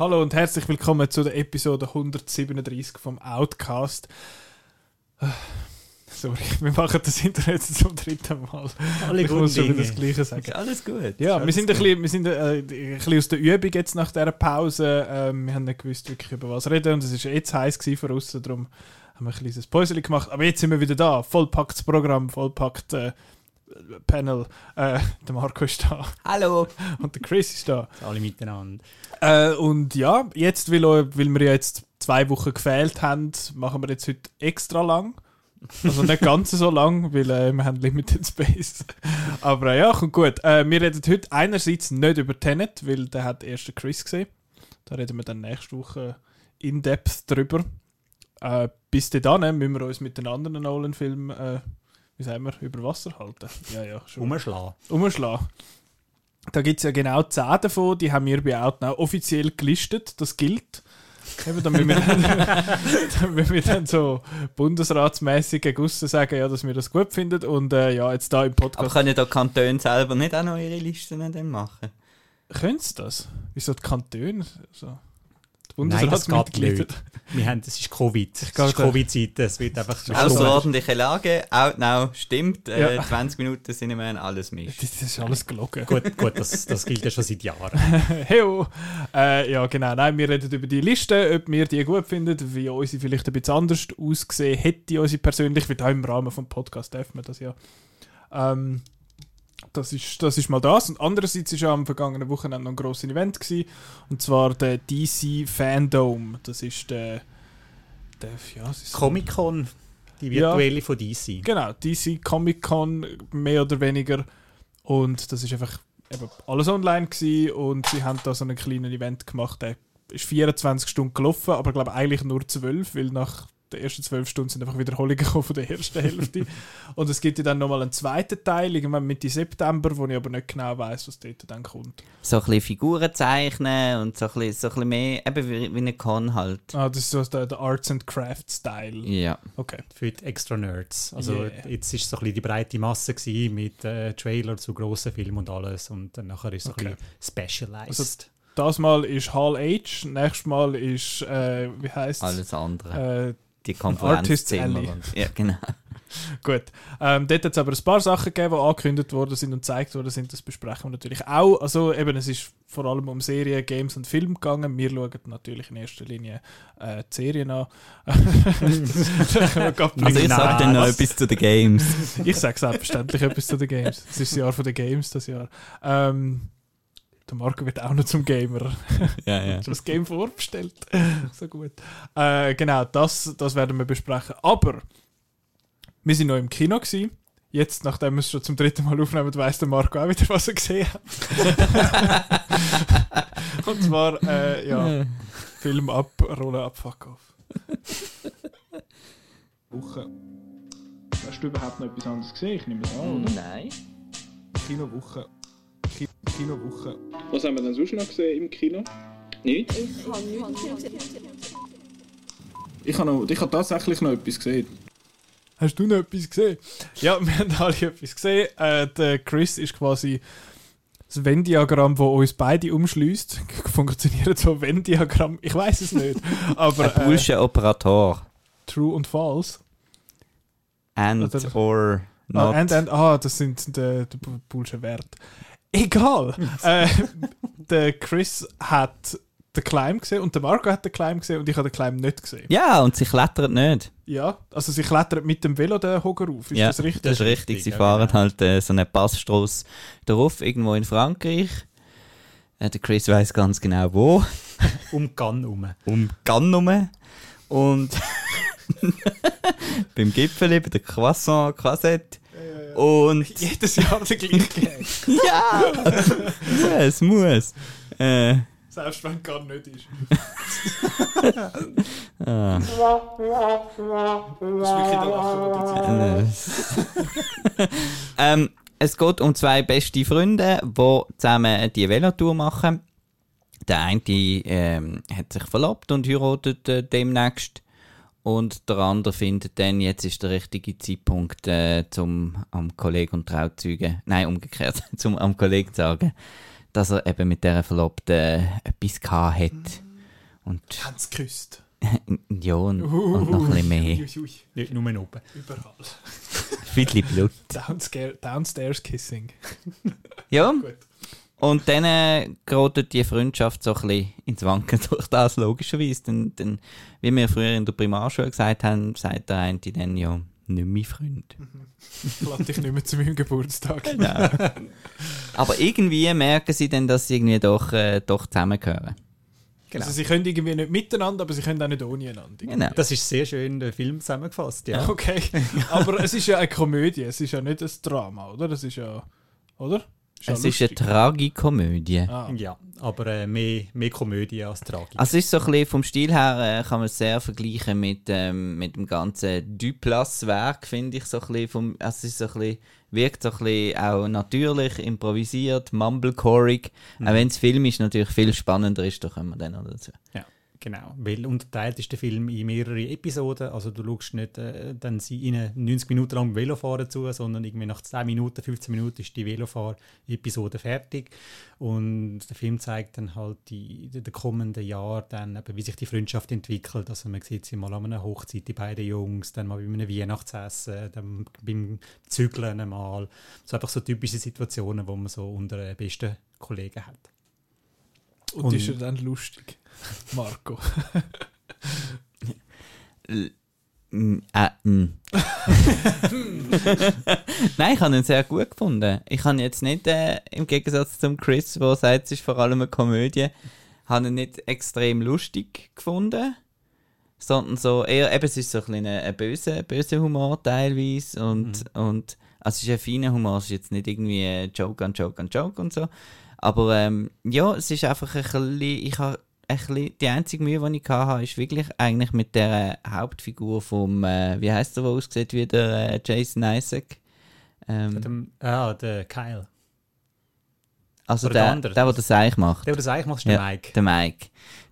Hallo und herzlich willkommen zu der Episode 137 vom Outcast. Sorry, wir machen das Intro jetzt zum dritten Mal. Alle ich muss schon das Gleiche sagen. Ist alles gut. Ja, Ist wir sind, ein alles bisschen, wir sind äh, ein bisschen aus der Übung jetzt nach dieser Pause. Ähm, wir haben nicht gewusst, wirklich über was reden und es war jetzt heiß gewesen von außen, darum haben wir ein kleines Päuschen gemacht. Aber jetzt sind wir wieder da. Vollpacktes Programm, vollpackt äh, Panel. Äh, der Marco ist da Hallo. und der Chris ist da. Alle miteinander. Äh, und ja, jetzt, weil, weil wir ja jetzt zwei Wochen gefehlt haben, machen wir jetzt heute extra lang. Also nicht ganz so lang, weil äh, wir haben Limited Space. Aber äh, ja, kommt gut. Äh, wir reden heute einerseits nicht über Tenet, weil der hat erst den Chris gesehen. Da reden wir dann nächste Woche in Depth drüber. Äh, bis dahin müssen wir uns mit den anderen Nolan-Filmen, äh, wie sagen wir, über Wasser halten. Ja, ja, schon Umschlagen. umschlagen. Da gibt es ja genau 10 davon, die haben wir bei Outnow offiziell gelistet, das gilt. Eben, damit wir, dann, damit wir dann so bundesratsmäßig gegen sagen, ja, dass wir das gut finden. Und äh, ja, jetzt da im Aber Podcast. können da Kantone selber nicht auch noch ihre Listen dann machen? Können sie das? Wieso die Kantone? So. Die Nein, das geht nicht. Wir haben, das ist Covid. Das ist Covid-Zeit. Es wird einfach Außerordentliche Lage, Outnow stimmt, äh, Ja. 20 Minuten Cineman, alles mischt. Das, das ist alles gelogen. Gut, gut das, das gilt ja schon seit Jahren. Heyo. Äh, ja, genau. Nein, wir reden über die Liste, ob wir die gut finden, wie unsere vielleicht ein bisschen anders ausgesehen hätte, unsere persönlich, weil da im Rahmen vom Podcast dürfen wir das ja. Ähm, das ist, das ist mal das. Und andererseits war ja am vergangenen Wochenende noch ein grosses Event, gewesen, und zwar der DC Fandom. Das ist der. der ja, Comic-Con, die virtuelle von DC. Genau, DC Comic Con mehr oder weniger. Und das ist einfach eben alles online gewesen und sie haben da so einen kleinen Event gemacht, der ist 24 Stunden gelaufen, aber ich glaube eigentlich nur 12, weil nach den ersten 12 Stunden sind einfach Wiederholungen gekommen von der ersten Hälfte. und es gibt ja dann nochmal einen zweiten Teil, irgendwann Mitte September, wo ich aber nicht genau weiß, was dort dann kommt. So ein bisschen Figuren zeichnen und so ein bisschen, so ein bisschen mehr, eben wie, wie eine Con halt. Ah, das ist so der, der Arts and Crafts Style. Ja. Okay. Für die extra Nerds. Also Yeah. jetzt ist so ein bisschen die breite Masse gewesen mit äh, Trailer zu grossen Filmen und alles. Und dann nachher ist es Okay. ein bisschen specialized. Also Das Mal ist Hall H, nächstes Mal ist, äh, wie heißt Alles andere. Äh, die Konferenzzimmer. Ja, genau. Gut. Ähm, dort hat es aber ein paar Sachen gegeben, die angekündigt worden sind und gezeigt worden sind. Das besprechen wir natürlich auch. Also eben, es ist vor allem um Serien, Games und Film gegangen. Wir schauen natürlich in erster Linie äh, die Serien an. Also ich sag dann noch was? etwas zu den Games. ich sage selbstverständlich etwas zu den Games. Es ist das Jahr von den Games, das Jahr. Ähm, der Marco wird auch noch zum Gamer. ja, ja. das Game vorbestellt. so gut. Äh, genau, das, das werden wir besprechen. Aber wir sind noch im Kino gewesen. Jetzt, nachdem wir es schon zum dritten Mal aufnehmen, weiss der Marco auch wieder, was er gesehen hat. Und zwar, äh, ja, Film ab, Rolle ab, fuck off. Woche. Hast du überhaupt noch etwas anderes gesehen? Ich nehme es an, oder? Nein. Kinowoche. Ki Kinowoche. Was haben wir denn sonst noch gesehen im Kino? Nichts? Ich habe, noch, ich habe tatsächlich noch etwas gesehen. Hast du noch etwas gesehen? Ja, wir haben alle etwas gesehen. Äh, der Chris ist quasi das Venn-Diagramm, das uns beide umschließt. Funktioniert so ein Venn-Diagramm? Ich weiß es nicht. Aber Ein äh, Bullshit-Operator. True und False. And Oder- or Ah, not. and, and, ah, das sind der, der Bullshit Wert. Egal. äh, der Chris hat den Climb gesehen und der Marco hat den Climb gesehen und ich habe den Climb nicht gesehen. Ja, und sie klettert nicht. Ja, also sie klettern mit dem Velo den Hocker auf. Ist ja, das richtig? Das ist richtig. richtig, Sie ja, fahren genau. halt äh, so eine Passstrasse darauf, irgendwo in Frankreich. Äh, der Chris weiß ganz genau wo. um Gun herum. Um Cannes rum. Und beim Gipfel, bei der Croissant, Croisette. Und Jedes Jahr der gleiche Gag. ja, es muss. Äh, Selbst wenn gar nicht ist. ah. Das ist wirklich der Lachen, Äh, ähm, es geht um zwei beste Freunde, die zusammen die Velotour machen. Der eine ähm, hat sich verlobt und heiratet äh, demnächst. Und der andere findet dann, jetzt ist der richtige Zeitpunkt, äh, zum am Kollegen und Trauzeugen, nein, umgekehrt, zum am Kollegen zu sagen, dass er eben mit dieser Verlobten äh, etwas gehabt hat. Und Haben sie geküsst? ja, und, und noch ein bisschen mehr. Ui, ui, Nicht nur oben. Überall. Viel Blut. Downscare, downstairs Kissing. Ja, Gut. Und dann äh, gerät die Freundschaft so ein bisschen ins Wanken durch das, logischerweise. Denn, denn, wie wir früher in der Primarschule gesagt haben, sagt der eine dann ja nicht mein Freund. Ich lade dich nicht mehr zu meinem Geburtstag. Genau. Aber irgendwie merken sie dann, dass sie irgendwie doch, äh, doch zusammengehören. Genau. Also sie können irgendwie nicht miteinander, aber sie können auch nicht ohne einander. Genau. Das ist sehr schön der Film zusammengefasst, ja. Okay. Aber es ist ja eine Komödie, es ist ja nicht ein Drama, oder? Das ist ja. Oder? Ja Es ist eine lustig. Tragikomödie. Ah. Ja, aber äh, mehr, mehr Komödie als Tragik. Also es ist so ein bisschen, vom Stil her äh, kann man es sehr vergleichen mit, ähm, mit dem ganzen Duplass-Werk, finde ich so ein bisschen. Vom, also es ist so ein bisschen, wirkt so ein bisschen auch natürlich, improvisiert, mumblecorig. Auch wenn es Film ist, natürlich viel spannender ist, da kommen wir dann noch dazu. Ja, genau. Weil unterteilt ist der Film in mehrere Episoden. Also du schaust nicht äh, dann sie ihnen 90 Minuten lang Velofahren zu, sondern irgendwie nach 10 Minuten, 15 Minuten ist die Velofahr-Episode fertig. Und der Film zeigt dann halt die, die, die kommenden Jahre dann, eben, wie sich die Freundschaft entwickelt. Also man sieht sie mal an einer Hochzeit, die beiden Jungs, dann mal bei einem Weihnachtsessen, dann beim Zügeln mal. So einfach so typische Situationen, wo man so unter besten Kollegen hat. Und, Und- ist er dann lustig? Marco. Äh, mm. Nein, ich habe ihn sehr gut gefunden. Ich habe jetzt nicht, äh, im Gegensatz zum Chris, der sagt, es ist vor allem eine Komödie, habe ihn nicht extrem lustig gefunden, sondern so eher, eben, es ist so ein, bisschen ein, böser, böser Humor teilweise und, und also es ist ein feiner Humor, es ist jetzt nicht irgendwie Joke an Joke an Joke und so, aber ähm, ja, es ist einfach ein bisschen, ich habe ein bisschen, die einzige Mühe, die ich hatte, ist wirklich eigentlich mit der Hauptfigur vom, äh, wie heißt der, der aussieht wie der äh, Jason Isaac? Ähm, ah, der Kyle. also oder der der, andere. der, der das eigentlich macht. Der, der das eigentlich macht, ist der Ja, Mike. Der Mike.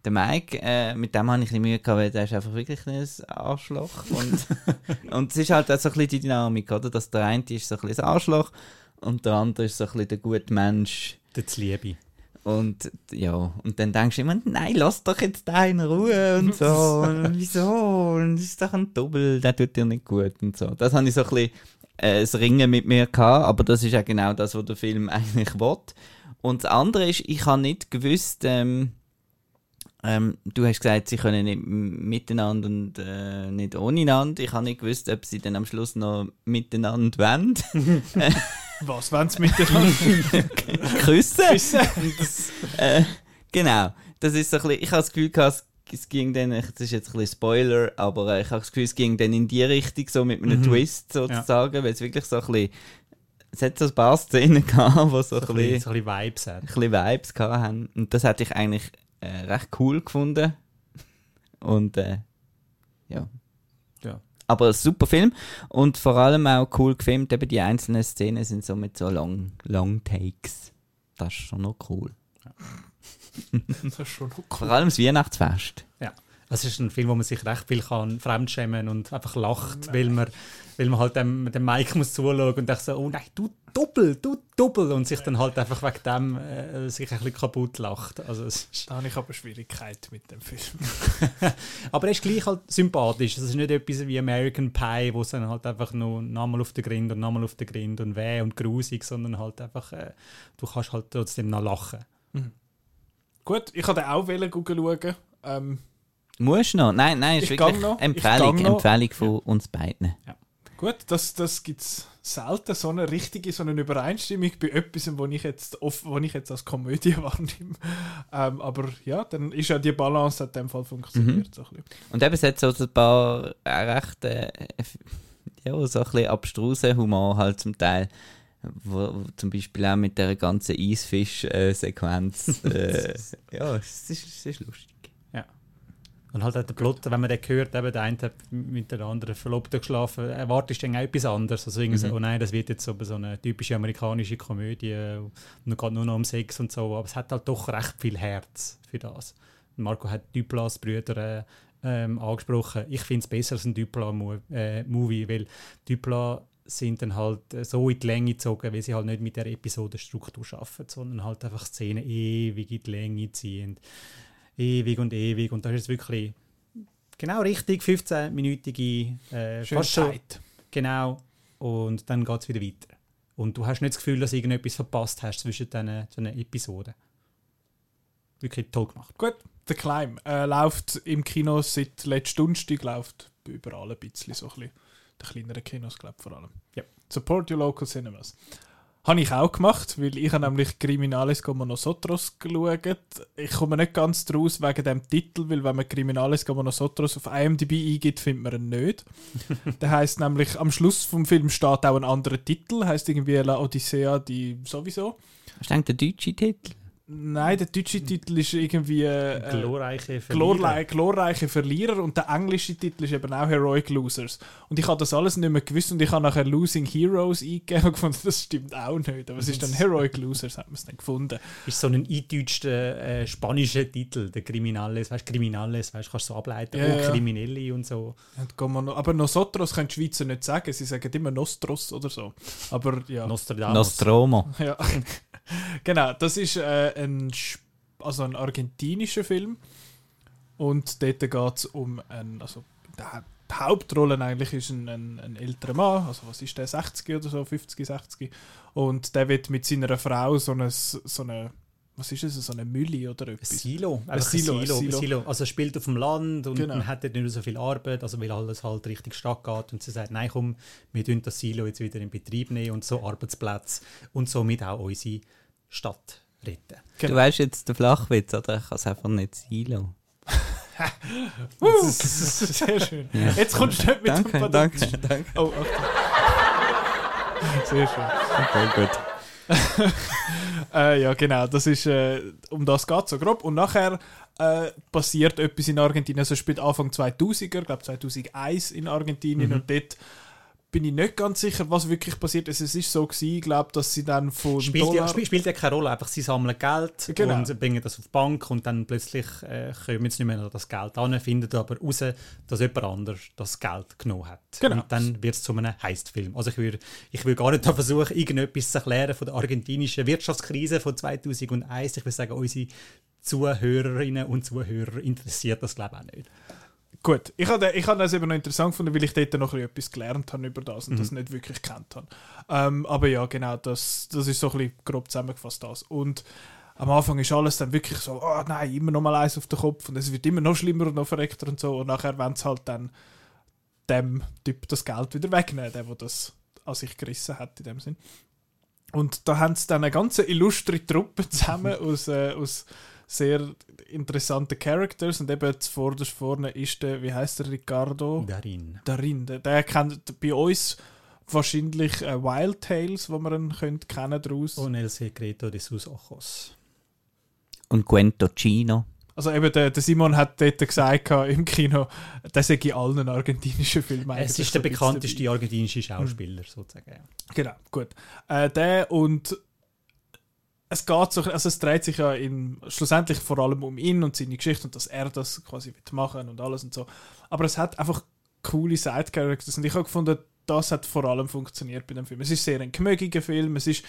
Der Mike, äh, mit dem habe ich ein bisschen Mühe gehabt, weil der ist einfach wirklich ein Arschloch. Und, und es ist halt auch so ein bisschen die Dynamik, oder? Dass der eine ist so ein bisschen ein Arschloch und der andere ist so ein bisschen der gute Mensch. Der Zliebe. Und ja, und dann denkst du immer, nein, lass doch jetzt den in Ruhe und so. Und wieso? Und das ist doch ein Double, der tut dir nicht gut und so. Das habe ich so ein bisschen äh, das Ringen mit mir gehabt, aber das ist ja genau das, was der Film eigentlich will. Und das andere ist, ich habe nicht gewusst, ähm, ähm, du hast gesagt, sie können nicht miteinander und äh, nicht ohne einander. Ich habe nicht gewusst, ob sie dann am Schluss noch miteinander wollen. Was, wenn sie miteinander Küssen. küssen? äh, genau. Das ist so ein bisschen, ich habe das Gefühl gehabt, es, ging dann, das ist jetzt ein bisschen Spoiler, aber äh, ich habe das Gefühl, es ging dann in die Richtung, so mit einem Mhm. Twist sozusagen, weil es wirklich so ein bisschen, es hat so ein paar Szenen gehabt, die so ein So bisschen, ein bisschen, so ein bisschen Vibes hat. ein bisschen Vibes gehabt haben. Und das hätte ich eigentlich äh, recht cool gefunden. Und äh, ja. Ja. Aber ein super Film und vor allem auch cool gefilmt. Eben die einzelnen Szenen sind so mit so Long, Long Takes. Das ist schon noch cool. Das ist schon noch Vor cool. allem das Weihnachtsfest. Ja. Es ist ein Film, wo man sich recht viel kann fremdschämen und einfach lacht, weil man, weil man halt dem, dem Mike muss zuschauen und denkt so, oh nein, du doppel, du doppel und sich dann halt einfach wegen dem äh, sich ein bisschen kaputt lacht. Also es ist, Da habe ich aber Schwierigkeiten mit dem Film. aber er ist gleich halt sympathisch. Es ist nicht etwas wie American Pie, wo es dann halt einfach nur nochmal auf den Grind und nochmal auf den Grind und weh und grusig, sondern halt einfach, äh, du kannst halt trotzdem noch lachen. Gut, ich wollte auch wollen schauen. Ähm, Musst du noch? Nein, nein, ist Ich wirklich noch. Ich Empfehlung. Empfehlung von uns beiden. Gut, das, das gibt es selten, so eine richtige, so eine Übereinstimmung bei etwas, wo ich jetzt, off- wo ich jetzt als Komödie wahrnehme. Ähm, aber ja, dann ist ja die Balance in dem Fall funktioniert. So ein bisschen. Und eben, es hat so ein paar äh, recht, äh, ja, so ein bisschen abstrusen Humor halt zum Teil. Wo, wo zum Beispiel auch mit der ganzen Eisfisch-Sequenz. Äh, ja, es ist, es ist lustig. Und halt der Plot, wenn man den hört, eben der eine hat mit der anderen Verlobten geschlafen, erwartest du dann auch etwas anderes. Also irgendwie so, Mhm. oh nein, das wird jetzt so so eine typische amerikanische Komödie und es geht nur noch um Sex und so, aber es hat halt doch recht viel Herz für das. Marco hat Duplas-Brüder äh, ähm, angesprochen. Ich finde es besser als ein Dupla-Movie, weil Dupla sind dann halt äh, so in die Länge gezogen, weil sie halt nicht mit der Episodenstruktur arbeiten, sondern halt einfach Szenen ewig in die Länge ziehen. Ewig und ewig. Und das ist wirklich genau richtig, 15-minütige äh, fast Zeit. Genau. Und dann geht es wieder weiter. Und du hast nicht das Gefühl, dass du irgendetwas verpasst hast zwischen diesen, diesen Episoden. Wirklich toll gemacht. Gut, The Climb äh, läuft im Kino seit letzten Donnerstag, läuft überall ein bisschen, so ein bisschen. Die kleineren Kinos, glaube ich, vor allem. Ja. Support your local cinemas. Habe ich auch gemacht, weil ich habe nämlich Criminales como nosotros geschaut. Ich komme nicht ganz draus wegen dem Titel, weil wenn man Criminales como nosotros auf IMDb eingibt, findet man ihn nicht. Der heißt nämlich, am Schluss vom Film steht auch ein anderer Titel, heißt irgendwie La Odissea di sowieso. Hast du eigentlich den deutschen Titel? Nein, der deutsche Titel ist irgendwie äh, Glorreiche glorlei glorreiche Verlierer und der englische Titel ist eben auch Heroic Losers. Und ich habe das alles nicht mehr gewusst und ich habe nachher Losing Heroes eingegeben und gefunden, das stimmt auch nicht. Aber es ist dann Heroic Losers, hat man es dann gefunden. ist so ein eingedeutschter äh, spanischer Titel, der Criminales, weißt Criminales, weißt kannst du so ableiten, Ja, oh, ja. Criminelli und so. Und aber Nosotros können die Schweizer nicht sagen, sie sagen immer Nostros oder so. Aber ja. Nostradamus. Nostromo. Ja. genau, das ist äh, ein, also ein argentinischer Film. Und dort geht es um einen, also die Hauptrolle eigentlich ist ein, ein, ein älterer Mann, also was ist der, 60 oder so, 50, 60. Und der wird mit seiner Frau so eine, so eine was ist es, so eine Mülle oder Ein etwas? Silo. Ein Silo, ein ein Silo, Silo. ein Silo. Also er spielt auf dem Land und Genau. man hat dort nicht so viel Arbeit, also weil alles halt Richtung Stadt geht und sie sagt, nein komm, wir tun das Silo jetzt wieder in Betrieb nehmen und so Arbeitsplätze und somit auch unsere Stadt retten. Genau. Du weißt jetzt den Flachwitz, oder? Ich kann es einfach nicht Silo. Uh, sehr schön. Jetzt kommst du nicht mit Danke, dem danke, danke. Oh, Achtung. Sehr schön. Okay, gut. Äh, ja, genau, das ist, äh, um das geht es so grob. Und nachher äh, passiert etwas in Argentinien. Also spielt Anfang 2000er, ich glaube 2001 in Argentinien. Mhm. Und dort bin ich nicht ganz sicher, was wirklich passiert ist. Es ist so gewesen, ich glaube, dass sie dann von Spielt ja, Dollar... spielt, spielt ja keine Rolle, einfach sie sammeln Geld Genau. und bringen das auf die Bank und dann plötzlich äh, kommen sie nicht mehr an das Geld an, finden aber raus, dass jemand anders das Geld genommen hat. Genau. Und dann wird es zu einem Heistfilm. Also ich würde ich will gar nicht da versuchen, irgendetwas zu erklären von der argentinischen Wirtschaftskrise von 2001. Ich würde sagen, unsere Zuhörerinnen und Zuhörer interessiert das glaube ich auch nicht. Gut, ich habe ich hab das eben noch interessant gefunden, weil ich dort noch etwas gelernt habe über das und Mhm. das nicht wirklich kennt habe. Ähm, aber ja, genau, das, das ist so ein bisschen grob zusammengefasst das. Und am Anfang ist alles dann wirklich so, oh nein, immer noch mal eins auf den Kopf und es wird immer noch schlimmer und noch verreckter und so. Und nachher wollen sie halt dann dem Typ das Geld wieder wegnehmen, der, der das an sich gerissen hat in dem Sinn. Und da haben sie dann eine ganze illustre Truppe zusammen aus, äh, aus sehr interessanten Characters und eben zuvorderst vorne ist der, wie heißt der, Ricardo? Darin. Darin. Der, der kennt bei uns wahrscheinlich äh, Wild Tales, wo man ihn kennen daraus. Und El Secreto de sus Ojos. Und Cuento Chino. Also eben der, der Simon hat dort gesagt im Kino, das sei in allen argentinischen Filmen Es ist der bekannteste argentinische Schauspieler, sozusagen. Ja. Genau, gut. Äh, der und es geht so, also es dreht sich ja in, schlussendlich vor allem um ihn und seine Geschichte und dass er das quasi wird machen und alles und so. Aber es hat einfach coole Side-Characters und ich habe gefunden, das hat vor allem funktioniert bei dem Film. Es ist sehr ein gemögiger Film, es ist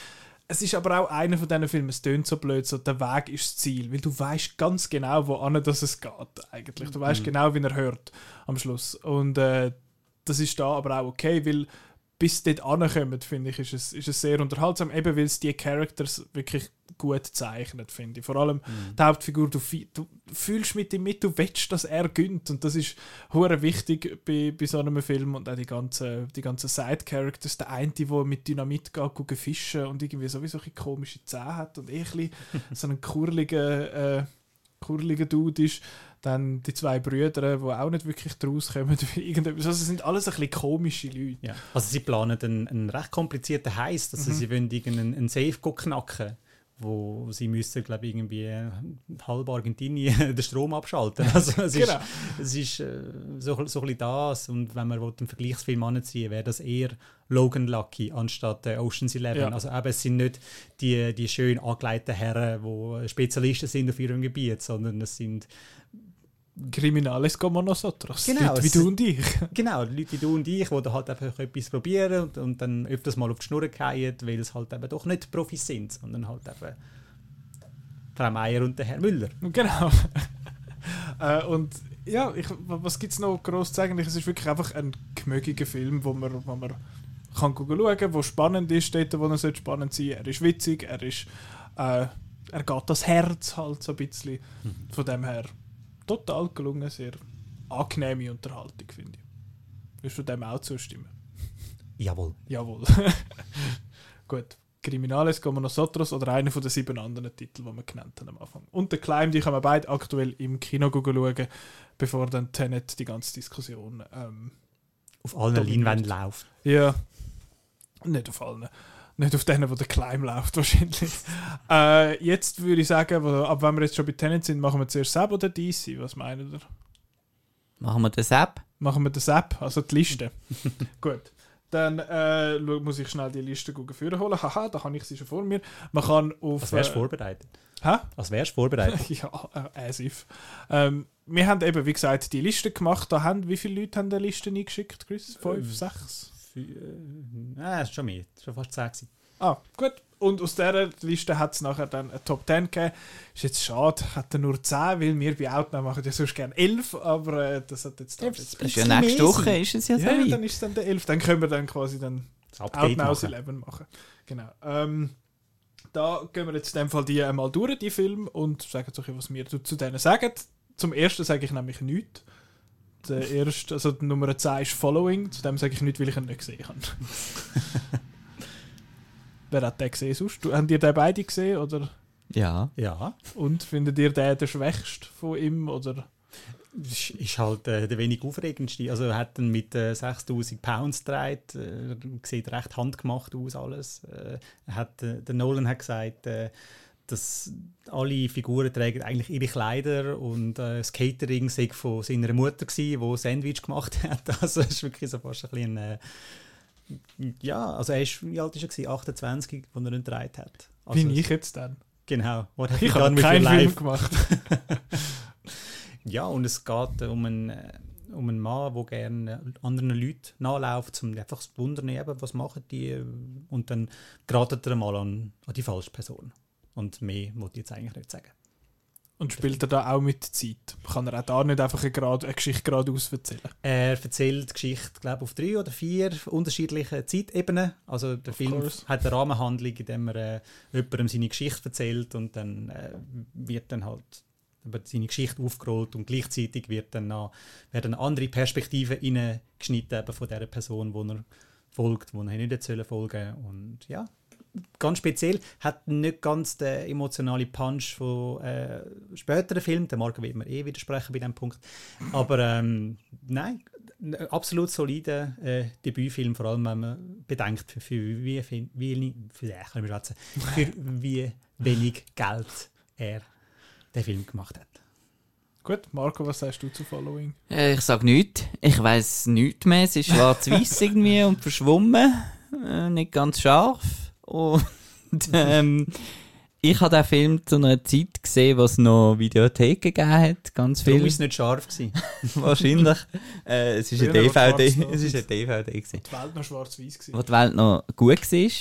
es ist aber auch einer von diesen Filmen, es tönt so blöd, so der Weg ist das Ziel, weil du weißt ganz genau, wo an das es geht eigentlich. Du weißt genau, wie er hört am Schluss. Und äh, das ist da aber auch okay, weil bis dort ankommen, finde ich, ist es, ist es sehr unterhaltsam, eben weil es die Characters wirklich gut zeichnet, finde ich. Vor allem die Hauptfigur, du, du fühlst mit ihm mit, du willst, dass er gönnt. Und das ist hure wichtig bei, bei so einem Film und auch die ganzen, die ganzen Side-Characters, der eine, der mit Dynamit geht, gucken fischen und irgendwie sowieso ein komische Zähne hat und eh ein so einen kurligen, äh, kurligen Dude ist, dann die zwei Brüder, die auch nicht wirklich draus kommen, irgendetwas. also es sind alles ein bisschen komische Leute. Ja. Also sie planen einen, einen recht komplizierten Heist, also sie wollen irgendeinen einen Safe knacken, wo sie müssen, glaube ich, irgendwie halb Argentinien den Strom abschalten. Also es Genau. ist, es ist äh, so, so ein bisschen das und wenn man einen Vergleichsfilm anziehen wäre das eher Logan Lucky anstatt äh, Ocean's Eleven. Ja. Also eben, es sind nicht die, die schön angeleiteten Herren, die Spezialisten sind auf ihrem Gebiet, sondern es sind Criminales como nosotros. Genau, Leute wie du und ich. Genau, Leute wie du und ich, die halt einfach etwas probieren und, und dann öfters mal auf die Schnur fallen, weil es halt eben doch nicht Profis sind, sondern halt eben Frau Meier und der Herr Müller. Genau. Äh, und ja, ich, was gibt es noch groß zu sagen? Es ist wirklich einfach ein gemögiger Film, wo man, wo man kann schauen kann, wo spannend ist, dort, wo er spannend sein Er ist witzig, er ist äh, er geht das Herz halt so ein bisschen. Mhm. Von dem her total gelungen, sehr angenehme Unterhaltung, finde ich. Willst du dem auch zustimmen? Jawohl. Jawohl. Gut. Criminales como Nosotros oder einer von den sieben anderen Titeln, die wir genannt haben am Anfang. Und der Climb, die kann man beide aktuell im Kino schauen, bevor dann Tenet die ganze Diskussion ähm, auf allen Leinwänden läuft. Ja, nicht auf allen. Nicht auf denen, wo der Climb läuft, wahrscheinlich. äh, jetzt würde ich sagen, ab wenn wir jetzt schon bei Tenet sind, machen wir zuerst Sab oder DC? Was meinen ihr? Machen wir das App? Machen wir das App, also die Liste. Gut. Dann äh, muss ich schnell die Liste führen holen. Haha, da habe ich sie schon vor mir. Man kann auf. Als wärst du äh, vorbereitet. Hä? Als wärst du vorbereitet. ja, äh, as if. Ähm, wir haben eben, wie gesagt, die Liste gemacht. Da haben, wie viele Leute haben die Liste eingeschickt, Chris? Fünf, ähm, sechs? Äh, ist schon mehr. Schon fast sechs. Ah, gut. Und aus dieser Liste hat es nachher dann eine Top 10 gegeben. Ist jetzt schade, hat er nur 10, weil wir bei Outnow machen ja sonst gerne 11, aber äh, das hat jetzt... Ja, das ist ja nächste Woche, ist es ja so Ja, dann ist es dann der 11. Dann können wir dann quasi dann Outnows 11 machen. Genau. Ähm, da gehen wir jetzt in dem Fall die einmal durch, die Filme, und sagen so, was wir zu denen sagen. Zum ersten sage ich nämlich nichts. Der erste, also die Nummer 10 ist Following, zu dem sage ich nichts, weil ich ihn nicht gesehen habe. Wer hat den gesehen sonst? Du, habt ihr den beide gesehen? Oder? Ja. ja. Und findet ihr den der schwächste von ihm? Oder? Ist, ist halt äh, der wenig aufregendste. Also er hat dann mit äh, 6000 Pounds gedreht, äh, sieht recht handgemacht aus alles. Äh, hat, äh, der Nolan hat gesagt, äh, dass alle Figuren tragen eigentlich ihre Kleider und äh, das Catering sei von seiner Mutter gsi, wo Sandwich gemacht hat. Also es ist wirklich so fast ein bisschen äh, ja, also er ist, wie alt ist er 28, als er ihn gedreht hat. Also, wie ich jetzt dann. Genau. What ich habe keinen Film gemacht. ja, und es geht um einen, äh, um einen Mann, der gerne anderen Leuten nachläuft, um einfach zu wundern, eben, was machen die. Und dann geratet er mal an, an die falsche Person. Und mehr wollte ich jetzt eigentlich nicht sagen. Und spielt er da auch mit Zeit? Kann er auch da nicht einfach eine, grad, eine Geschichte geradeaus erzählen? Er erzählt die Geschichte, glaube auf drei oder vier unterschiedlichen Zeitebenen. Also der of Film course. hat eine Rahmenhandlung, in der er äh, jemandem seine Geschichte erzählt und dann äh, wird dann halt seine Geschichte aufgerollt und gleichzeitig wird dann noch, werden andere Perspektiven geschnitten von der Person, wo er folgt, wo er nicht folgen soll. Und ja, ganz speziell, hat nicht ganz den emotionalen Punch von äh, späteren Filmen. Der Marco wird mir eh widersprechen bei diesem Punkt. Aber ähm, nein, absolut solider äh, Debütfilm, vor allem wenn man bedenkt, für, für, wie, für, wie, für, äh, für wie wenig Geld er den Film gemacht hat. Gut, Marco, was sagst du zu Following? Äh, ich sage nichts. Ich weiß nichts mehr. Es ist schwarz-weiß irgendwie und verschwommen. Äh, nicht ganz scharf. Und ähm, ich habe den Film zu einer Zeit gesehen, wo es noch Videothek gegeben hat, ganz viel. Du bist nicht scharf gewesen. Wahrscheinlich. Äh, es ist eine DVD. Es ist eine DVD gewesen. Die Welt noch schwarz-weiß gewesen. Wo die Welt noch gut war.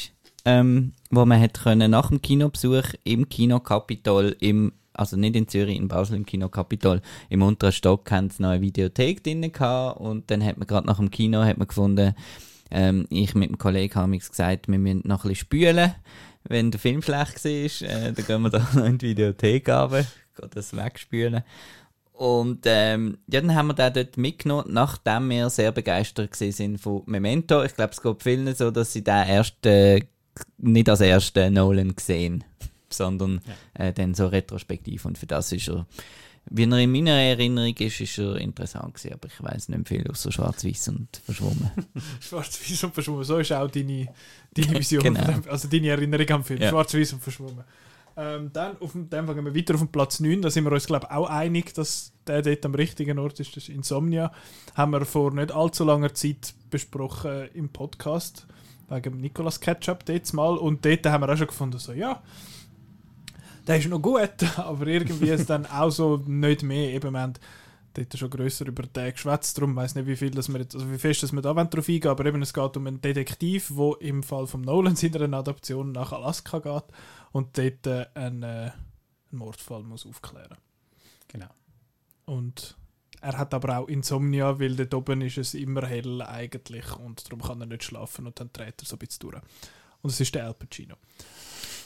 Ähm, wo man hat können nach dem Kinobesuch im Kino Capitol im also nicht in Zürich, in Basel im Kino Capitol, im unteren Stock haben sie noch eine Videothek drin gehabt und dann hat man gerade nach dem Kino hat man gefunden, ähm, ich mit dem Kollegen habe gesagt, wir müssen noch ein bisschen spülen. Wenn der Film schlecht war, äh, dann gehen wir da noch in die Videothek runter, das wegspülen. Und ähm, ja, dann haben wir den dort mitgenommen, nachdem wir sehr begeistert sind von Memento. Ich glaube, es geht vielen so, dass sie den erst äh, nicht als ersten Nolan sehen, sondern ja. äh, dann so retrospektiv. Und für das ist er wie er in meiner Erinnerung ist, ist er interessant gewesen, aber ich weiß nicht viel außer Schwarz-Weiß und verschwommen. Schwarz-Weiß und verschwommen, so ist auch deine, deine Vision, genau. also deine Erinnerung am Film. Ja. Schwarz-Weiß und verschwommen. Ähm, dann auf dem, dann gehen wir weiter auf den Platz 9, da sind wir uns glaube ich auch einig, dass der dort am richtigen Ort ist, das ist Insomnia. Haben wir vor nicht allzu langer Zeit besprochen im Podcast, wegen Nicolas Ketchup dort mal und dort haben wir auch schon gefunden, so ja, der ist noch gut, aber irgendwie ist dann auch so nicht mehr. Eben, wir haben dort schon grösser über den geschwätzt, darum weiß nicht, wie viel dass wir jetzt, also wie fest dass wir da drauf eingehen aber eben, es geht um einen Detektiv, der im Fall von Nolan in einer Adaption nach Alaska geht und dort äh, einen, äh, einen Mordfall muss aufklären Genau. Und er hat aber auch Insomnia, weil dort oben ist es immer hell eigentlich und darum kann er nicht schlafen und dann dreht er so ein bisschen durch. Und es ist der Al Pacino.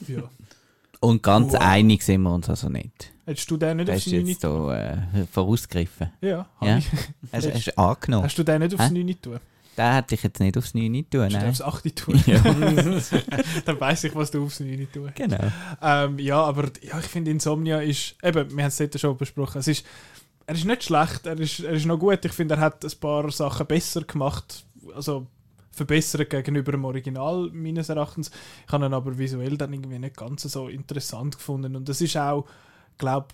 Ja. Und ganz Wow. einig sind wir uns also nicht. Hättest du den nicht Hast aufs du 9 jetzt da äh, vorausgegriffen? Ja, Ja. ich. Hast, hast du angenommen? Hast du den nicht aufs Hä? 9 tun? Den hätte ich jetzt nicht aufs 9 tun, Hast du aufs 8 tun? Ja. dann weiss ich, was du aufs 9 tun. Genau. Ähm, ja, aber ja, ich finde Insomnia ist, eben, wir haben es dort schon besprochen, es ist, er ist nicht schlecht, er ist, er ist noch gut. Ich finde, er hat ein paar Sachen besser gemacht, also verbessert gegenüber dem Original meines Erachtens. Ich habe ihn aber visuell dann irgendwie nicht ganz so interessant gefunden und das ist auch, glaube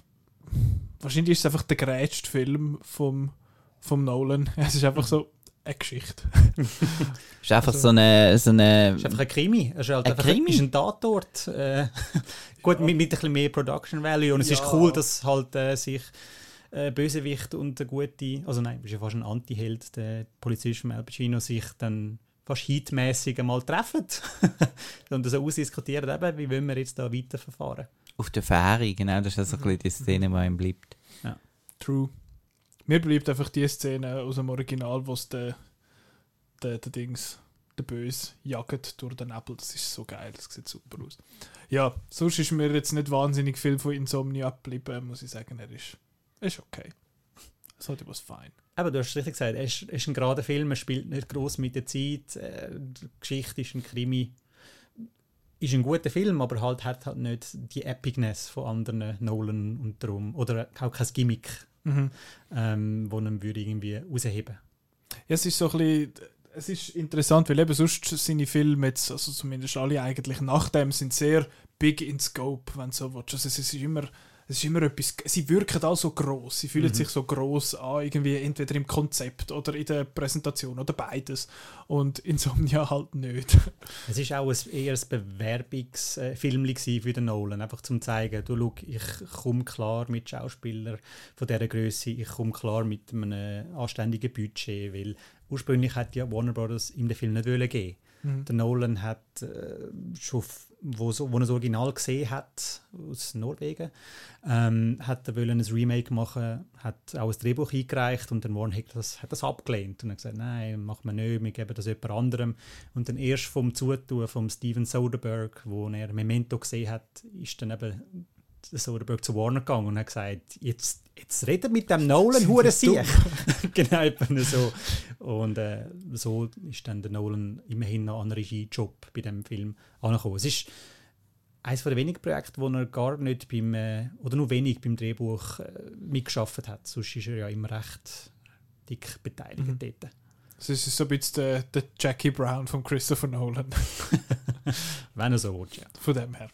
wahrscheinlich ist es einfach der gerätste Film vom, vom Nolan. Es ist einfach so eine Geschichte. Ist einfach Also- so eine, so eine ist einfach ein Krimi. Es ist halt Ein einfach Krimi? Ist ein Tatort. Äh, gut, mit, mit ein bisschen mehr Production Value. Und es ist Ja. cool, dass halt äh, sich äh, Bösewicht und der gute, also nein, ist ja fast ein Anti-Held, der Polizist von Al Pacino, sich dann fast hitmäßig einmal treffen und so ausdiskutieren, eben, wie wollen wir jetzt da weiterverfahren. auf der Fähre, genau, das ist also ein bisschen die Szene, die ihm bleibt. True. Mir bleibt einfach die Szene aus dem Original, wo es der, der, der Dings, der Böse, jagt durch den Nebel. Das ist so geil, das sieht super aus. Ja, sonst ist mir jetzt nicht wahnsinnig viel von Insomnia geblieben, muss ich sagen. Er ist, er ist okay. Es hat was fein. Aber du hast es richtig gesagt, es ist, ein gerader Film, er spielt nicht groß mit der Zeit, äh, die Geschichte ist ein Krimi. Ist ein guter Film, aber halt hat halt nicht die Epicness von anderen Nolan und darum. Oder auch kein Gimmick, Mhm. ähm, wo ihn würde irgendwie rausheben. Ja, es ist so ein bisschen, es ist interessant, weil eben sonst seine Filme jetzt, also zumindest alle eigentlich nach dem, sind sehr big in scope, wenn du so willst. Also es ist immer, es ist immer etwas, sie wirken auch so groß, sie fühlen Mhm. sich so groß an, irgendwie entweder im Konzept oder in der Präsentation oder beides. Und Insomnia halt nicht. Es ist auch ein, eher ein Bewerbungsfilm für den Nolan, einfach zum zeigen, du schau, ich komme klar mit Schauspielern von dieser Größe, ich komme klar mit einem anständigen Budget, weil ursprünglich hat ja Warner Brothers ihm den Film nicht geben. Mhm. Der Nolan hat äh, schon, wo, so, wo er das Original gesehen hat, aus Norwegen, ähm, hat er wollen ein Remake machen, hat auch ein Drehbuch eingereicht und dann Warner hat das, hat das abgelehnt und hat gesagt, nein, machen wir nicht, wir geben das jemand anderem. Und dann erst vom Zutun von Steven Soderbergh, wo er Memento gesehen hat, ist dann eben der Soderbergh zu Warner gegangen und hat gesagt, jetzt, jetzt redet mit dem Nolan, hure Sieg. genau, eben so. Und äh, so ist dann der Nolan immerhin noch an Regiejob bei dem Film angekommen. Es ist eines der wenigen Projekte, wo er gar nicht beim, äh, oder nur wenig beim Drehbuch äh, mitgeschafft hat. Sonst ist er ja immer recht dick beteiligt Mhm. dort. Es ist so ein bisschen der, der Jackie Brown von Christopher Nolan, Wenn er so will, ja. von dem her.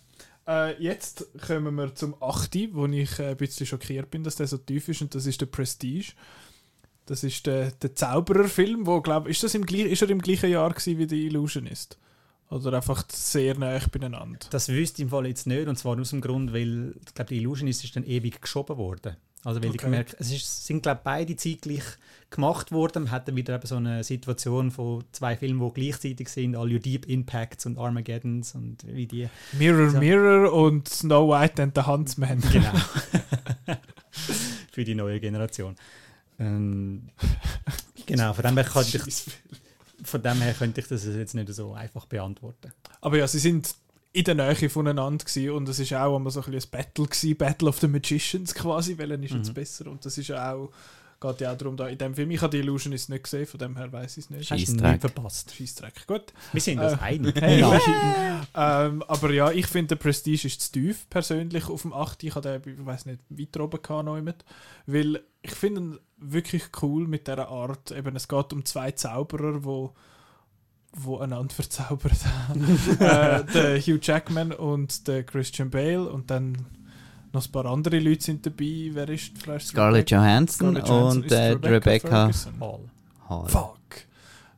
Äh, jetzt kommen wir zum 8., wo ich äh, ein bisschen schockiert bin, dass der so tief ist, und das ist der Prestige. Das ist der, der Zaubererfilm, wo, glaube ist ist er im gleichen Jahr gewesen wie der Illusionist? Oder einfach sehr nah beieinander? Das wüsste ich im Fall jetzt nicht, und zwar aus dem Grund, weil ich glaube, die Illusionist ist dann ewig geschoben worden. Also weil ich Okay. gemerkt, es ist, sind glaube beide zeitgleich gemacht worden. Man hat dann wieder eben so eine Situation von zwei Filmen, die gleichzeitig sind, All Your Deep Impacts und Armageddons und wie die. Mirror, So. Mirror und Snow White and the Huntsman. Genau. Für die neue Generation. Ähm, genau, von dem, her könnte ich, von dem her könnte ich das jetzt nicht so einfach beantworten. Aber ja, sie sind in der Nähe voneinander gewesen und es ist auch einmal so ein, bisschen ein Battle gewesen, Battle of the Magicians quasi, welchen ist jetzt Mhm. besser und das ist ja auch, geht ja auch darum, da in dem Film, ich habe die Illusionist nicht gesehen, von dem her weiß ich es nicht. Scheissdreck. nicht verpasst. Scheissdreck, gut. Wir sind uns Äh, einig. Hey, ähm, aber ja, ich finde, der Prestige ist zu tief, persönlich, auf dem 8. Ich habe den, ich weiß nicht, weiter oben gehabt, noch jemand. Weil ich finde ihn wirklich cool mit dieser Art. Eben, es geht um zwei Zauberer, wo wo einander verzaubert haben. äh, der Hugh Jackman und der Christian Bale und dann noch ein paar andere Leute sind dabei. Wer ist vielleicht Scarlett Johansson Scarlett Johansson und äh, Rebecca Rebecca. Hall. Hall. Fuck.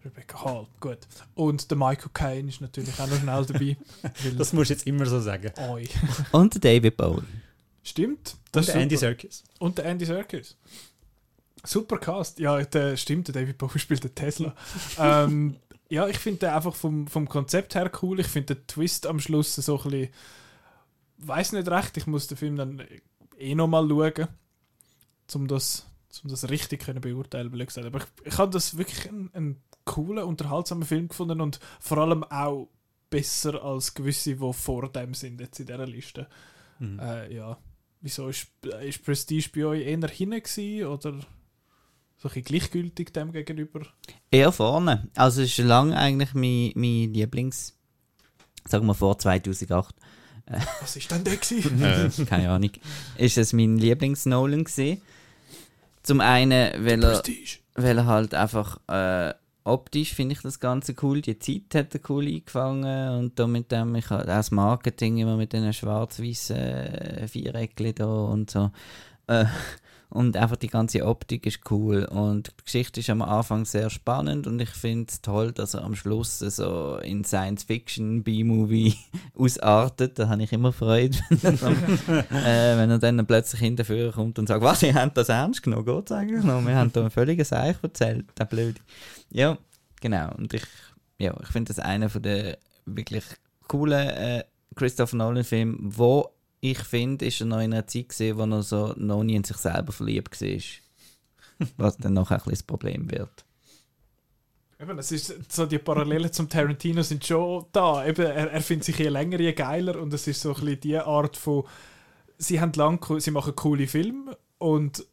Rebecca Hall, gut. Und der Michael Caine ist natürlich auch noch schnell dabei. Das musst du jetzt immer so sagen. Oi. Und David Bowie. Stimmt. Und ist der Andy. Serkis. Und der Andy Serkis. Super Cast. Ja, der stimmt, der David Bowie spielt den Tesla. ähm, ja, ich finde den einfach vom, vom Konzept her cool. Ich finde den Twist am Schluss so ein bisschen. Weiß nicht recht, ich muss den Film dann eh nochmal schauen. um das, um das richtig können beurteilen, ich sagen. Aber ich, ich habe das wirklich einen, einen coolen, unterhaltsamen Film gefunden und vor allem auch besser als gewisse, die vor dem sind jetzt in dieser Liste. Mhm. Äh, ja. Wieso ist, ist Prestige bei euch eher hinten gewesen, oder so ein gleichgültig dem gegenüber? Eher vorne. Also es ist lange eigentlich mein, mein Lieblings... Sagen wir vor 2008. Was ist denn der gewesen? Äh, keine Ahnung. Ist es mein Lieblings-Nolan gewesen. Zum einen, weil er, weil er halt einfach äh, optisch finde ich das Ganze cool. Die Zeit hat er cool eingefangen und da mit dem, ich halt auch das Marketing immer mit den schwarz-weißen äh, Viereckchen da und so. Äh, und einfach die ganze Optik ist cool und die Geschichte ist am Anfang sehr spannend und ich finde es toll, dass er am Schluss so in Science-Fiction B-Movie ausartet. Da habe ich immer Freude, wenn er, dann, äh, wenn er dann plötzlich hinterher kommt und sagt, was, ihr habt das ernst genommen, geht's eigentlich noch? Wir haben da ein völliges Eich erzählt, der Blöde. Ja, genau. Und ich, ja, ich finde das einer von der wirklich coolen äh, Christopher Nolan-Filme, wo ich finde, ist er noch in einer Zeit gesehen, wo er so noch nie in sich selber verliebt war. Was dann noch ein bisschen das Problem wird. Eben, es ist so die Parallelen zum Tarantino sind schon da. Eben, er, er findet sich je länger, je geiler und es ist so ein bisschen die Art von, sie haben lang, sie machen coole Filme und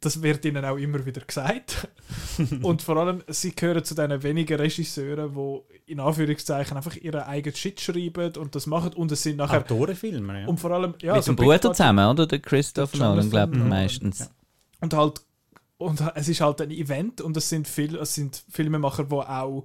das wird ihnen auch immer wieder gesagt. und vor allem, sie gehören zu den wenigen Regisseuren, die in Anführungszeichen einfach ihren eigenen Shit schreiben und das machen und es sind nachher Autorenfilme, ja. und vor allem ja, Mit so dem Bruder zusammen, oder? Der Christopher Der Nolan, glaube ich, meistens. ja. und halt und es ist halt ein Event und es sind viel es sind Filmemacher die auch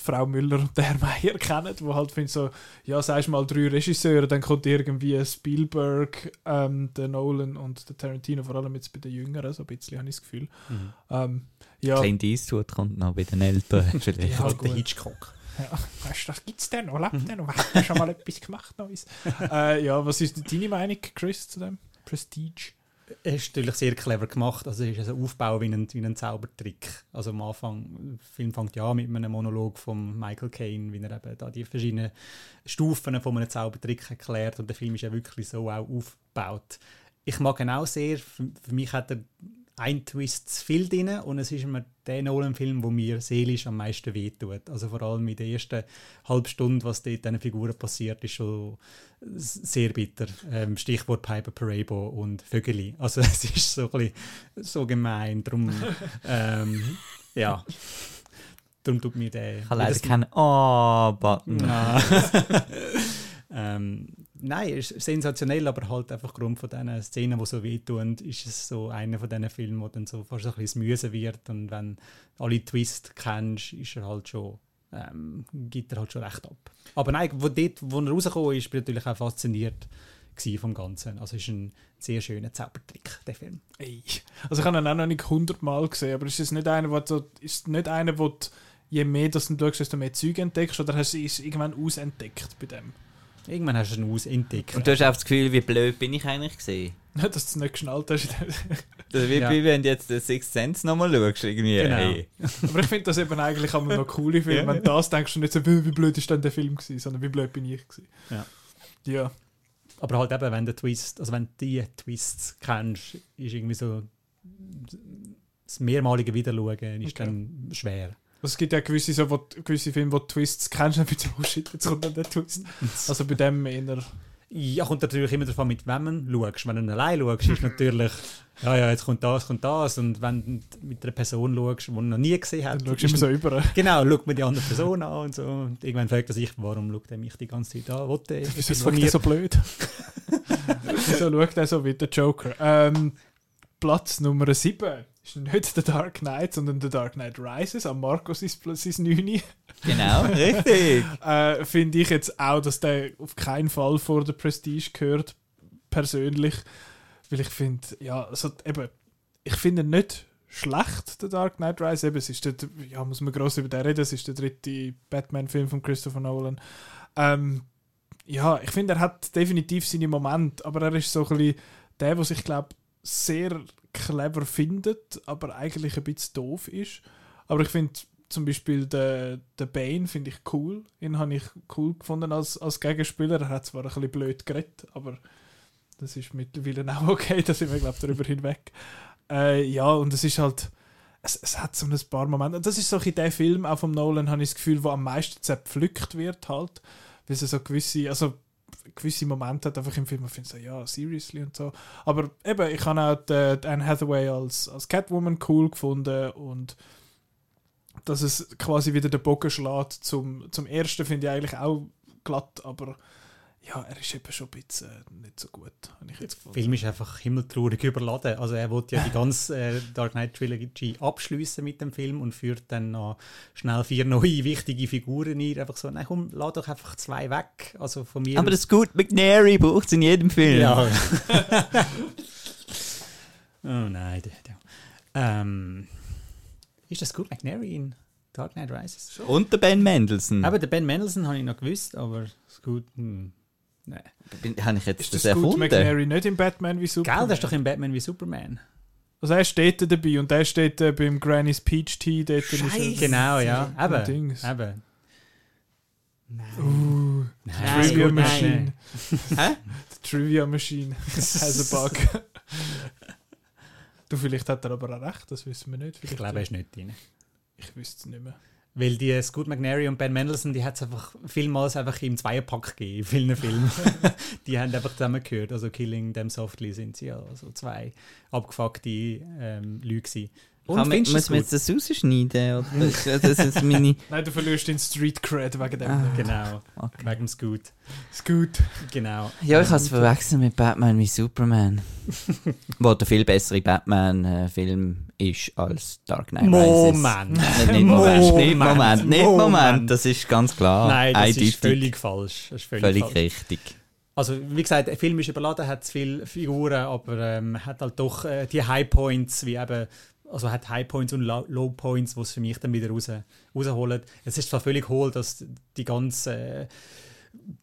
Frau Müller und der Herr Meier kennen wo halt finden so ja sagst mal drei Regisseure dann kommt irgendwie Spielberg ähm, der Nolan und der Tarantino vor allem jetzt bei den Jüngeren so ein bisschen habe ich das Gefühl Mhm. ähm, ja, Clint Eastwood kommt noch bei den Eltern. vielleicht. Ja, der. Hitchcock. ja weißt du das gibt's denn noch lebt der noch hat der schon mal etwas gemacht Neues äh, ja was ist deine Meinung Chris zu dem Prestige Es ist natürlich sehr clever gemacht. Also es ist also Aufbau wie ein, wie ein Zaubertrick. Also am Anfang, der Film fängt ja mit einem Monolog von Michael Caine, wie er eben da die verschiedenen Stufen von einem Zaubertrick erklärt. Und der Film ist ja wirklich so auch aufgebaut. Ich mag ihn auch sehr. Für, für mich hat er ein Twist zu viel drin und es ist immer der Nolan-Film, der mir seelisch am meisten wehtut. Also vor allem in der ersten halben Stunde, was dort diesen Figuren passiert, ist schon sehr bitter. Ähm, Stichwort Piper Parabo und Vögeli. Also es ist so, ein bisschen, so gemein. Darum, ähm, ja. Darum tut mir der... Ich habe leider keinen Oh-Button. Ah. ähm, nein, ist sensationell, aber halt einfach aufgrund von diesen Szenen, die so wehtun, ist es so einer von diesen Filmen, wo dann so fast ein bisschen mühsam wird und wenn alle Twists kennst, ist er halt schon, ähm, gibt er halt schon recht ab. Aber nein, wo, dort, wo er rausgekommen ist, bin ich natürlich auch fasziniert vom Ganzen. Also es ist ein sehr schöner Zaubertrick, der Film. Ey. Also ich habe ihn auch noch nicht hundertmal gesehen, aber ist es nicht einer, wo du, ist nicht einer, wo du, je mehr das du schaust, desto mehr Zeug entdeckst, oder hast du es irgendwann ausentdeckt bei dem? Irgendwann hast du ihn ausentdeckt. Und du hast auch das Gefühl, wie blöd bin ich eigentlich gesehen? Dass du es nicht geschnallt hast. Das ist wie, Ja. wie wenn du jetzt den Sixth Sense nochmal schaust. Irgendwie. Genau. Hey. aber ich finde das eben eigentlich auch noch coole Filme. Wenn du das denkst, du nicht so, wie wie blöd ist denn der Film gewesen, sondern wie blöd bin ich gewesen. Ja. Ja. Aber halt eben, wenn der Twist, also wenn du die Twists kennst, ist irgendwie so das mehrmalige Wiederschauen ist Okay. dann schwer. Also es gibt ja gewisse, so, wo, gewisse Filme, wo Twists kennst, und dann oh shit, jetzt kommt dann der Twist. Also bei dem eher... Ja, kommt natürlich immer davon, mit wem du schaust. Wenn du allein schaust, ist natürlich, ja, ja, jetzt kommt das, kommt das. Und wenn du mit einer Person schaust, die du noch nie gesehen Dann hast, schaust du immer so über. Genau, schaut mir die andere Person an und so. Und irgendwann fragt er sich, warum schaut er mich die ganze Zeit an? Will der Wieso schaut er mir? so blöd? Wieso schaut er so wie der Joker? Ähm, Platz Nummer 7 ist nicht The Dark Knight, sondern The Dark Knight Rises. Am Markus ist Platz 9. Genau, richtig. Äh, Finde ich jetzt auch, dass der auf keinen Fall vor der Prestige gehört, persönlich. Weil ich finde, ja, also eben, ich finde ihn nicht schlecht, der Dark Knight Rises. Eben, es ist der, ja, muss man groß über den reden, es ist der dritte Batman-Film von Christopher Nolan. Ähm, ja, ich finde, er hat definitiv seine Momente, aber er ist so ein bisschen der, der sich, glaube sehr clever findet, aber eigentlich ein bisschen doof ist. Aber ich finde zum Beispiel den, den Bane finde ich cool. Ihn habe ich cool gefunden als, als Gegenspieler. Er hat zwar ein bisschen blöd geredet, aber das ist mittlerweile auch okay, da sind wir, glaube ich, darüber hinweg. Äh, ja, und es ist halt, es, es hat so ein paar Momente, und das ist so in der Film, auch vom Nolan, habe ich das Gefühl, wo am meisten zerpflückt wird halt, weil es so gewisse, also gewisse Momente hat einfach im Film, man findet so, ja, seriously und so. Aber eben, ich habe auch die, die Anne Hathaway als, als Catwoman cool gefunden und dass es quasi wieder den Bogen schlägt zum, zum ersten, finde ich eigentlich auch glatt, aber ja, er ist eben schon ein bisschen äh, nicht so gut, habe ich jetzt Der. Film ist einfach himmeltraurig überladen. Also er wollte ja die ganze äh, Dark Knight Trilogy abschließen mit dem Film und führt dann noch schnell vier neue wichtige Figuren ein. Einfach so, nein komm, lad doch einfach zwei weg. Also von mir Aber das Scoot McNairy braucht es in jedem Film. Ja. oh nein. Der, der. Ähm, ist das gut McNary in Dark Knight Rises? Und der Ben Mendelssohn. Aber der Ben Mendelsohn habe ich noch gewusst, aber gut. Hm. Nein. Habe ich jetzt Ist das, das gut erfunden? McNary nicht im Batman wie Gell, Superman? das ist doch in Batman wie Superman. Also er steht da dabei und der steht äh, beim Granny's Peach Tea dort. ist er- Scheisse. Genau, ja. Eben. Dings. Eben. Uh, Nein, Trivia gut, nein, Machine. Hä? Trivia Machine has a bug. du, vielleicht hat er aber auch recht, das wissen wir nicht. Ich Vielleicht glaube, er ist nicht drin. ich wüsste es nicht mehr. Weil die Scoot McNary und Ben Mendelsohn, die hat es einfach vielmals einfach im Zweierpack gegeben, in vielen Filmen. die haben einfach zusammengehört. Also Killing Them Softly sind sie ja so zwei abgefuckte ähm, Leute gewesen. Kann man, findest du muss es man jetzt das rausschneiden? Oder? das ist meine... Nein, du verlierst den Street Cred wegen dem. Ah. Genau, Okay. wegen dem Scoot. Ist gut. Genau. Ja, ich habe es verwechselt mit Batman wie Superman. wo der viel bessere Batman-Film ist als Dark Knight Rises. Moment. Nicht, nicht Moment, nicht Moment. Moment, nicht Moment, Moment. das ist ganz klar. Nein, das Eindeutig. ist völlig falsch. Das ist völlig, völlig falsch. richtig. Also, wie gesagt, der Film ist überladen, hat zu viele Figuren, aber ähm, hat halt doch äh, die High Points, wie eben, also hat High Points und Low, Points, die es für mich dann wieder raus, rausholen. Es ist zwar völlig hohl, dass die ganze äh,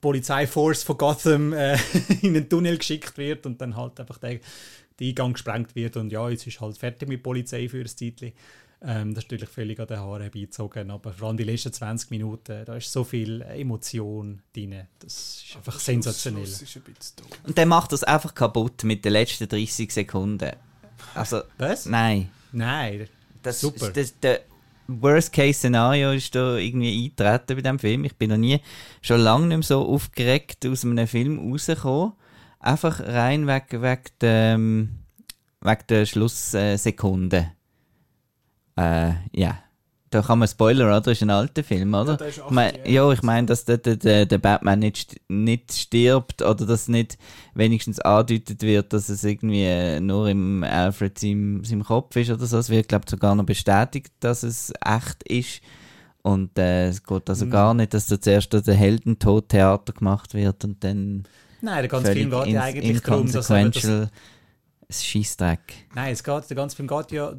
Polizeiforce von Gotham äh, in den Tunnel geschickt wird und dann halt einfach der, der Eingang gesprengt wird und ja, jetzt ist halt fertig mit Polizei für ein Zeitchen. Ähm, das ist natürlich völlig an den Haaren herbeizogen, aber vor allem die letzten 20 Minuten, da ist so viel Emotion drin. Das ist einfach sensationell. Das ist ein. Und dann macht das einfach kaputt mit den letzten 30 Sekunden. Also, Was? nein. Nein. Das, Super. Das, der Worst-Case-Szenario ist da irgendwie eingetreten bei diesem Film. Ich bin noch nie, schon lange nicht mehr so aufgeregt aus einem Film rausgekommen. Einfach rein wegen, wegen, der, wegen der Schlusssekunde. Äh, ja. Da kann man Spoiler, oder? Das ist ein alter Film, oder? Ja, der ist Ich mein, 80 ja, ich meine, dass der, der- der, Batman nicht, nicht stirbt oder dass nicht wenigstens andeutet wird, dass es irgendwie nur im Alfred seinem, seinem Kopf ist oder so. Es wird, glaube ich, sogar noch bestätigt, dass es echt ist. Und äh, es geht also Mhm. gar nicht, dass da zuerst der Heldentod-Theater gemacht wird und dann Nein, der ganze Film geht ja eigentlich darum, dass, ein Scheissdreck. Nein, es geht, der ganze Film geht ja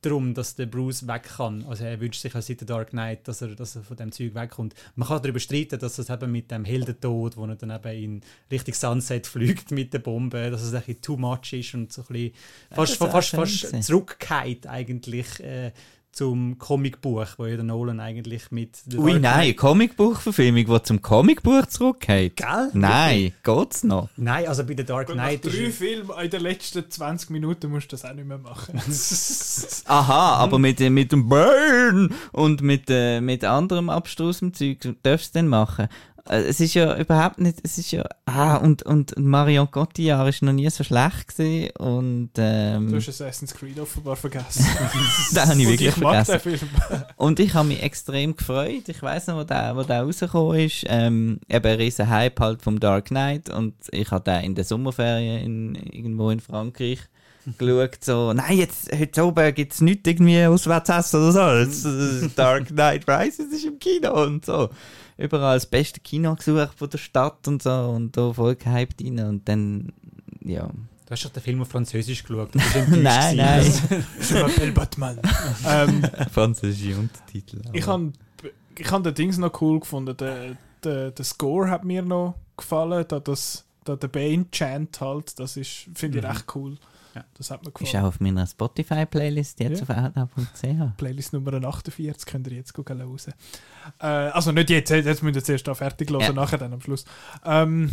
darum, dass der Bruce weg kann. Also er wünscht sich ja seit der Dark Knight, dass er, dass er von dem Zeug wegkommt. Man kann darüber streiten, dass das eben mit dem Heldentod, wo er dann eben in Richtung Sunset fliegt mit der Bombe, dass es ein bisschen too much ist und so ein bisschen fast, fast, fast, fast zurückgeht eigentlich äh, zum Comicbuch, wo ja der Nolan eigentlich mit Ui, Dark nein, Knight- Comicbuchverfilmung, die zum Comicbuch zurückgeht. Gell? Nein, geht's noch? Nein, also bei der Dark Und nach Knight drei Filmen in den letzten 20 Minuten musst du das auch nicht mehr machen. Aha, aber mit, äh, mit dem Burn und mit, äh, mit anderem abstrusem Zeug darfst du denn machen. Äh, Es ist ja überhaupt nicht, es ist ja, ah, und, und Marion Cotillard ist noch nie so schlecht gewesen und, Du ähm, hast Assassin's Creed offenbar vergessen. den habe ich Und wirklich ich mag vergessen. Und ich habe mich extrem gefreut. Ich weiß noch, wo der, wo der rausgekommen ist. Ähm, eben ein riesen Hype halt vom Dark Knight. Und ich habe den in der Sommerferien in, irgendwo in Frankreich geschaut. So, nein, jetzt, heute oben gibt es nichts irgendwie auswärts essen oder so. Äh, Dark Knight Rises ist im Kino und so. Überall das beste Kino gesucht von der Stadt und so. Und da voll gehypt rein. Und dann, ja. Du hast doch den Film auf Französisch geschaut. Nein, nein. m'appelle Batman. ähm, Französische Untertitel. ich habe ich hab den Dings noch cool gefunden. Der, der, der Score hat mir noch gefallen. Da das, da der Bane-Chant halt, das ist, finde ich Mhm. recht cool. Ja. Das hat mir Ist gefallen. auch auf meiner Spotify-Playlist jetzt Ja. auf outnow.ch. Playlist Nummer 48 könnt ihr jetzt gucken hören. Äh, also nicht jetzt, jetzt müsst ihr zuerst da fertig hören, Ja. nachher dann am Schluss. Ähm,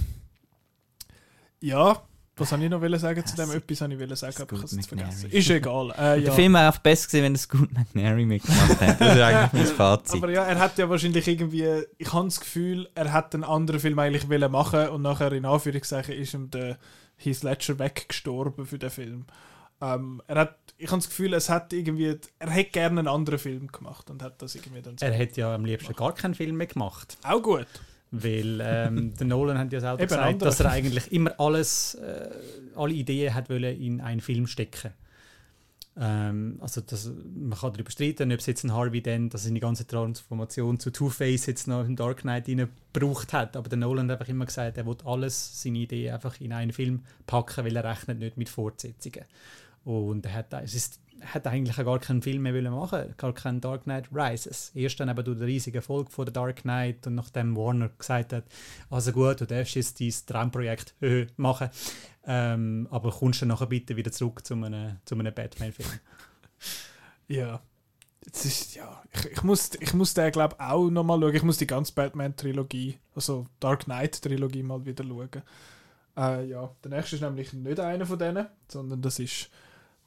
ja, Was soll ich noch wollen sagen zu dem? Etwas wollte ich wollen sagen, aber ich habe es vergessen. Ist egal. Äh, Der ja. Film wäre auch besser gewesen, wenn Scoot McNairy mitgemacht hätte. Das ist eigentlich mein Fazit. Aber ja, er hat ja wahrscheinlich irgendwie, ich habe das Gefühl, er hat einen anderen Film eigentlich wollen machen und nachher in Anführungszeichen ist ihm der Heath Ledger weggestorben für den Film. Ähm, er hat, ich habe das Gefühl, es hat irgendwie, er hätte gerne einen anderen Film gemacht und hat das irgendwie dann so. Er hätte ja am liebsten gar keinen Film mehr gemacht. Auch gut. Weil ähm, der Nolan hat ja selber Eben gesagt, andere. dass er eigentlich immer alles, äh, alle Ideen hat wollen in einen Film stecken. Ähm, also das, man kann darüber streiten, ob es jetzt ein Harvey Dent, dass er seine ganze Transformation zu Two-Face jetzt noch im Dark Knight gebraucht hat. Aber der Nolan hat einfach immer gesagt, er will alles, seine Ideen einfach in einen Film packen, weil er rechnet nicht mit Fortsetzungen. Und er hat, es ist, hat eigentlich gar keinen Film mehr machen, gar keinen Dark Knight Rises. Erst dann eben durch den riesigen Erfolg von der Dark Knight und nachdem Warner gesagt hat, also gut, du darfst jetzt dein Traumprojekt äh, machen, ähm, aber kommst dann nachher bitte wieder zurück zu einem, zu einem Batman-Film. Ja. Jetzt ist, ja, ich, ich muss, ich muss den, glaube auch nochmal schauen. Ich muss die ganze Batman-Trilogie, also Dark Knight-Trilogie mal wieder schauen. Äh, ja, der nächste ist nämlich nicht einer von denen, sondern das ist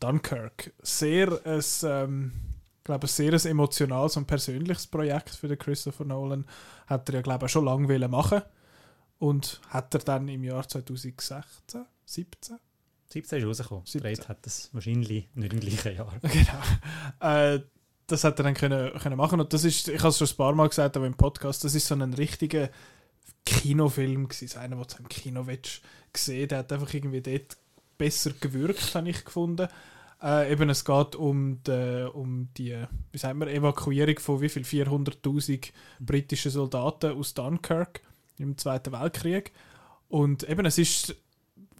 Dunkirk. Sehr ein, ähm, glaube, ein sehr ein emotionales und persönliches Projekt für den Christopher Nolan. Hat er ja, glaube ich, schon lange machen Und hat er dann im Jahr 2016, 17? 17 ist rausgekommen. 17. Dreht hat das wahrscheinlich nicht im gleichen Jahr. Genau. Äh, das hat er dann können, können machen und das ist, ich habe es schon ein paar Mal gesagt, aber im Podcast, das ist so ein richtiger Kinofilm gewesen, so einer, den du im Kino willst, gesehen, der hat einfach irgendwie dort besser gewirkt, habe ich gefunden. Äh, eben, es geht um die, um die wie sagt man, Evakuierung von wie viel 400'000 britischen Soldaten aus Dunkirk im Zweiten Weltkrieg. Und eben, es ist,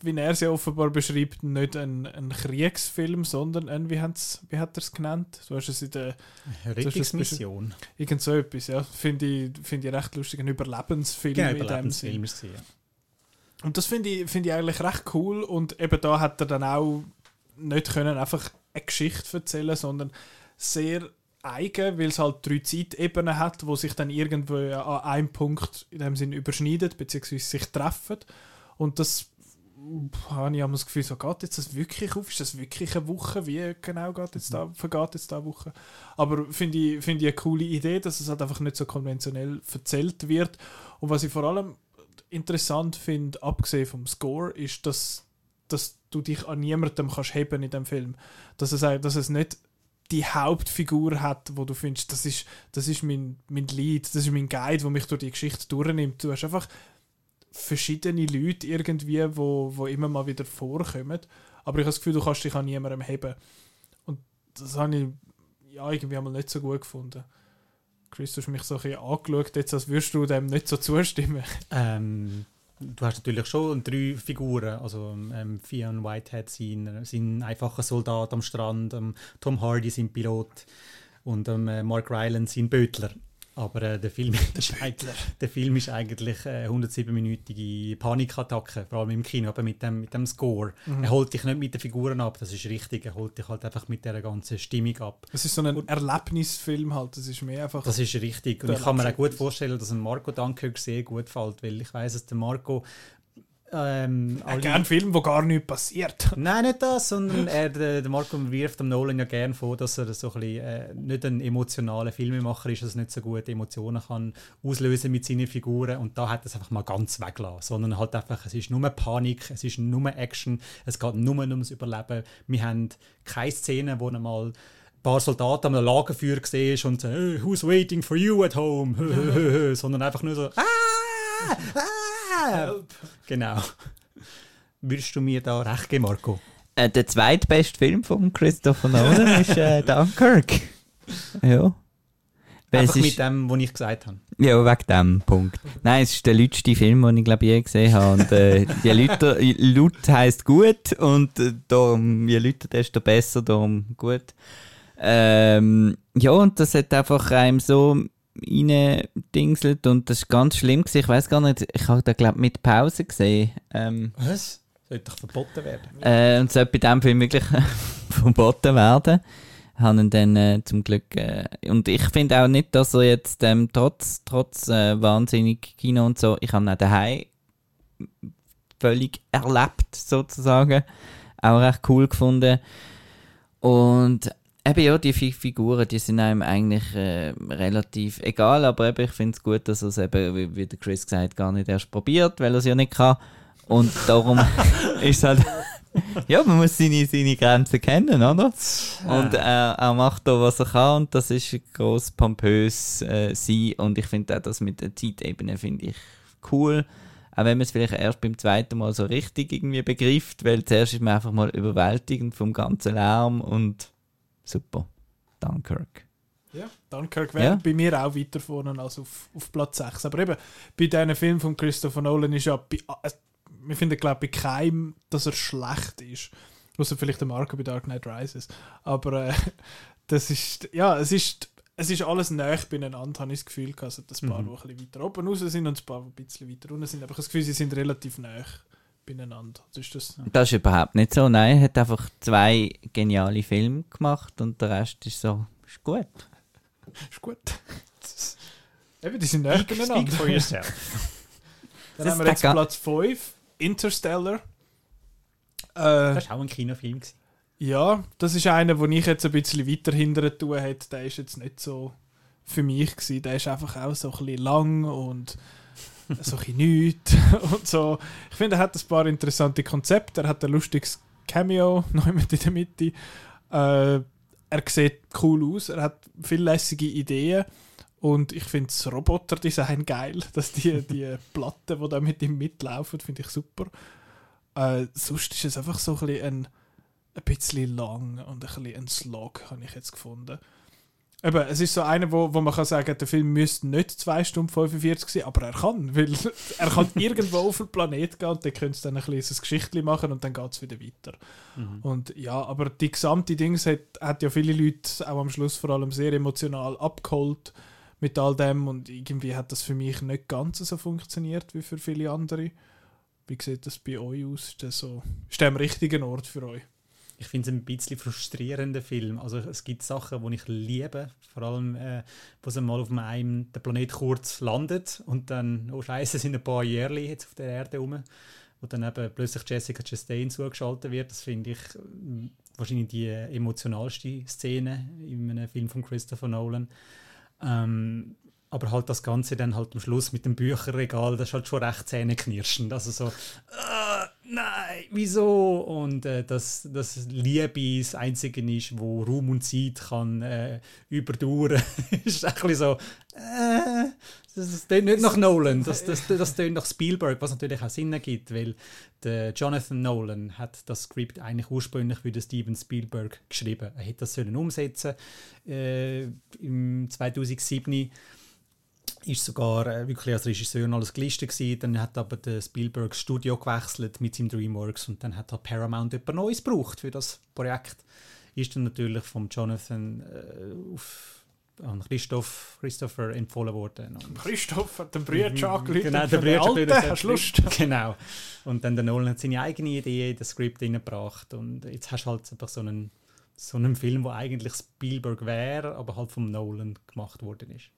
wie er es ja offenbar beschreibt, nicht ein, ein Kriegsfilm, sondern ein, wie, wie hat er es genannt? Du hast es in der, Rettungsmission. irgend so etwas, ja. Finde ich, find ich recht lustig, ein Überlebensfilm Genau, in dem Sinn. Ja. Und das finde ich, find ich eigentlich recht cool. Und eben da hat er dann auch nicht können einfach eine Geschichte erzählen, sondern sehr eigen, weil es halt drei Zeitebenen hat, wo sich dann irgendwo an einem Punkt in dem Sinn überschneiden, beziehungsweise sich treffen. Und das habe ich das Gefühl, so geht jetzt das wirklich auf? Ist das wirklich eine Woche? Wie genau geht jetzt da, vergeht jetzt da eine Woche? Aber finde ich, finde ich eine coole Idee, dass es halt einfach nicht so konventionell erzählt wird. Und was ich vor allem interessant finde, abgesehen vom Score, ist, dass, dass du dich an niemandem kannst heben in dem Film. Dass es, dass es nicht die Hauptfigur hat, wo du findest, das ist, das ist mein, mein Lead, das ist mein Guide, wo mich durch die Geschichte durchnimmt. Du hast einfach verschiedene Leute irgendwie, wo, wo immer mal wieder vorkommen. Aber ich habe das Gefühl, du kannst dich an niemandem heben. Und das habe ich ja irgendwie einmal nicht so gut gefunden. Chris, du hast mich so ein bisschen angeschaut, jetzt, als würdest du dem nicht so zustimmen. Ähm, du hast natürlich schon drei Figuren. Also ähm, Fionn Whitehead, sein, sein einfacher Soldat am Strand, ähm, Tom Hardy, sein Pilot und ähm, äh, Mark Rylance, sein Bötler. Aber äh, der, Film, der Film ist eigentlich äh, 107-minütige Panikattacke, vor allem im Kino, aber mit dem, mit dem Score. Mhm. Er holt dich nicht mit den Figuren ab, das ist richtig. Er holt dich halt einfach mit der ganzen Stimmung ab. Es ist so ein Erlebnisfilm halt, das ist mehr einfach... Das ist richtig. Und ich kann mir auch gut vorstellen, dass ein Marco Dunkirk sehr gut gefällt, weil ich weiß, dass der Marco ähm, Äh, Gerne Film, wo gar nichts passiert. Nein, nicht das, sondern er, der, der Marco wirft dem Nolan ja gerne vor, dass er so ein bisschen, äh, nicht ein emotionaler Filmemacher ist, dass er nicht so gut Emotionen kann auslösen mit seinen Figuren und da hat er es einfach mal ganz weggelassen, sondern halt einfach, es ist nur Panik, es ist nur Action, es geht nur ums Überleben. Wir haben keine Szene, wo er mal ein paar Soldaten am Lagerfeuer gesehen und so, hey, who's waiting for you at home? sondern einfach nur so, ah, ah. Genau. Würdest du mir da recht geben, Marco? Äh, der zweitbeste Film von Christopher Nolan ist äh, Dunkirk. Ja. Weil Einfach es mit ist, dem, was ich gesagt habe. ja, wegen dem Punkt. Nein, es ist der letzte Film, den ich glaube je gesehen habe. Und äh, je lauter, laut heisst gut und äh, darum, je lauter, desto besser, darum gut. Ähm, ja, und das hat einfach einem so reingedingselt und das ist ganz schlimm gewesen. Ich weiß gar nicht, ich habe da glaube mit Pause gesehen. Ähm, Was? Sollte doch verboten werden. äh, und sollte bei dem Film wirklich verboten werden. Haben dann äh, zum Glück. Äh, und ich finde auch nicht, dass er jetzt ähm, trotz, trotz äh, wahnsinnig Kino und so, ich habe ihn daheim völlig erlebt, sozusagen. Auch recht cool gefunden. Und eben ja, die vier Figuren, die sind einem eigentlich äh, relativ egal, aber eben, ich finde es gut, dass er es eben, wie, wie der Chris gesagt hat, gar nicht erst probiert, weil er es ja nicht kann. Und darum ist es halt, ja, man muss seine, seine Grenzen kennen, oder? Und er, er macht da, was er kann und das ist gross pompös äh, sein und ich finde auch das mit der Zeitebene finde ich cool. Auch wenn man es vielleicht erst beim zweiten Mal so richtig irgendwie begreift, weil zuerst ist man einfach mal überwältigend vom ganzen Lärm und super. Dunkirk. Ja, Dunkirk wäre Ja. bei mir auch weiter vorne als auf, auf Platz 6. Aber eben, bei diesen Filmen von Christopher Nolan ist ja, bei, äh, wir finden, glaube ich, bei keinem, dass er schlecht ist. Außer vielleicht der Marco bei Dark Knight Rises. Aber äh, das ist, ja, es ist, es ist alles näher beieinander, habe ich das Gefühl gehabt. Also, dass ein paar, Mhm. die ein bisschen weiter oben raus sind und ein paar, die ein bisschen weiter unten sind. Aber ich habe das Gefühl, sie sind relativ näher beieinander. Also ist das, Das ist überhaupt nicht so. Nein, er hat einfach zwei geniale Filme gemacht und der Rest ist so, ist gut. ist gut. Eben, die sind näher Speak beieinander. for yourself. Dann Das haben wir jetzt Platz 5, Interstellar. Äh, Das war auch ein Kinofilm. Gewesen. ja, das ist einer, wo ich jetzt ein bisschen weiter hinterher tun hätte. Der ist jetzt nicht so für mich gewesen. Der ist einfach auch so ein bisschen lang und so ein nichts und so. Ich finde, er hat ein paar interessante Konzepte. Er hat ein lustiges Cameo noch mit in der Mitte. Äh, er sieht cool aus. Er hat viele lässige Ideen. Und ich finde das Roboterdesign geil, dass die, die Platten, die da mit ihm mitlaufen, finde ich super. Äh, sonst ist es einfach so ein bisschen ein, ein bisschen lang und ein bisschen ein Slog, habe ich jetzt gefunden. Eben, es ist so einer, wo, wo man kann sagen, der Film müsste nicht 2 Stunden 45 sein, aber er kann, weil er kann irgendwo auf den Planet gehen und dann könnt ihr dann ein kleines Geschichtchen machen und dann geht es wieder weiter. Und ja, aber die gesamte Dings hat, hat ja viele Leute auch am Schluss vor allem sehr emotional abgeholt mit all dem und irgendwie hat das für mich nicht ganz so funktioniert wie für viele andere. Wie sieht das bei euch aus? Ist das so, ist der am richtigen Ort für euch? Ich finde es ein bisschen frustrierender Film. Also es gibt Sachen, die ich liebe, vor allem, äh, wo sie mal auf einem der Planet kurz landet und dann, oh Scheiße, sind ein paar Jahre jetzt auf der Erde rum, wo dann eben plötzlich Jessica Chastain zugeschaltet wird. Das finde ich äh, wahrscheinlich die emotionalste Szene in einem Film von Christopher Nolan. Ähm, aber halt das Ganze dann halt am Schluss mit dem Bücherregal, das ist halt schon recht zähneknirschend. Also so, äh, nein, wieso? Und äh, dass das Liebe das Einzige ist, wo Raum und Zeit kann äh, überdauern, ist ein bisschen so, äh, das, das tönt nicht nach Nolan, das, das, das tönt nach Spielberg, was natürlich auch Sinn ergibt, weil der Jonathan Nolan hat das Skript eigentlich ursprünglich für Steven Spielberg geschrieben. Er hätte das sollen umsetzen äh, im 2007 ist sogar äh, wirklich als Regisseur noch alles gelistet gewesen. Dann hat aber der Spielberg das Studio gewechselt mit seinem DreamWorks und dann hat halt Paramount etwas Neues gebraucht für das Projekt. Ist dann natürlich vom Jonathan äh, auf an Christoph, Christopher empfohlen worden. Und Christoph hat den Brüder angerufen. Genau, der Brüder Alte, hast Lust? Genau. Und dann der Nolan hat seine eigene Idee in das Skript reingebracht. Und jetzt hast du halt einfach so einen, so einen Film, der eigentlich Spielberg wäre, aber halt vom Nolan gemacht worden ist.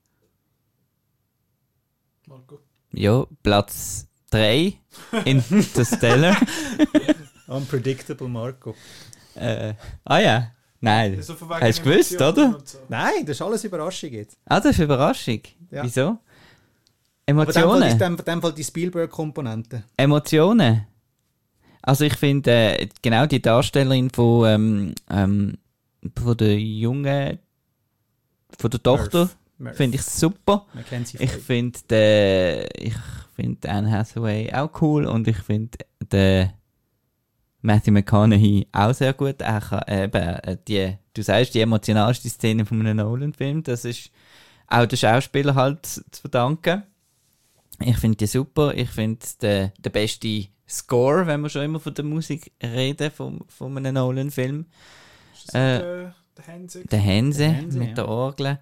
Marco. Ja, Platz 3 Interstellar. Unpredictable Marco. äh, ah ja, nein. So von wegen Hast du gewusst, Emotionen oder? so. Nein, das ist alles Überraschung jetzt. Ah, das ist Überraschung. Ja. Wieso? Aber in dem Fall Emotionen? ist in dem Fall die Spielberg-Komponente. Emotionen. Also ich finde äh, genau die Darstellerin von, ähm, ähm, von der Jungen, von der Tochter, Murph. Finde ich super. Ich finde ich finde Anne Hathaway auch cool und ich finde den Matthew McConaughey auch sehr gut. Er kann, eben, äh, die, du sagst, die emotionalste Szene von einem Nolan-Film, das ist auch der Schauspieler halt zu verdanken. Ich finde die super. Ich finde der, der beste Score, wenn wir schon immer von der Musik reden, von, von einem Nolan-Film. Äh, der, Hänse Der Hänse, mit ja. der Orgel.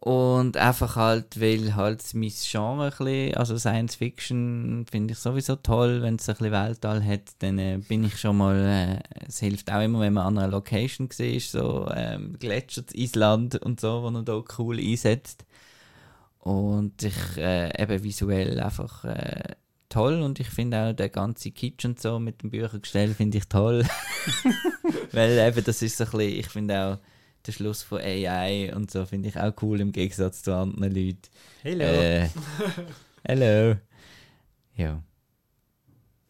Und einfach halt, weil halt mein Genre ein bisschen, also Science Fiction finde ich sowieso toll, wenn es ein bisschen Weltall hat, dann äh, bin ich schon mal, äh, es hilft auch immer, wenn man an einer Location sieht, so ähm, Gletscher, das Island und so, wo man da cool einsetzt. Und ich äh, eben visuell einfach äh, toll und ich finde auch der ganze Kitsch und so mit dem Büchergestell finde ich toll. Weil eben das ist so ein bisschen, ich finde auch der Schluss von AI und so finde ich auch cool im Gegensatz zu anderen Leuten. Hello. Äh, hello. Ja.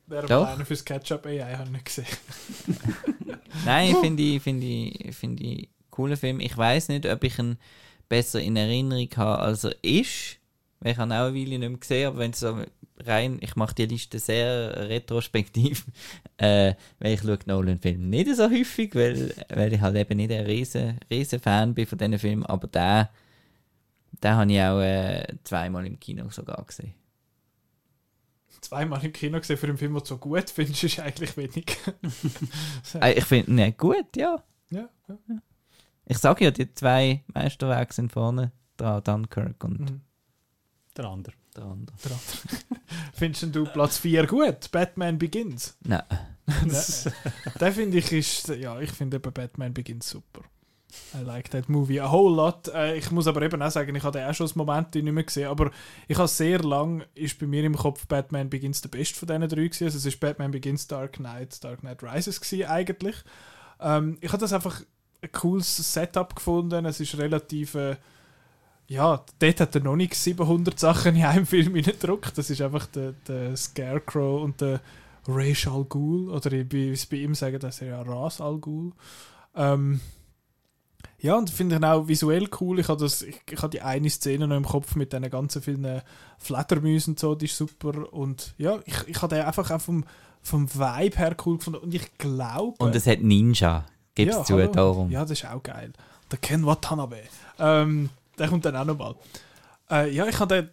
Aber einer fürs Ketchup AI, habe ich nicht gesehen. Nein, finde ich, finde ich, finde ich cooler Film. Ich weiß nicht, ob ich ihn besser in Erinnerung habe, als er ist. Ich habe auch eine Weile nicht mehr gesehen, aber wenn es so rein, ich mache die Liste sehr retrospektiv, äh, weil ich schaue Nolan-Filme nicht so häufig, weil, weil ich halt eben nicht ein riesen, riesen Fan bin von diesen Filmen, aber den, den habe ich auch äh, zweimal im Kino sogar gesehen. Zweimal im Kino gesehen für einen Film, du so gut findest, ist eigentlich wenig. Äh, ich finde ihn gut, ja. ja, ja. Ich sage ja, die zwei Meisterwerke sind vorne dran, Dunkirk und Mhm. Der andere. der andere. Der andere. Findest du Platz 4 gut? Batman Begins? Nein. Nein. Den finde ich ist, ja, ich finde eben Batman Begins super. I like that movie a whole lot. Äh, ich muss aber eben auch sagen, ich habe den auch schon ein Moment nicht mehr gesehen, aber ich habe sehr lang, ist bei mir im Kopf Batman Begins der beste von diesen drei gewesen. Also es ist Batman Begins, Dark Knight, Dark Knight Rises gewesen eigentlich. Ähm, ich habe das einfach ein cooles Setup gefunden. Es ist relativ, äh, ja, dort hat er noch nicht 700 Sachen in einem Film gedruckt. Das ist einfach der, der Scarecrow und der Ra's al Ghul, oder wie wie es bei ihm sagen, das ist ja Ras al Ghul. Ähm, ja, und finde ich auch visuell cool. Ich habe ich, ich habe die eine Szene noch im Kopf mit diesen ganzen vielen Fledermäusen und so, die ist super. Und ja, ich, ich habe den einfach auch vom, vom Vibe her cool gefunden. Und ich glaube... Und es hat Ninja. Gib's Ja, zu, hallo. darum. Ja, das ist auch geil. Der Ken Watanabe. Ähm, der kommt dann auch nochmal. Äh, ja, ich habe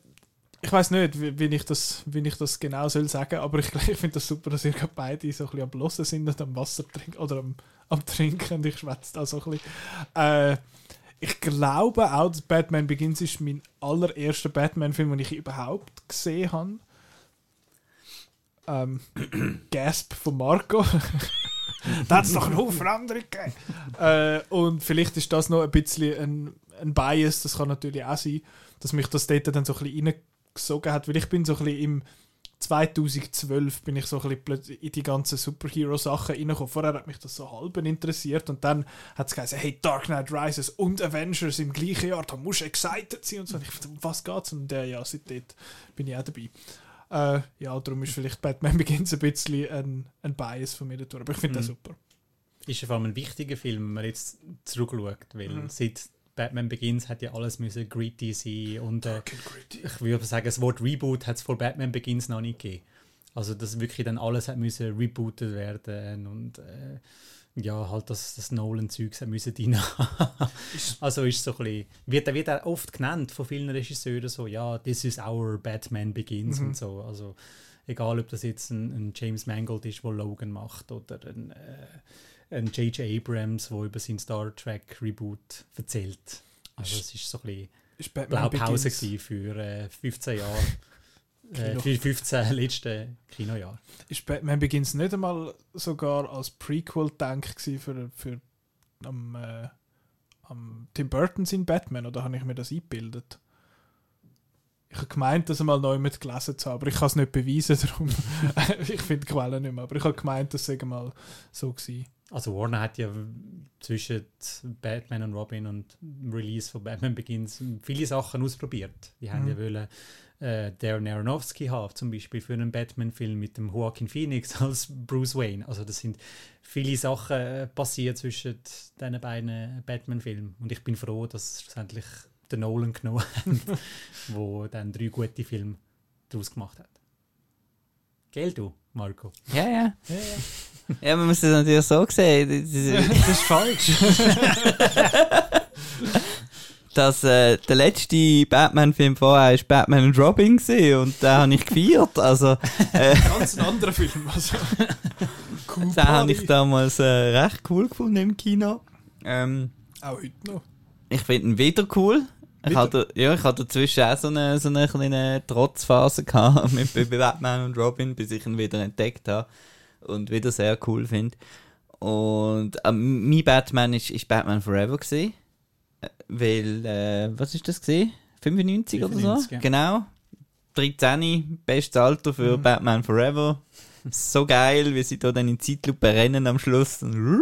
ich weiß nicht, wie, wie, ich das, wie ich das genau soll sagen, aber ich, ich finde das super, dass ihr beide so ein bisschen am Blossen sind und am Wasser trinken oder am, am Trinken und ich schwätze da so ein bisschen. Äh, ich glaube auch, dass Batman Begins ist mein allererster Batman-Film, den ich überhaupt gesehen habe. Ähm, Gasp von Marco. da hat es noch einen Haufen andere gegeben. äh, und vielleicht ist das noch ein bisschen ein, ein Bias, das kann natürlich auch sein, dass mich das dort dann so ein bisschen reingesogen hat, weil ich bin so ein bisschen im 2012 bin ich so ein bisschen plötzlich in die ganzen Superhero-Sachen reingekommen. Vorher hat mich das so halb interessiert und dann hat es gesagt, hey, Dark Knight Rises und Avengers im gleichen Jahr, da musst du excited sein und so. Und ich dachte, um was geht's? Und äh, ja, seitdem bin ich auch dabei. Äh, ja, darum ist vielleicht Batman Begins ein bisschen ein, ein Bias von mir durch, aber ich finde Mhm. das super. Ist vor allem ein wichtiger Film, wenn man jetzt zurückschaut, weil Mhm. seit Batman Begins hat ja alles müssen gritty sein und äh, ich würde sagen, das Wort Reboot hat es vor Batman Begins noch nicht gegeben. Also, dass wirklich dann alles hat müssen rebootet werden und äh, ja, halt das, das Nolan-Zeugs hat müssen rein. also ist so ein bisschen, wird, wird auch oft genannt von vielen Regisseuren so, ja, this is our Batman Begins Mhm. und so. Also egal, ob das jetzt ein, ein James Mangold ist, der Logan macht oder ein äh, ein J.J. Abrams, der über sein Star Trek Reboot erzählt. Also es ist so ein bisschen Ist Batman Blaupause für äh, 15 Jahre. äh, Kino. für 15 letzte Kinojahre. Ist Batman Begins nicht einmal sogar als Prequel gedacht gewesen für, für am, äh, am Tim Burton in Batman oder habe ich mir das eingebildet? Ich habe gemeint, das einmal neu mit gelesen zu haben, aber ich kann es nicht beweisen, darum ich finde die Quellen nicht mehr. Aber ich habe gemeint, das sei mal so gewesen. Also Warner hat ja zwischen Batman und Robin und Release von Batman Begins viele Sachen ausprobiert. Die haben Mhm. ja wollen äh, Darren Aronofsky haben, zum Beispiel für einen Batman-Film mit dem Joaquin Phoenix als Bruce Wayne. Also das sind viele Sachen äh, passiert zwischen diesen beiden Batman-Filmen. Und ich bin froh, dass schlussendlich der Nolan genommen hat, wo dann drei gute Filme daraus gemacht hat. Gell du, Marco? Ja, ja. Ja, ja. Ja, man muss das natürlich so sehen. Das- das ist falsch. dass äh, der letzte Batman-Film vorher ist Batman und Robin gewesen und den habe ich gefeiert. Also, äh, Ganz ein anderer Film. Also. Cool den habe ich damals äh, recht cool gefunden im Kino. Ähm, Auch heute noch. ich finde ihn wieder cool. Ich hatte, ja, ich hatte dazwischen auch so eine, so eine kleine Trotzphase gehabt mit Batman und Robin, bis ich ihn wieder entdeckt habe und wieder sehr cool finde. Und ähm, mein Batman ist, ist Batman Forever gewesen. Äh, Weil, äh, was ist das gewesen? 95, oder 95, so? ja. Genau. 13, bestes Alter für Mhm. Batman Forever. So geil, wie sie da dann in Zeitlupe rennen am Schluss. Und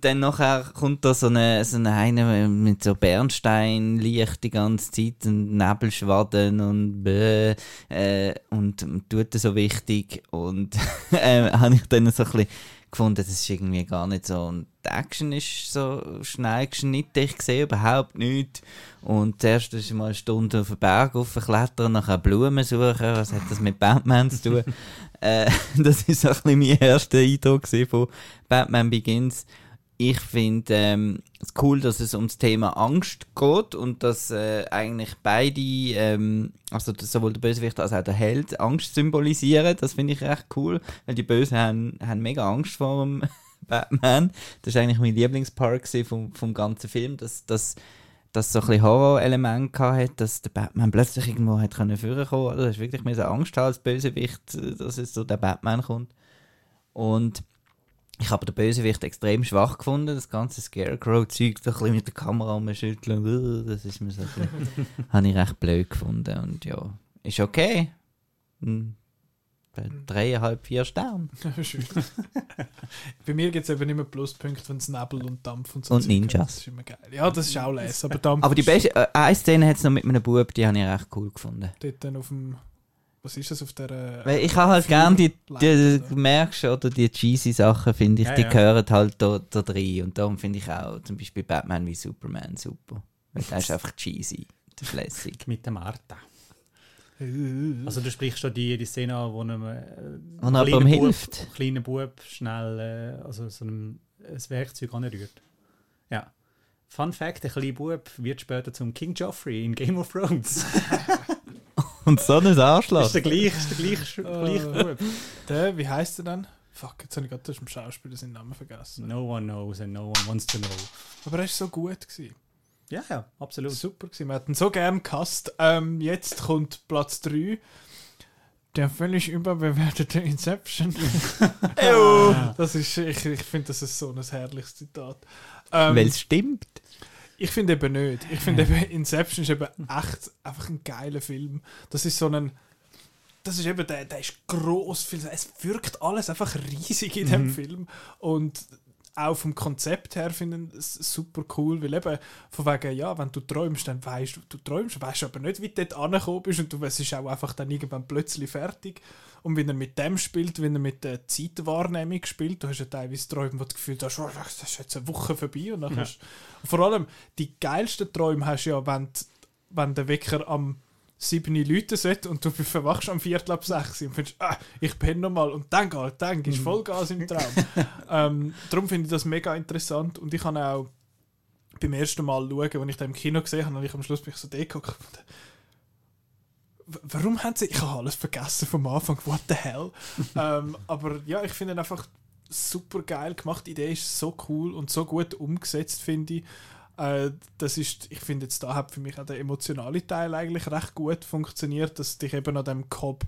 dann nachher kommt da so eine, so eine, eine mit so Bernsteinlicht die ganze Zeit und Nebelschwaden und bäh, äh, und, und tut das so wichtig. Und äh, habe ich dann so ein bisschen gefunden, das ist irgendwie gar nicht so. Und die Action ist so schnell geschnitten, ich sehe überhaupt nichts. Und zuerst ist mal eine Stunde auf den Berg aufklettern, nachher Blumen suchen, was hat das mit Batman zu tun? äh, das ist so ein bisschen mein erster Eindruck von Batman Begins. Ich finde ähm, es cool, dass es ums Thema Angst geht und dass äh, eigentlich beide, ähm, also sowohl der Bösewicht als auch der Held, Angst symbolisieren. Das finde ich recht cool, weil die Bösen haben, haben mega Angst vor dem Batman. Das ist eigentlich mein Lieblingspart gewesen vom, vom ganzen Film, dass, dass, so ein bisschen Horror-Element hatte, dass der Batman plötzlich irgendwo hat können vorkommen. Also, das ist wirklich mehr so Angst als Bösewicht, äh, dass es so der Batman kommt. Und ich habe den Bösewicht extrem schwach gefunden, das ganze Scarecrow-Zeug, so ein bisschen mit der Kamera rumschütteln, uh, das ist mir so ein bisschen, habe ich recht blöd gefunden und ja, ist okay. Hm, bei dreieinhalb, vier Sterne. Schön. Bei mir gibt es eben immer Pluspunkte, wenn es Nebel und Dampf und so Und Ninjas. hat. Das ist immer geil. Ja, das ist auch les, aber Dampf Aber die beste, äh, eine Szene hat es noch mit einem Bub, die habe ich recht cool gefunden. dort dann auf dem... Was ist das auf der... äh, Weil ich habe halt gerne die, die, du merkst schon, oder die cheesy Sachen, finde ich, Ja, die ja. gehören halt da, da rein. Und darum finde ich auch zum Beispiel Batman wie Superman super. Weil der ist einfach cheesy, der lässig. Mit der Martha. äh, Also du sprichst schon die, die Szene an, wo einem äh, Wo er kleinen jemandem Bub- hilft. kleinen Bub schnell äh, also so einem, ein Werkzeug anrührt. Ja. Fun Fact, der kleine Bub wird später zum King Joffrey in Game of Thrones. Und so ein Arschloch. ist der gleiche, ist der gleiche, gleiche Bub. Der, wie heißt der denn? Fuck, jetzt habe ich gerade aus dem Schauspieler seinen Namen vergessen. No one knows and no one wants to know. Aber er war so gut. Gewesen. Ja, ja, absolut. Super gewesen. Wir hatten so gern gehasst. Ähm, jetzt kommt Platz 3. Der völlig überbewertete Inception. das ist, ich, ich finde, das ist so ein herrliches Zitat. Ähm, Weil es stimmt. Ich finde eben nicht. Ich finde eben, Inception ist eben echt einfach ein geiler Film. Das ist so ein. Das ist eben, der, der ist groß. Es wirkt alles einfach riesig in dem Film. Und auch vom Konzept her finde ich es super cool, weil eben von wegen, ja, wenn du träumst, dann weißt du, du träumst, weißt aber nicht, wie du dort angekommen bist und du, es ist auch einfach dann irgendwann plötzlich fertig. Und wenn er mit dem spielt, wenn er mit der Zeitwahrnehmung spielt, du hast ja teilweise Träume, wo du das Gefühl hast, oh, das ist jetzt eine Woche vorbei und dann Ja. hast, vor allem die geilsten Träume hast du ja, wenn, wenn der Wecker am 7 Leute sollte und du verwachst am Viertel ab 6 und findest, ah, ich penne nochmal und dann geht, dann gehst Mhm. Vollgas im Traum. ähm, darum finde ich das mega interessant und ich habe auch beim ersten Mal schauen, als ich das im Kino gesehen habe, und ich am Schluss bin ich so w- Warum haben sie. Ich habe alles vergessen vom Anfang. What the hell? ähm, aber ja, ich finde ihn einfach super geil gemacht. Die Idee ist so cool und so gut umgesetzt, finde ich. Äh, das ist, ich finde jetzt da hat für mich auch der emotionale Teil eigentlich recht gut funktioniert, dass dich eben an dem Cobb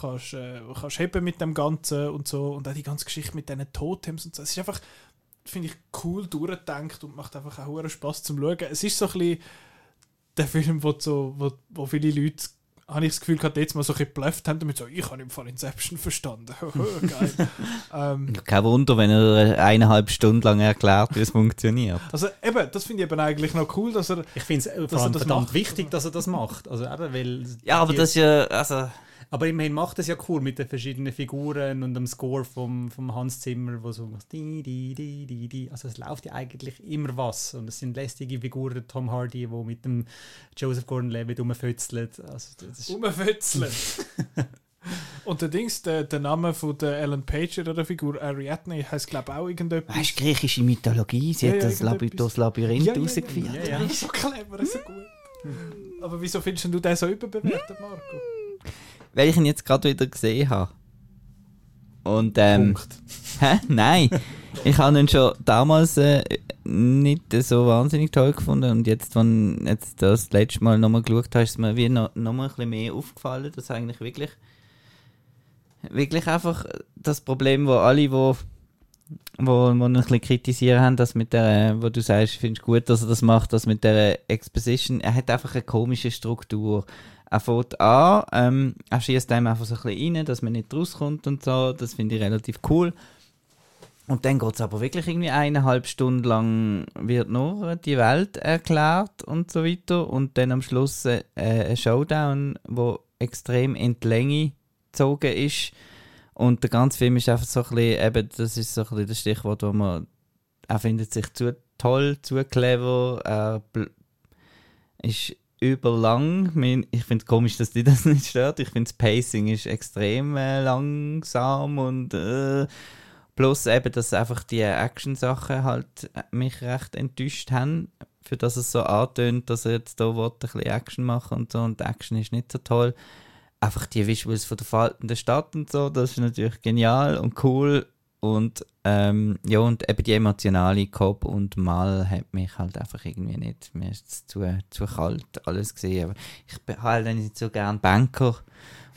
kannst, äh, kannst heben mit dem Ganzen und so und auch die ganze Geschichte mit diesen Totems und so. Es ist einfach, finde ich, cool durchgedacht und macht einfach auch Spaß zum Schauen. Es ist so ein bisschen der Film, wo, so, wo, wo viele Leute habe ich das Gefühl, gerade jetzt mal so ein bisschen geblufft haben, damit so, ich habe im Fall Inception verstanden. Geil. ähm, Kein Wunder, wenn er eineinhalb Stunden lang erklärt, wie es funktioniert. also eben, das finde ich eben eigentlich noch cool, dass er Ich finde es er vor allem das verdammt macht. wichtig, dass er das macht. Also eben, weil Ja, aber die- das ist ja, also, Aber immerhin macht es ja cool mit den verschiedenen Figuren und dem Score vom, vom Hans Zimmer, wo so macht, di, di, di, di, di. Also es läuft ja eigentlich immer was. Und es sind lästige Figuren, Tom Hardy, wo mit dem Joseph Gordon-Levitt rumfötzelt. Also das ist, rumfetzeln. Und der Dings, der, der Name von der Ellen Page, oder der Figur Ariadne, heißt glaube ich auch irgendetwas. weißt du, griechische Mythologie, sie Ja, hat ja, das Laby irgendetwas. durchs Labyrinth Ja, ja, ja, rausgeführt. ja, ja. Das ist so clever, so gut. Aber wieso findest du den so überbewertet, Marco? Weil ich ihn jetzt gerade wieder gesehen habe. Und, ähm, Punkt. hä? Nein. ich habe ihn schon damals äh, nicht so wahnsinnig toll gefunden. Und jetzt, wenn jetzt das letzte Mal nochmal geschaut habe, ist mir wie noch, noch mal ein bisschen mehr aufgefallen, dass eigentlich wirklich, wirklich einfach das Problem, wo alle, wo, wo, wo ein bisschen kritisieren haben, dass mit der, wo du sagst, findest gut, dass er das macht, das mit der Exposition, er hat einfach eine komische Struktur. Er fängt an, ähm, er schießt einem einfach so ein bisschen rein, dass man nicht rauskommt und so. Das finde ich relativ cool. Und dann geht es aber wirklich irgendwie eineinhalb Stunden lang, wird nur die Welt erklärt und so weiter. Und dann am Schluss äh, ein Showdown, wo extrem in die Länge gezogen ist. Und der ganze Film ist einfach so ein bisschen, eben, das ist so ein bisschen das Stichwort, wo man, er findet sich zu toll, zu clever, er ist überlang. Ich finde es komisch, dass dich das nicht stört. Ich finde das Pacing ist extrem äh, langsam und äh, plus eben, dass einfach die Action-Sachen halt äh, mich recht enttäuscht haben, für das es so antönt, dass er jetzt will, ein bisschen Action machen und so und die Action ist nicht so toll. Einfach die Visuals von der faltenden Stadt und so, das ist natürlich genial und cool und ähm, ja, und eben die emotionale Cobb und Mal hat mich halt einfach irgendwie nicht. Mir ist es zu, zu kalt alles gesehen. Aber ich bin halt nicht so gern Banker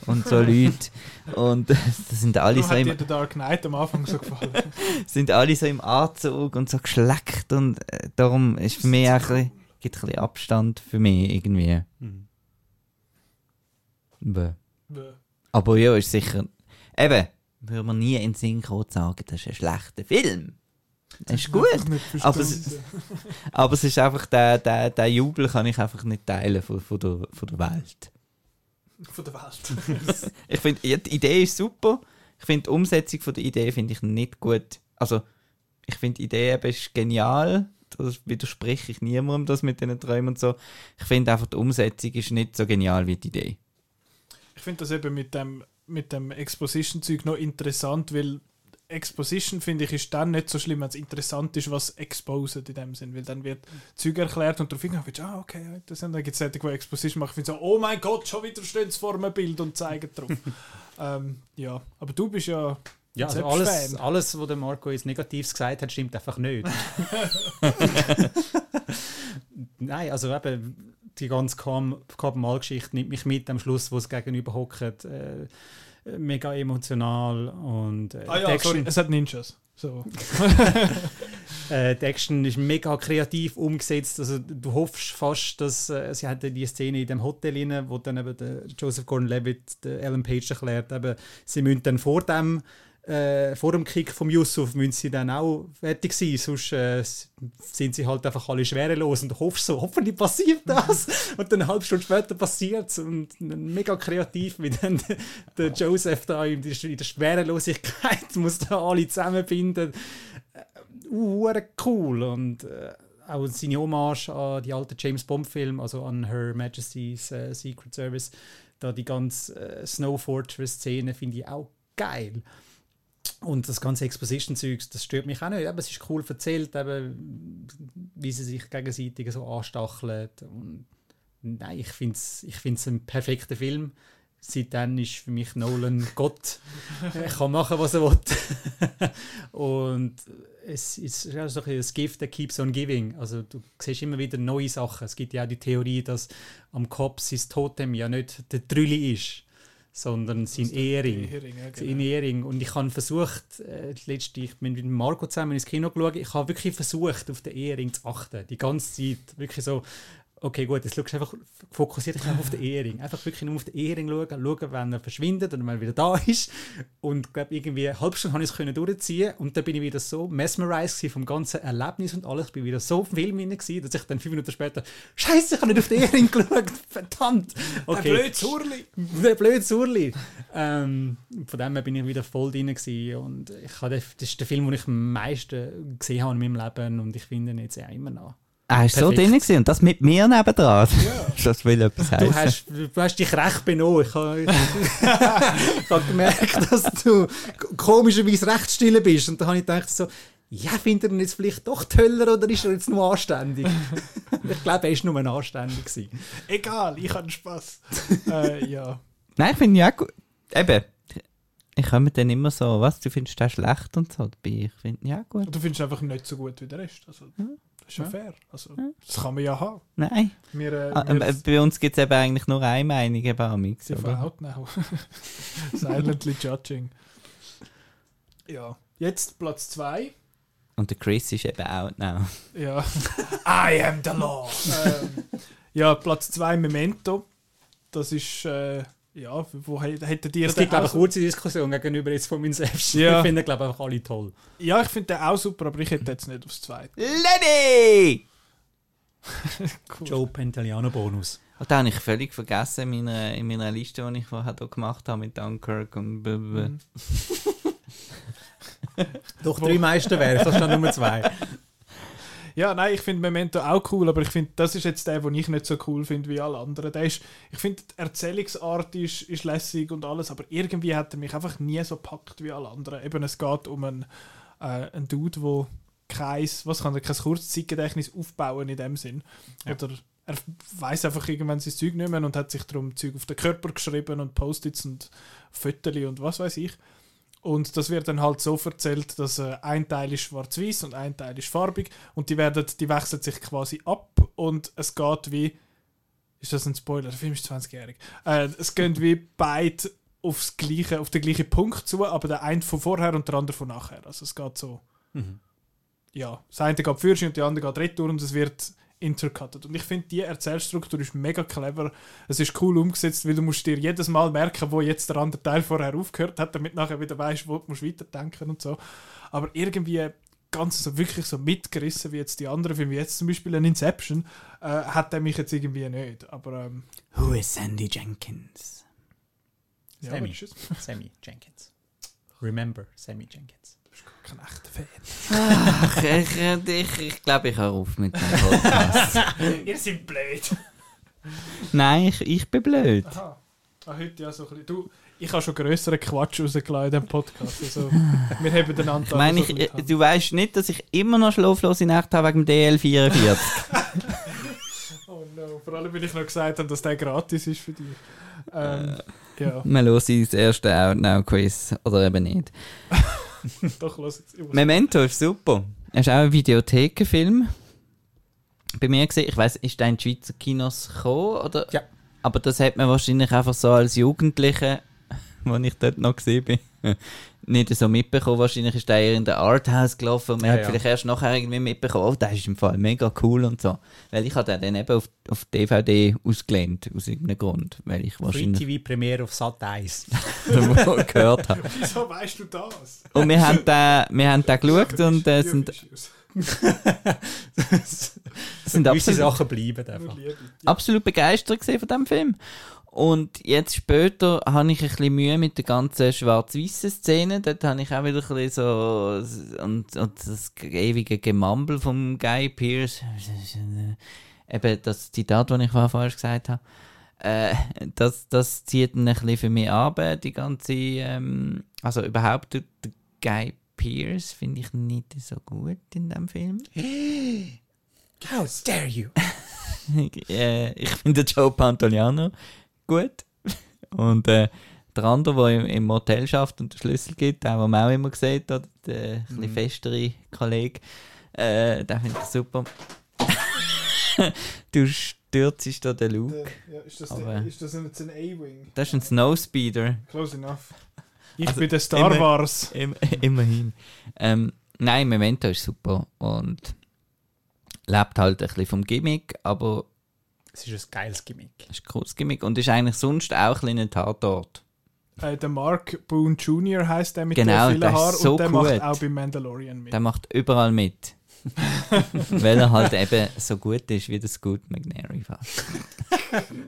und so Leute. Und das sind alle Darum so hat im, dir der Dark Knight am Anfang so gefallen. sind alle so im Anzug und so geschleckt. Und äh, darum ist für mich auch ein bisschen, gibt ein bisschen Abstand für mich irgendwie. Mhm. Bäh. Bäh. Aber ja, ist sicher. Eben, würde man nie in Synchro sagen, das ist ein schlechter Film. Das ist gut. Aber verstanden. Aber es ist einfach, der, der, der Jubel kann ich einfach nicht teilen von, von, der, von der Welt. Von der Welt. Ich finde, die Idee ist super. Ich finde, die Umsetzung von der Idee finde ich nicht gut. Also, ich finde, die Idee ist genial. Das widerspreche ich niemandem, das mit den Träumen und so. Ich finde einfach, die Umsetzung ist nicht so genial wie die Idee. Ich finde das eben mit dem, mit dem Exposition-Zeug noch interessant, weil Exposition, finde ich, ist dann nicht so schlimm, wenn es interessant ist, was exposed in dem Sinn, weil dann wird Zeug erklärt und darauf hingehen, ah, okay, sind dann gibt es Leute, die Exposition machen, finde so, oh mein Gott, schon wieder stehen sie vor einem Bild und zeigen drauf. ähm, ja, aber du bist ja Ja, also alles, alles, was der Marco jetzt Negatives gesagt hat, stimmt einfach nicht. Nein, also eben die ganze Kaben-Mal-Geschichte nimmt mich mit am Schluss, wo es gegenüber hockt. Äh, mega emotional und äh, Ah ja, Action- sorry, es hat Ninjas. So. Äh, die Action ist mega kreativ umgesetzt. Also du hoffst fast, dass äh, sie hatten die Szene in dem Hotel inne, wo dann eben der Joseph Gordon-Levitt der Ellen Page erklärt, eben, sie müssen dann vor dem äh, vor dem Kick vom Yusuf müssen sie dann auch fertig sein, sonst äh, sind sie halt einfach alle schwerelos und hoffst so, hoffentlich passiert das. Und dann eine halbe Stunde später passiert es und mega kreativ, wie dann der Joseph da in der, Schwerelosigkeit muss da alle zusammenbinden. Hure cool. Und äh, auch seine Hommage an die alten James Bond Film, also an Her Majesty's äh, Secret Service, da die ganze äh, Snow Fortress Szene finde ich auch geil. Und das ganze Exposition-Zeugs, das stört mich auch nicht. Aber es ist cool erzählt, eben, wie sie sich gegenseitig so anstacheln. Und nein, ich finde es ich find's ein perfekter Film. Seitdem ist für mich Nolan Gott. Er kann machen, was er will. Und es ist ja so ein Gift that keeps on giving. Also du siehst immer wieder neue Sachen. Es gibt ja auch die Theorie, dass am Kopf sein Totem ja nicht der Trülli ist, sondern sein Ehering. Ehering, ja, Sein genau. Ehering. Und ich habe versucht, äh, letzte, ich bin mit Marco zusammen ins Kino geschaut, ich habe wirklich versucht, auf den Ehering zu achten. Die ganze Zeit. Wirklich so, okay, gut, jetzt schaust du einfach, fokussiert dich einfach auf den Ehering. Einfach wirklich nur auf den Ehering schauen, schauen, wenn er verschwindet oder wenn er wieder da ist. Und ich glaube, irgendwie eine halbe Stunde habe ich es durchziehen und dann bin ich wieder so mesmerized vom ganzen Erlebnis und alles. Ich bin wieder so Film hinein gewesen, dass ich dann fünf Minuten später, Scheiße, ich habe nicht auf den Ehering geschaut, verdammt. Okay. Der blöde Zurli. Der blöde Surli. Ähm, von dem her bin ich wieder voll drin gewesen und ich habe, das ist der Film, den ich am meisten gesehen habe in meinem Leben und ich finde ihn jetzt auch immer noch. Er ist so Perfekt. drin gewesen und das mit mir nebendran. Das will etwas Du heißen. hast, du hast dich recht benommen. Ich habe, ich habe gemerkt, dass du komischerweise recht still bist. Und da habe ich gedacht so, ja, findet er ihn jetzt vielleicht doch toller oder ist er jetzt nur anständig? ich glaube, er war nur anständig. Gewesen. Egal, ich habe Spaß. äh, ja. Nein, ich finde ja gut. Eben, ich komme dann immer so, was, du findest das schlecht und so. Dabei, ich finde ja gut. Du findest einfach nicht so gut wie der Rest. Also, das ist ja fair. Also, das kann man ja haben. Nein. Wir, äh, Ah, wir äh, bei uns gibt es eben eigentlich nur eine Meinung eben oder? out now. Silently judging. Ja. Jetzt Platz 2. Und der Chris ist eben out now. Ja. I am the law. ähm, ja, Platz 2 Memento. das ist, äh, ja, wo hä- hättet ihr Es gibt, glaube ich, eine kurze Diskussion gegenüber jetzt von Inception. Ja. Ich finde, glaube ich, einfach alle toll. Ja, ich finde den auch super, aber ich hätte jetzt nicht aufs Zweite. Lenny! Cool. Joe Pantoliano Bonus. Und da habe ich völlig vergessen in meiner, in meiner Liste, die ich vorher hier gemacht habe mit Dunkirk und Mhm. Doch drei Meisterwerke, das stand Nummer zwei. Ja, nein, ich finde Memento auch cool, aber ich finde, das ist jetzt der, den ich nicht so cool finde wie alle anderen. Der ist, ich finde, die Erzählungsart ist, ist lässig und alles, aber irgendwie hat er mich einfach nie so packt wie alle anderen. Eben, es geht um einen, äh, einen Dude, der kein, was kann er, kein Kurzzeitgedächtnis aufbauen in dem Sinn. Ja. Oder er weiß einfach irgendwann sein Zeug nicht mehr und hat sich darum Zeug auf den Körper geschrieben und Post-its und Fotos und was weiß ich. Und das wird dann halt so erzählt, dass äh, ein Teil ist schwarz-weiß und ein Teil ist farbig und die werden, die wechseln sich quasi ab und es geht wie, ist das ein Spoiler? Der Film ist 20-jährig. Äh, es geht wie beide aufs gleiche, auf den gleichen Punkt zu, aber der eine von vorher und der andere von nachher. Also es geht so, Mhm. ja, das eine geht für und der andere geht retour und es wird intercutted. Und ich finde, die Erzählstruktur ist mega clever. Es ist cool umgesetzt, weil du musst dir jedes Mal merken, wo jetzt der andere Teil vorher aufgehört hat, damit nachher wieder weißt, wo du musst weiterdenken und so. Aber irgendwie ganz so wirklich so mitgerissen wie jetzt die anderen Filme, wie jetzt zum Beispiel ein Inception, äh, hat er mich jetzt irgendwie nicht. Aber ähm, Who is Sandy Jenkins? ja, Sammy. Sammy Jenkins. Remember, Sammy Jenkins. Kein echter Fan. Ach, ich, ich, ich, ich glaube, ich höre auf mit dem Podcast. Ihr seid blöd. Nein, ich, ich bin blöd. Aha. Ah, heute ja so ein bisschen. Du, ich habe schon grösseren Quatsch rausgelassen in diesem Podcast. Also, wir haben den Anteil. Ich meine, so ich, du weißt nicht, dass ich immer noch schlaflose Nacht habe wegen dem DL44. Oh no, vor allem, weil ich noch gesagt habe, dass der gratis ist für dich. Ähm, ja, Man hört das erste Out-Now-Quiz. Oder eben nicht. doch, los jetzt. Memento ist super. Es ist auch ein Videothekenfilm. Bei mir gesehen, ich weiß, ist der in die Schweizer Kinos gekommen? Oder? Ja. Aber das hat man wahrscheinlich einfach so als Jugendliche, wo ich dort noch gesehen bin, nicht so mitbekommen. Wahrscheinlich ist der eher in der Arthouse gelaufen und man Ja, hat ja. vielleicht erst nachher irgendwie mitbekommen, oh, der ist im Fall mega cool und so. Weil ich habe den dann eben auf, auf DVD ausgelehnt, aus irgendeinem Grund. Weil ich Free wahrscheinlich TV Premiere auf Sat 1. irgendwo gehört habe. Wieso weißt du das? Und wir haben den, wir haben den geschaut und äh, sind, sind Gewisse absolut Sachen bleiben einfach. Absolut begeistert von diesem Film. Und jetzt später habe ich ein bisschen Mühe mit der ganzen schwarz-weißen Szene. Dort habe ich auch wieder ein bisschen so. Und, und das ewige Gemambel vom Guy Pearce. Eben das Zitat, das ich vorher gesagt habe. Äh, das, das zieht ein bisschen für mich ab, die ganze. Ähm, also überhaupt der, Guy Pearce finde ich nicht so gut in dem Film. How dare you? äh, ich finde Joe Pantoliano gut. Und äh, der andere, der im, im Hotel schafft und den Schlüssel gibt, den, den man auch immer sieht, oder der ein bisschen festere Kollege, äh, den finde ich super. du stürzest da den Luke. Ja, ist, das Aber- der, ist das jetzt ein A-Wing? Das ist ein Snowspeeder. Close enough. Ich Also, bin der Star immer- Wars. Im, immerhin. Ähm, nein, Memento ist super und lebt halt ein bisschen vom Gimmick, aber Es ist ein geiles Gimmick. es ist ein cooles Gimmick und ist eigentlich sonst auch ein bisschen ein Tatort. Äh, der Mark Boone Jr. heißt der mit Genau, den vielen der Haaren so und der gut. macht auch bei Mandalorian mit. Der macht überall mit. Weil er halt eben so gut ist wie der Scoot McNairy fast.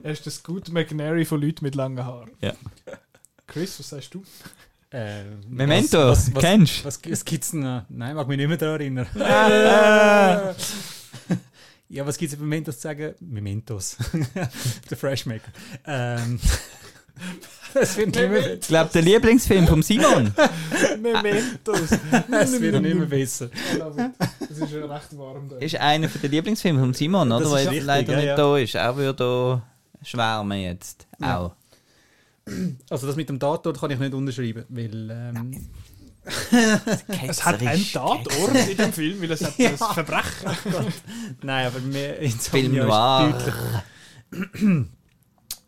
Er ist das Good McNary von Leuten mit langen Haaren. Ja. Chris, was sagst du? Äh, Memento, was, was, was, kennst was, was gibt's denn? noch? Nein, mag mich nicht mehr daran erinnern. ja, was gibt's bei Mementos zu sagen? Mementos. der Freshmaker. Ähm, das wird nicht mehr, Ich glaube, der Lieblingsfilm von Simon. Mementos. das wird nicht mehr besser. Es ist ja recht warm da. ist einer der Lieblingsfilme von Simon, oder? Weil er richtig, leider ja, nicht ja. da ist. Er würde da schwärmen jetzt. Ja. Auch. Also das mit dem Tatort kann ich nicht unterschreiben, weil ähm, Es hat einen Tatort in dem Film, weil es hat Ja. ein Verbrechen. nein, aber mehr Film noir. deutlich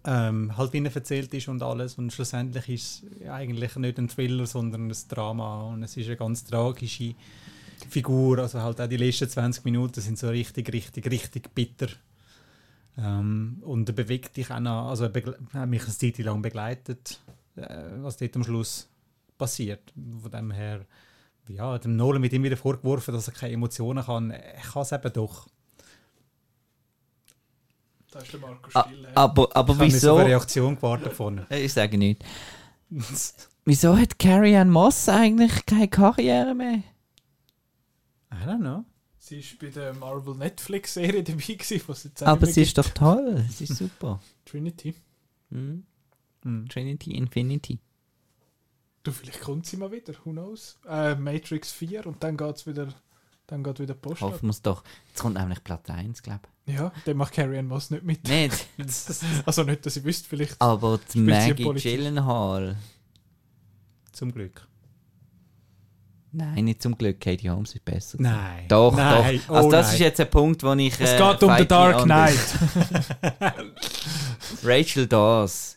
ähm, halt wie er erzählt ist und alles und schlussendlich ist es eigentlich nicht ein Thriller, sondern ein Drama und es ist eine ganz tragische Figur, also halt auch die letzten 20 Minuten sind so richtig, richtig, richtig bitter. Ähm, und er bewegt dich auch noch, also er hat mich eine Zeit lang begleitet, äh, was dort am Schluss passiert. Von dem her, ja, dem Nolan wird immer wieder vorgeworfen, dass er keine Emotionen kann. Er kann es eben doch. Da ist der Marco Ah, still. aber aber Ich habe nicht auf wieso? eine Reaktion gewartet von. Ich sage nicht. Wieso hat Carrie Ann Moss eigentlich keine Karriere mehr? I don't know. Sie war bei der Marvel Netflix-Serie dabei, gewesen, was jetzt auch Aber sie ist doch toll. Sie ist super. Trinity. Mhm. Hm. Trinity Infinity. Du, vielleicht kommt sie mal wieder, who knows? Äh, Matrix 4 und dann geht es wieder, dann geht wieder Post. Hoffen wir es doch. Jetzt kommt nämlich Platz 1, glaube Ja, dann macht Carrie Ann Moss nicht mit. ich. Nicht. Also nicht, dass ich wüsste, vielleicht. Aber die Maggie? Gyllenhaal. Zum Glück. Nein, nicht zum Glück. Katie Holmes ist besser. Nein. Doch, nein. doch. Also oh, das nein. ist jetzt ein Punkt, wo ich... Es äh, geht um The Dark Knight. Rachel Dawes.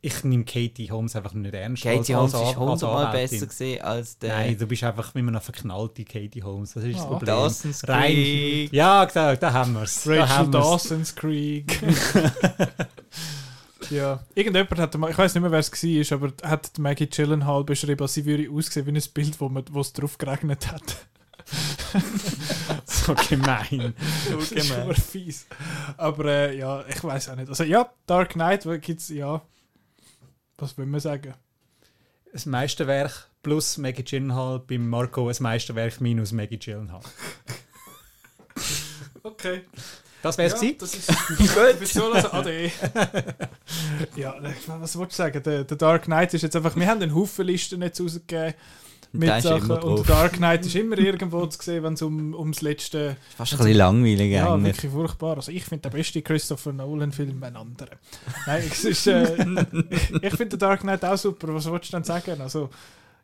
Ich nehme Katie Holmes einfach nicht ernst. Katie als- Holmes als- ist hundertmal besser gesehen als der... Nein, du bist einfach immer noch verknallte Katie Holmes. Das ist das Ah. Problem. Dawson's Rein- Creek. Ja, genau, da haben wir es. Rachel Dawson's Creek. ja, irgendjemand hat, mal- ich weiß nicht mehr, wer es war, aber hat Maggie Gyllenhaal beschrieben, als sie würde aussehen wie ein Bild, wo, man, wo es drauf geregnet hat. So gemein. Das ist schon fies. Aber äh, ja, ich weiß auch nicht. Also ja, Dark Knight gibt's ja. Was will man sagen? Das Meisterwerk plus Maggie Gyllenhaal, beim Marco ein Meisterwerk minus Maggie Gyllenhaal. Okay. Das wär's ja, gewesen. das ist Definition also AD. ja, was wolltest du sagen? Der, der Dark Knight ist jetzt einfach, wir haben einen Haufen Listen jetzt rausgegeben mit ist Sachen und der Dark Knight ist immer irgendwo zu sehen, wenn es um, ums letzte Fast ein bisschen langweilig Ja, eigentlich. wirklich furchtbar. Also ich finde der beste Christopher Nolan-Film ein anderer. Nein, es ist, äh, ich finde den Dark Knight auch super. Was wolltest du denn sagen? Also,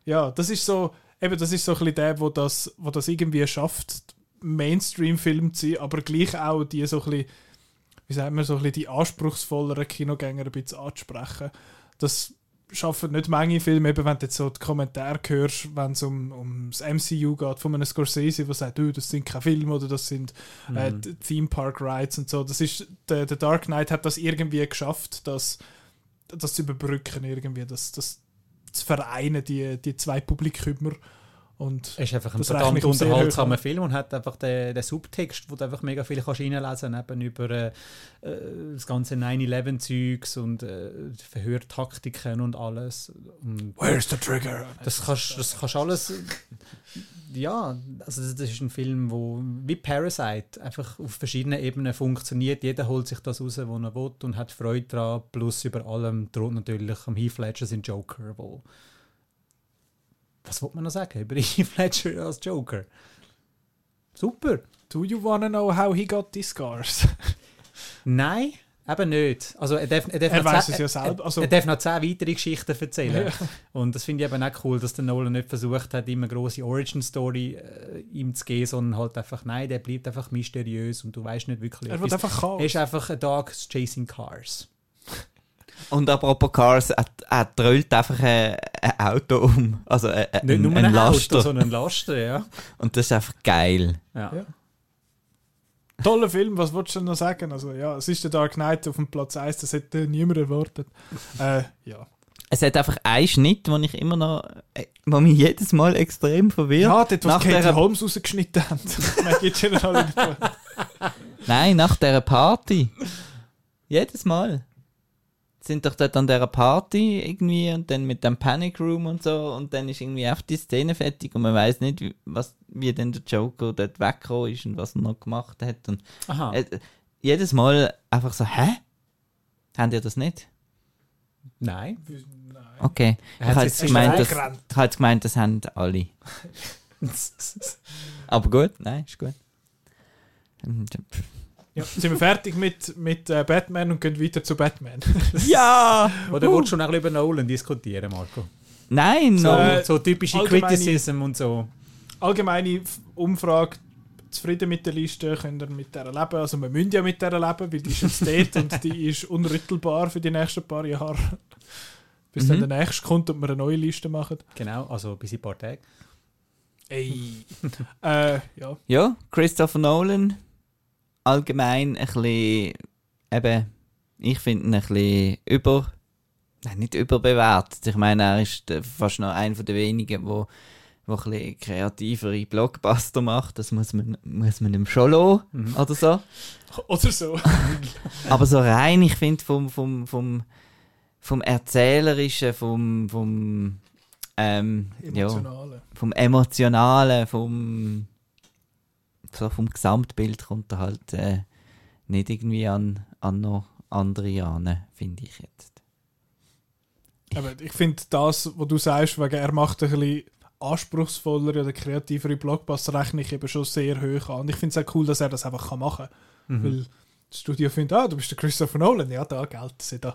ja, das ist so, eben, das ist so ein bisschen der, wo das, wo das irgendwie schafft, Mainstream-Film zu sein, aber gleich auch die so ein bisschen, wie sagt man, so ein bisschen die anspruchsvolleren Kinogänger ein bisschen anzusprechen. Das schaffen nicht Menge Filme, eben wenn du jetzt so die Kommentare hörst, wenn es um, ums MCU geht, von einem Scorsese, der sagt, «Du, das sind keine Filme oder das sind äh, Mhm. Theme Park Rides und so. Das ist, der, der Dark Knight hat das irgendwie geschafft, das, das zu überbrücken, irgendwie, das, das zu vereinen, die, die zwei Publikummer. Und Es ist einfach ein verdammt unterhaltsamer. Film und hat einfach den, den Subtext, wo du einfach mega viel kannst reinlesen kannst, eben über äh, äh, das ganze 9-11-Zeugs und äh, Verhörtaktiken und alles. Und Where's the trigger? das kannst, das kannst alles. Ja, also das, das ist ein Film, wo wie Parasite einfach auf verschiedenen Ebenen funktioniert. Jeder holt sich das raus, was er will und hat Freude daran. Plus über allem droht natürlich am Heath Ledger sein Joker, wo was wollte man noch sagen über Heath Ledger als Joker? Super. Do you wanna know how he got these scars? Nein, eben nicht. Also er darf, er darf, Er noch weiss zehn- es ja selber, also- er darf noch zehn weitere Geschichten erzählen. Und das finde ich eben auch cool, dass der Nolan nicht versucht hat, immer eine grosse Origin-Story äh, ihm zu geben, sondern halt einfach, nein, der bleibt einfach mysteriös und du weißt nicht wirklich. er etwas. einfach Chaos. er ist einfach ein Dog chasing cars. Und apropos Cars, er, er drölt einfach ein, ein Auto um. Also ein, ein, Nicht nur ein ein Laster. Auto, sondern ein Laster, ja. Und das ist einfach geil. ja. Ja. Toller Film, was wolltest du denn noch sagen? Also ja, es ist der Dark Knight auf dem Platz 1, das hätte niemand erwartet. äh, ja. Es hat einfach einen Schnitt, den ich immer noch, äh, wo mich jedes Mal extrem verwirrt. Ja, dort, Nach was Katie der- Holmes rausgeschnitten haben. Nein, nach dieser Party. Jedes Mal. Sind doch dort an dieser Party irgendwie und dann mit dem Panic Room und so und dann ist irgendwie auch die Szene fertig und man weiß nicht, wie, was, wie denn der Joker dort weggekommen ist und was er noch gemacht hat. Und äh, jedes Mal einfach so, hä? Habt ihr das nicht? Nein. Okay. Ich habe jetzt gemeint, das, weggerannt. ich habe gemeint, das haben alle. Aber gut, nein, ist gut. Ja, sind wir fertig mit, mit äh, Batman und gehen weiter zu Batman. Ja! Oder willst du noch ein bisschen über Nolan diskutieren, Marco? Nein, So. Äh, so typische Criticism und so. Allgemeine Umfrage, zufrieden mit der Liste, könnt ihr mit der leben. Also wir müssen ja mit der leben, weil die ist jetzt dort und die ist unrüttelbar für die nächsten paar Jahre. Bis dann Mhm. der nächste kommt und wir eine neue Liste machen. Genau, also bis in ein paar Tage. Ey. äh, ja. Ja, Christopher Nolan. Allgemein ein bisschen, eben, ich finde ihn ein bisschen über, nein, nicht überbewertet. Ich meine, er ist äh, fast noch einer der wenigen, wo, wo ein bisschen kreativere Blockbuster macht. Das muss man, muss man ihm schon lassen, Mhm. oder so. Oder so. Aber so rein, ich finde, vom, vom, vom, vom Erzählerischen, vom, vom, ähm, ja, Emotionale. vom Emotionalen, vom, so vom Gesamtbild kommt er halt äh, nicht irgendwie an, an noch andere an, finde ich jetzt. Aber ich finde das, was du sagst, wegen er macht ein bisschen anspruchsvollere oder kreativere Blockbuster, rechne ich eben schon sehr hoch an. Und ich finde es auch cool, dass er das einfach kann machen kann. Mhm. Weil das Studio findet, ah, du bist der Christopher Nolan, ja, da, Geld, da.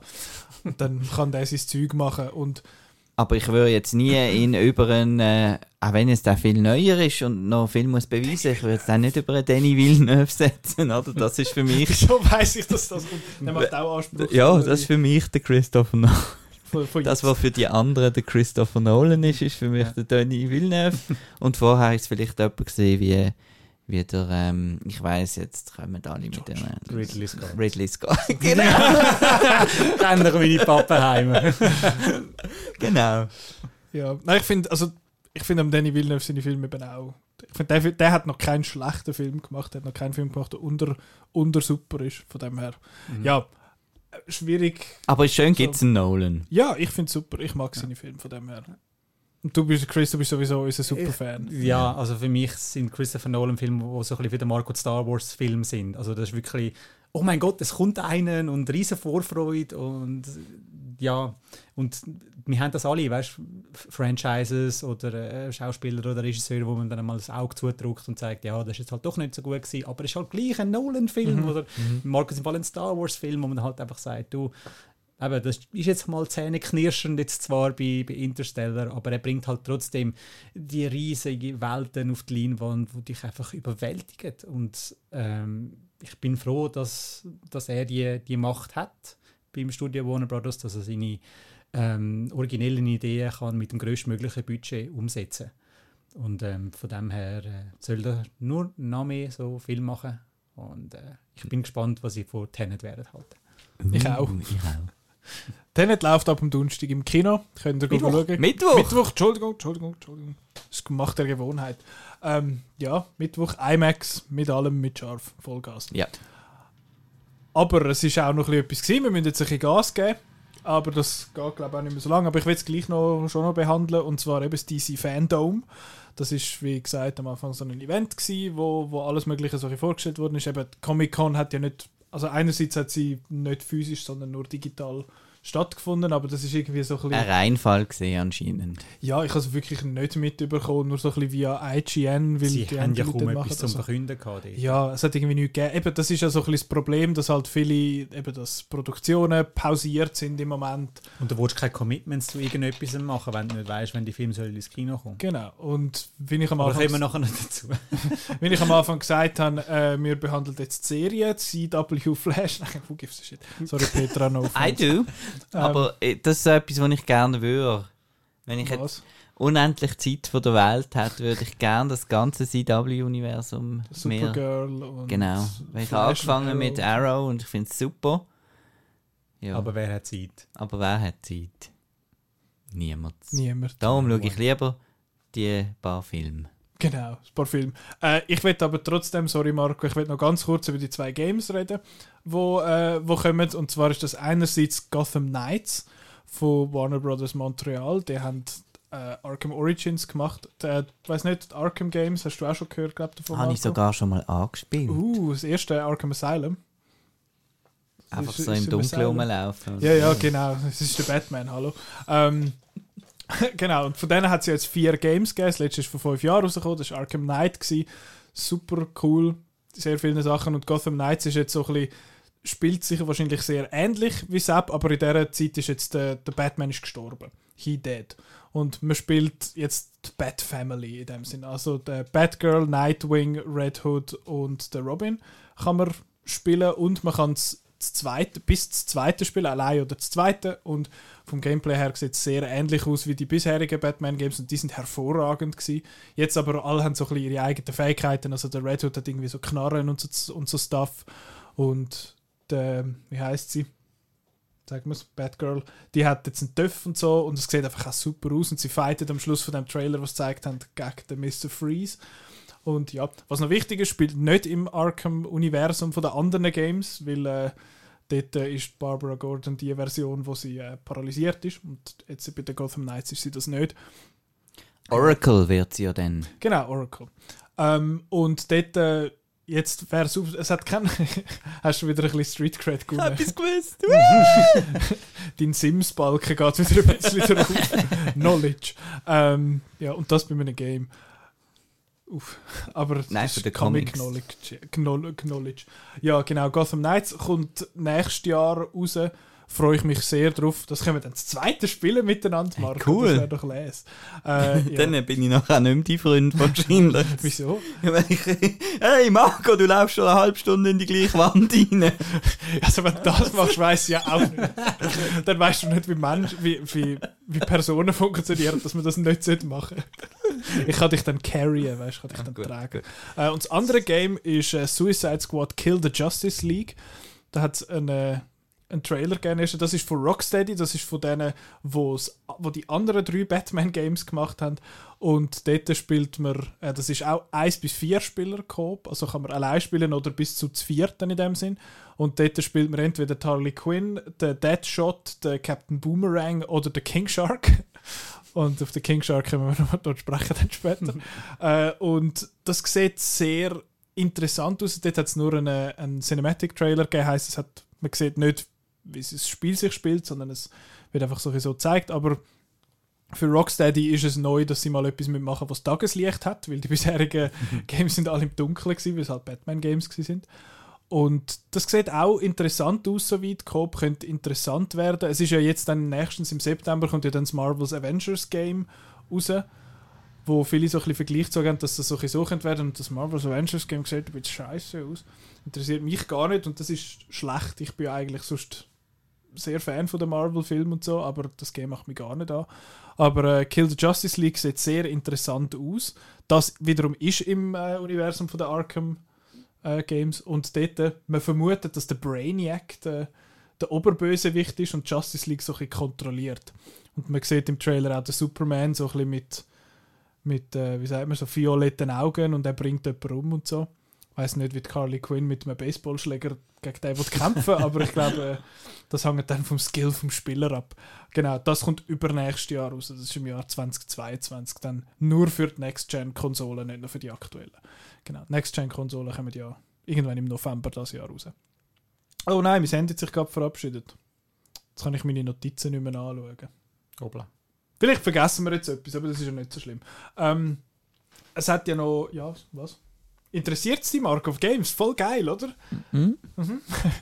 Und dann kann der sein Zeug machen. Und Aber ich würde jetzt nie ihn über einen, äh, auch wenn es da viel neuer ist und noch viel muss beweisen, ich würde es dann nicht über einen Danny Villeneuve setzen, oder? Das ist für mich, wieso weiß ich, dass das. Der macht auch Anspruch. ja, das ist für mich der Christopher Nolan. von, von Das, was für die anderen der Christopher Nolan ist, ist für mich Ja. der Danny Villeneuve. Und vorher ist es vielleicht jemand gesehen, wie, wie der, ähm, ich weiß jetzt kommen alle mit dem äh, Ridley Scott. Ridley Scott. genau. Ähnlich wie die Pappenheimer. genau. Ja, nein, ich finde, also, ich finde am Danny Villeneuve seine Filme eben auch. Ich finde, der, der hat noch keinen schlechten Film gemacht, der hat noch keinen Film gemacht, der unter, unter super ist, von dem her. Mhm. Ja, schwierig. Aber schön So. gibt es einen Nolan. Ja, ich finde es super, ich mag seine Filme von dem her. Und du bist, Chris, du bist sowieso unser Superfan. Ja, also für mich sind Christopher Nolan Filme, die so ein bisschen wie der Marco Star Wars Film sind. Also das ist wirklich, oh mein Gott, es kommt einen und riesen Vorfreude und ja, und wir haben das alle, weißt du, Franchises oder äh, Schauspieler oder Regisseure, wo man dann mal das Auge zudrückt und sagt, ja, das ist jetzt halt doch nicht so gut gewesen, aber es ist halt gleich ein Nolan-Film oder Markus im Fall ein Star Wars-Film, wo man halt einfach sagt, du, Eben, das ist jetzt mal zähneknirschend jetzt zwar bei, bei Interstellar, aber er bringt halt trotzdem die riesigen Welten auf die Leinwand, die dich einfach überwältigen. Und ähm, ich bin froh, dass, dass er die, die Macht hat beim Studio Warner Brothers, dass er seine ähm, originellen Ideen kann mit dem größtmöglichen Budget umsetzen Und ähm, von dem her äh, soll er nur noch mehr so viel machen. Und äh, ich bin gespannt, was sie vor Tenet werden halten. Ich auch. Ich auch. Tenet läuft ab dem Donnerstag im Kino. Könnt ihr Mittwoch. schauen. Mittwoch. Mittwoch, Entschuldigung, Entschuldigung, Entschuldigung. Das ist gemacht der Gewohnheit. Ähm, ja, Mittwoch, IMAX, mit allem, mit scharf, Vollgas. Ja. Aber es ist auch noch ein bisschen etwas gewesen. Wir müssen jetzt ein bisschen Gas geben. Aber das geht, glaube ich, auch nicht mehr so lange. Aber ich will es gleich noch, schon noch behandeln. Und zwar eben das DC Fandom. Das ist, wie gesagt, am Anfang so ein Event gewesen, wo, wo alles Mögliche so vorgestellt worden ist. Eben, Comic-Con hat ja nicht, also einerseits hat sie nicht physisch, sondern nur digital stattgefunden, aber das ist irgendwie so ein bisschen... Ein Reinfall gesehen anscheinend. Ja, ich habe es wirklich nicht mitbekommen, nur so ein bisschen via IGN, weil Sie die haben ja kaum machen etwas zum das so. Verkünden gehabt. dort. Ja, es hat irgendwie nichts gegeben. Eben, das ist ja so ein bisschen das Problem, dass halt viele, eben, dass Produktionen pausiert sind im Moment. Und du willst keine Commitments zu irgendetwas machen, wenn du nicht weißt, wenn die Filme sollen ins Kino kommen. Genau. Und wie ich am Aber Anfang, kommen wir nachher noch dazu. wie ich am Anfang gesagt habe, äh, wir behandeln jetzt die Serie, die CW Flash. Nein, who gives a shit. Sorry, Petra, no I do. Aber äh, das ist etwas, was ich gerne würde. Wenn ich jetzt unendlich Zeit von der Welt hätte, würde ich gerne das ganze CW-Universum mehr. Supergirl und Genau. Weil ich habe Flash und angefangen mit Arrow und ich finde es super. Ja. Aber wer hat Zeit? Aber wer hat Zeit? Niemand. Niemand. Darum schaue ich lieber die paar Filme. Genau, ein paar Filme. Äh, ich will aber trotzdem, sorry Marco, ich will noch ganz kurz über die zwei Games reden, wo, äh, wo kommen. Und zwar ist das einerseits Gotham Knights von Warner Brothers Montreal. Die haben äh, Arkham Origins gemacht. Ich weiß nicht, Arkham Games, hast du auch schon gehört, glaube davon? Habe ich sogar schon mal angespielt. Uh, das erste Arkham Asylum. Einfach ist- so im Dunkeln rumlaufen. Ja, ja, genau. Das ist der Batman, hallo. Ähm, genau, und von denen hat es jetzt vier Games gegeben. Das letzte ist vor fünf Jahren rausgekommen. Das war Arkham Knight. Gewesen. Super cool. Sehr viele Sachen. Und Gotham Knights ist jetzt so ein bisschen, spielt sich wahrscheinlich sehr ähnlich wie Sepp, aber in dieser Zeit ist jetzt der, der Batman ist gestorben. He dead. Und man spielt jetzt die Bat Family in dem Sinn. Also der Batgirl, Nightwing, Red Hood und der Robin kann man spielen und man kann das zweite, bis das zweite Spiel allein oder das zweite und vom Gameplay her sieht es sehr ähnlich aus wie die bisherigen Batman-Games und die sind hervorragend gewesen. Jetzt aber alle haben so ein bisschen ihre eigenen Fähigkeiten, also der Red Hood hat irgendwie so Knarren und so, und so Stuff und der, wie heißt sie? sagen wir es, Batgirl, die hat jetzt einen Töff und so und es sieht einfach auch super aus und sie fightet am Schluss von dem Trailer, was sie gezeigt haben, gegen den Mr. Freeze. Und ja, was noch wichtig ist, spielt nicht im Arkham-Universum von den anderen Games, weil äh, dort äh, ist Barbara Gordon die Version, wo sie äh, paralysiert ist und jetzt bei den Gotham Knights ist sie das nicht. Oracle wird sie ja dann. Genau, Oracle. Ähm, und dort äh, Jetzt wäre es es hat keinen. hast du wieder ein bisschen Street Cred gewonnen? Hab ich's gewusst. Dein Sims-Balken geht wieder ein bisschen drauf. Knowledge. Ähm, ja, und das bei einem Game. Uff. Aber Nein, für den Comic Knowledge. Knowledge. Ja, genau. Gotham Knights kommt nächstes Jahr raus freue ich mich sehr drauf. Das können wir dann das zweite spielen miteinander machen. Hey, cool. Das wäre doch les. Äh, ja. dann bin ich nachher nicht mehr dein Freund wahrscheinlich. Wieso? hey Marco, du läufst schon eine halbe Stunde in die gleiche Wand rein. also wenn du das machst, weiss ich ja auch nicht. dann weißt du nicht, wie, Mensch, wie, wie, wie Personen funktionieren, dass man das nicht machen Ich kann dich dann carryen, weißt du, kann dich dann tragen. Äh, und das andere Game ist äh, Suicide Squad Kill the Justice League. Da hat es eine einen Trailer gegeben. Das ist von Rocksteady, das ist von denen, wo's, wo die anderen drei Batman-Games gemacht haben. Und dort spielt man, äh, das ist auch 1 bis 4 Spieler Coop, also kann man allein spielen oder bis zu vierten in dem Sinn. Und dort spielt man entweder Harley Quinn, den Deadshot, den Captain Boomerang oder den King Shark. Und auf den King Shark können wir noch dort sprechen dann später. äh, und das sieht sehr interessant aus. Dort hat es nur einen, einen Cinematic-Trailer gegeben, heisst, es hat, man sieht nicht, wie das Spiel sich spielt, sondern es wird einfach so gezeigt. Aber für Rocksteady ist es neu, dass sie mal etwas mitmachen, was Tageslicht hat, weil die bisherigen. Games sind alle im Dunkeln gewesen, weil es halt Batman-Games sind. Und das sieht auch interessant aus, soweit. Coop könnte interessant werden. Es ist ja jetzt dann nächstens im September kommt ja dann das Marvel's Avengers Game raus, wo viele so ein bisschen Vergleich haben, dass das so ein so könnte werden und das Marvel's Avengers Game sieht ein bisschen scheiße aus. Interessiert mich gar nicht und das ist schlecht. Ich bin ja eigentlich sonst sehr Fan von den Marvel-Filmen und so, aber das Game macht mich gar nicht an. Aber äh, Kill the Justice League sieht sehr interessant aus. Das wiederum ist im äh, Universum von der Arkham äh, Games und dort, äh, man vermutet, dass der Brainiac der, der Oberbösewicht ist und Justice League so ein kontrolliert. Und man sieht im Trailer auch den Superman so ein mit, mit äh, wie sagt man, so violetten Augen und er bringt jemanden um und so weiß nicht, wie Carly Quinn mit einem Baseballschläger gegen den kämpfen aber ich glaube, das hängt dann vom Skill vom Spieler ab. Genau, das kommt übernächstes Jahr raus. Das ist im Jahr 2022 dann nur für die Next-Gen-Konsolen, nicht nur für die aktuellen. Genau, Next-Gen-Konsolen kommen ja irgendwann im November das Jahr raus. Oh nein, mein Handy hat sich gerade verabschiedet. Jetzt kann ich meine Notizen nicht mehr anschauen. Obla. Vielleicht vergessen wir jetzt etwas, aber das ist ja nicht so schlimm. Ähm, es hat ja noch, ja, was? Interessiert es dich, Mark, auf Games? Voll geil, oder? Mhm. mhm.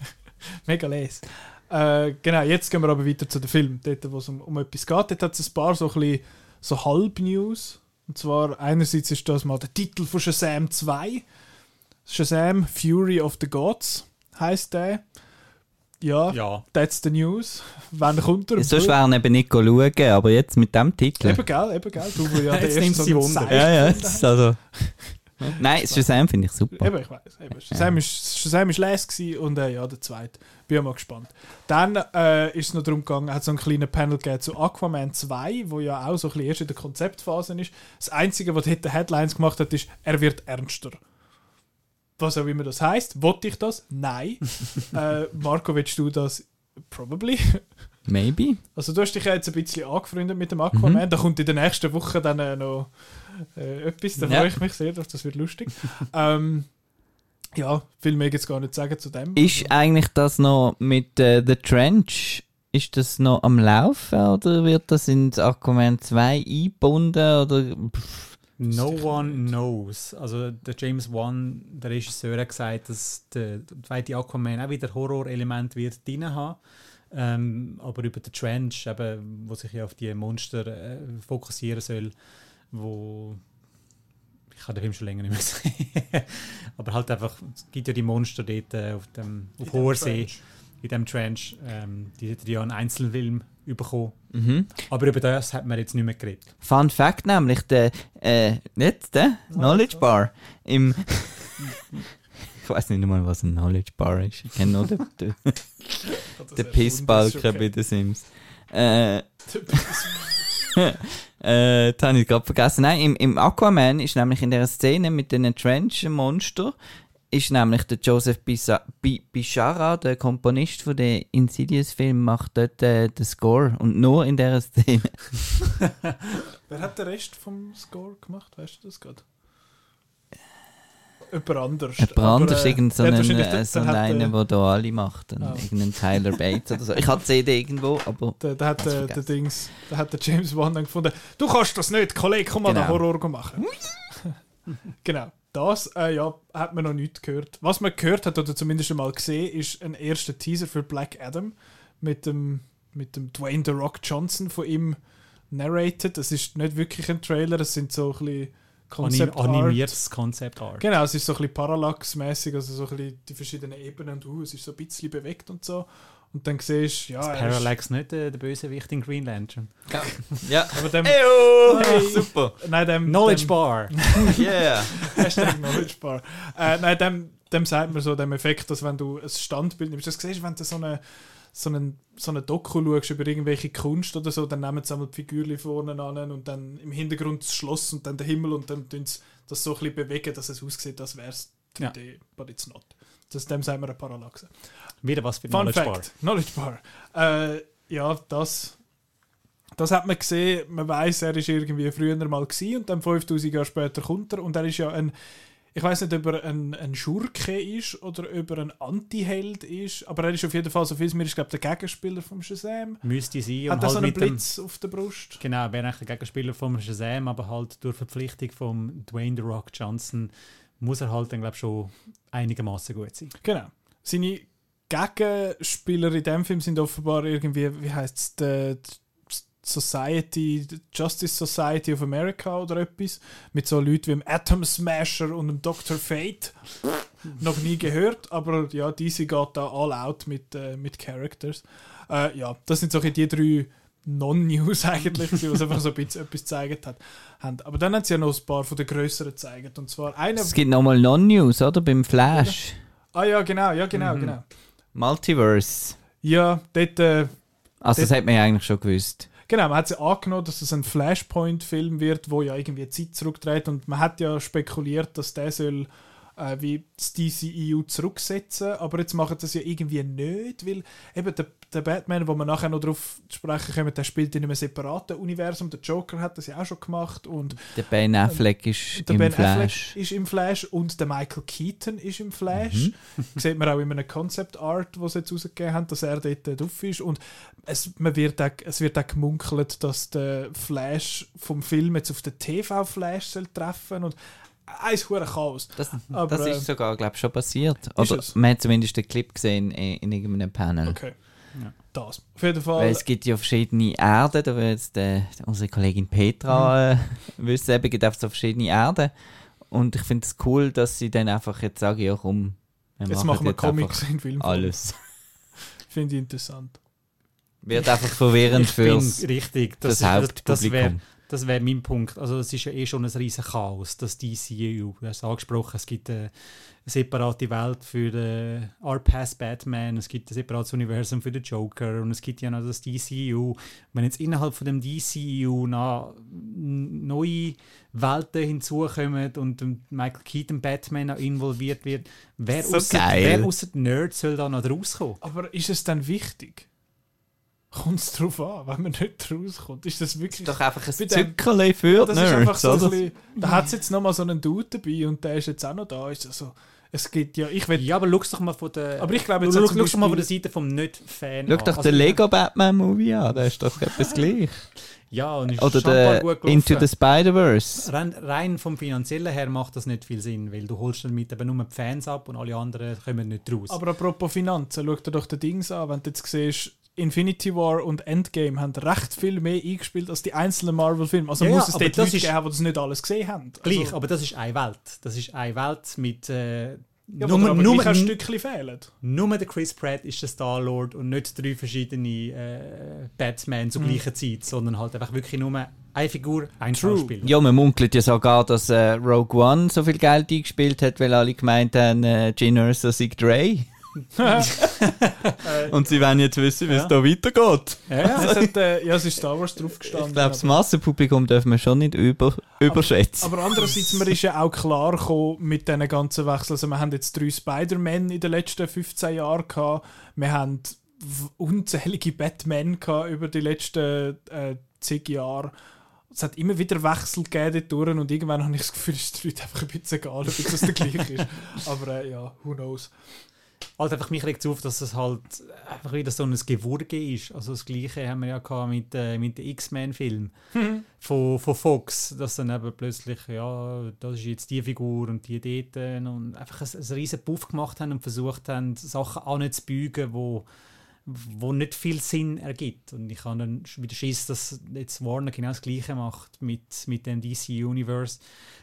Mega les. Äh, genau, jetzt gehen wir aber weiter zu dem Film, dort, wo es um, um etwas geht. Dort hat es ein paar so, ein so Halb-News. Und zwar, einerseits ist das mal der Titel von Shazam 2. Shazam Fury of the Gods heißt der. Ja, ja, that's the news. Wann kommt er? So schwer eben nicht schauen, aber jetzt mit dem Titel. Eben geil, eben geil. Du, ja jetzt nimmst du Wunder. Ja, ja, also... Nein, Shazam finde ich super. Eben, ich weiß. Eben. Shazam, ja. ist, Shazam ist les und äh, ja, der zweite. Bin mal gespannt. Dann äh, ist es noch darum gegangen, hat so einen kleinen Panel gegeben zu Aquaman 2, wo ja auch so ein bisschen erst in der Konzeptphase ist. Das Einzige, was dort Headlines gemacht hat, ist, er wird ernster. Was auch immer das heißt. Wollte ich das? Nein. äh, Marco, willst du das? Probably. Maybe. Also du hast dich ja jetzt ein bisschen angefreundet mit dem Aquaman. Mhm. Da kommt in der nächsten Woche dann äh, noch äh, etwas. Da ja. freue ich mich sehr drauf, das wird lustig. ähm, ja, viel mehr jetzt gar nicht sagen zu dem. Ist also. eigentlich das noch mit äh, The Trench, ist das noch am Laufen oder wird das in Aquaman 2 eingebunden oder... No one knows. Also der James Wan, der Regisseur, hat gesagt, dass der zweite Aquaman auch wieder Horrorelement wird drin haben. Ähm, aber über den Trench, eben, wo sich ja auf die Monster äh, fokussieren soll, wo ich habe den Film schon länger nicht mehr gesehen. Aber halt einfach, es gibt ja die Monster dort äh, auf dem auf hoher See. in dem Trench. Ähm, die hätten ja einen Einzelfilm bekommen. Mhm. Aber über das hat man jetzt nicht mehr geredet. Fun Fact nämlich, der, äh, nicht der, Knowledge Bar, im, ich weiß nicht mal, was ein Knowledge Bar ist, ich kenne nur den, den, den Pissbalken bei den Sims. Äh, äh, das habe ich gerade vergessen. Nein, im, im Aquaman ist nämlich in der Szene mit den Trench-Monster ist nämlich der Joseph Bisa- Bi- Bishara, der Komponist von den Insidious-Filmen, macht dort äh, den Score und nur in dieser Szene. Wer hat den Rest vom Score gemacht? Weißt du das gerade? Jemand anders. Jemand anders, äh, irgend so der einen, äh, so der einen, äh, der da alle macht. Ah. Irgendeinen Tyler Bates oder so. Ich die CD irgendwo, aber Der, der, hat, der, vergessen. Dings, der hat der James Wan dann gefunden, du kannst das nicht, Kollege, komm mal den Genau. Horror machen. genau, das äh, ja, hat man noch nicht gehört. Was man gehört hat, oder zumindest mal gesehen, ist ein erster Teaser für Black Adam mit dem, mit dem Dwayne The Rock Johnson von ihm narrated. Das ist nicht wirklich ein Trailer, es sind so ein bisschen Anim Concept Art. animiertes Concept Art. Genau, es ist so ein bisschen Parallax-mäßig, also so ein bisschen die verschiedenen Ebenen und uh, es ist so ein bisschen bewegt und so. Und dann siehst du, ja, ist- Parallax nicht äh, der Bösewicht in Green Lantern. ja. aber dem, Eyo, Hey. super. nein, dem, Knowledge dem, Bar! Yeah. Hashtag Knowledge Bar. Äh, nein, dem, dem sagt man so, dem Effekt, dass wenn du ein Standbild nimmst, das siehst du, wenn du so eine so einen, so eine Doku schaust über irgendwelche Kunst oder so, dann nehmen sie einmal die Figürchen vorne an und dann im Hintergrund das Schloss und dann der Himmel und dann tun sie das so ein bisschen bewegen, dass es aussieht, als wäre es 3D, but it's not. Das, dem sagen wir eine Parallaxe. Wieder was für Fun Knowledge Bar. Fact, Knowledge Bar. Äh, ja, das, das hat man gesehen. Man weiß, er ist irgendwie früher mal gewesen und dann 5000 Jahre später kommt er und er ist ja ein, ich weiß nicht, ob er ein, ein Schurke ist oder ob er ein Anti-Held ist, aber er ist auf jeden Fall so viel mir ist glaube der Gegenspieler vom Shazam. Müsste sein. Hat er so einen mit dem- Blitz auf der Brust? Genau, wäre eigentlich der Gegenspieler vom Shazam, aber halt durch Verpflichtung von Dwayne The Rock Johnson muss er halt dann, glaube schon einigermaßen gut sein. Genau. Seine Gegenspieler in dem Film sind offenbar irgendwie, wie heißt es, Society, Justice Society of America oder etwas, mit so Leuten wie dem Atom Smasher und dem Dr. Fate. Noch nie gehört, aber ja, DC geht da all out mit, äh, mit Characters. Äh, ja, das sind so die drei Non-News eigentlich, die uns einfach so ein bisschen etwas gezeigt hat. haben. Aber dann haben sie ja noch ein paar von den größeren gezeigt. Und zwar einer. Es gibt nochmal Non-News, oder? Beim Flash. Ah ja, genau, ja, genau, Mhm. genau. Multiverse. Ja, dort. Äh, Also, das hat man ja eigentlich schon gewusst. Genau, man hat sie angenommen, dass es ein Flashpoint-Film wird, wo ja irgendwie Zeit zurückdreht und man hat ja spekuliert, dass der soll äh, wie das DCEU zurücksetzen, aber jetzt machen das ja irgendwie nicht, weil eben der, der Batman, wo wir nachher noch drauf zu sprechen kommen, der spielt in einem separaten Universum, der Joker hat das ja auch schon gemacht und Der Ben Affleck ist der im Ben Flash. Affleck ist im Flash und der Michael Keaton ist im Flash. Sieht man auch in einem Concept Art, was sie jetzt rausgegeben haben, dass er dort drauf ist. Und es, man wird auch, es wird auch gemunkelt, dass der Flash vom Film jetzt auf den TV-Flash soll treffen und eins hure Chaos. Das, Aber, das äh, ist sogar, glaube ich, schon passiert. Oder es? man hat zumindest den Clip gesehen in, in irgendeinem Panel. Okay. Ja. Das. Auf jeden Fall. Weil es gibt ja verschiedene Erden, da wird jetzt äh, unsere Kollegin Petra Mhm. äh, wissen, eben, es gibt einfach so verschiedene Erden. Und ich finde es cool, dass sie dann einfach jetzt sagen, ja komm, wir jetzt machen wir jetzt Comics einfach in Film. Alles. Finde ich interessant. Wird einfach verwirrend fürs richtig. das, Das, das, Hauptpublikum. wäre das wär mein Punkt. Also es ist ja eh schon ein riesen Chaos, das DCU. Du hast angesprochen, es gibt eine separate Welt für den R-Pass Batman, es gibt ein separates Universum für den Joker und es gibt ja noch das DCU. Wenn jetzt innerhalb von dem DCU noch neue Welten hinzukommen und Michael Keaton Batman noch involviert wird, wer So ausser Nerds soll da noch rauskommen? Aber ist es dann wichtig? Kommt es darauf an, wenn man nicht rauskommt? Ist das wirklich. Doch einfach ein Zückerli für die das ist einfach so ein oder? bisschen, Da hat es jetzt nochmal so einen Dude dabei und der ist jetzt auch noch da. Ist also, es gibt ja, ich will, Ja, aber schau doch mal von der. aber ich glaube jetzt schau, schau mal von der Seite vom Nicht-Fan. Schau an. doch Also, den Lego Batman Movie an, der ist doch etwas gleich. Ja, und ist Oder schon der gut Into gelaufen. the Spider-Verse. Rein, rein vom Finanziellen her macht das nicht viel Sinn, weil du holst damit eben nur die Fans ab und alle anderen kommen nicht raus. Aber apropos Finanzen, schau dir doch den Dings an, wenn du jetzt siehst, Infinity War und Endgame haben recht viel mehr eingespielt als die einzelnen Marvel-Filme. Also Ja, muss ja, es aber dort das Leute ist- geben, die das nicht alles gesehen haben. Gleich, Also, aber das ist eine Welt. Das ist eine Welt mit äh, Ja, nur, aber nur, gleich ein Stückchen fehlen. nur der Chris Pratt ist der Star-Lord und nicht drei verschiedene äh, Batman zur gleichen Zeit, sondern halt einfach wirklich nur eine Figur, ein True. Schauspieler. Ja, man munkelt ja sogar, dass äh, Rogue One so viel Geld eingespielt hat, weil alle gemeint haben, äh, Gene Erso sei Dre. Und sie wollen jetzt wissen, wie es Ja. da weitergeht. Ja, ja. Es hat, äh, ja, es ist Star Wars drauf gestanden. Ich glaube, das aber- Massenpublikum dürfen wir schon nicht über, überschätzen. Aber andererseits, man ist ja auch klar gekommen mit diesen ganzen Wechseln. Also wir haben jetzt drei Spider-Man in den letzten 15 Jahren gehabt. Wir haben unzählige Batman gehabt über die letzten äh, zig Jahre. Es hat immer wieder Wechsel gegeben dort und irgendwann habe ich das Gefühl, es ist den Leuten einfach ein bisschen egal, ob jetzt das der gleiche ist. Aber äh, ja, who knows. Also einfach mich regt es auf, dass es halt einfach wieder so ein Gewurge ist. Also das Gleiche haben wir ja gehabt mit, äh, mit den X-Men-Film von, von Fox, dass dann eben plötzlich, ja, das ist jetzt die Figur und die dort äh, und einfach einen, einen riesen Puff gemacht haben und versucht haben, Sachen anzubügen, wo wo nicht viel Sinn ergibt. Und ich habe dann wieder Schiss, dass jetzt Warner genau das Gleiche macht mit, mit dem DC Universe.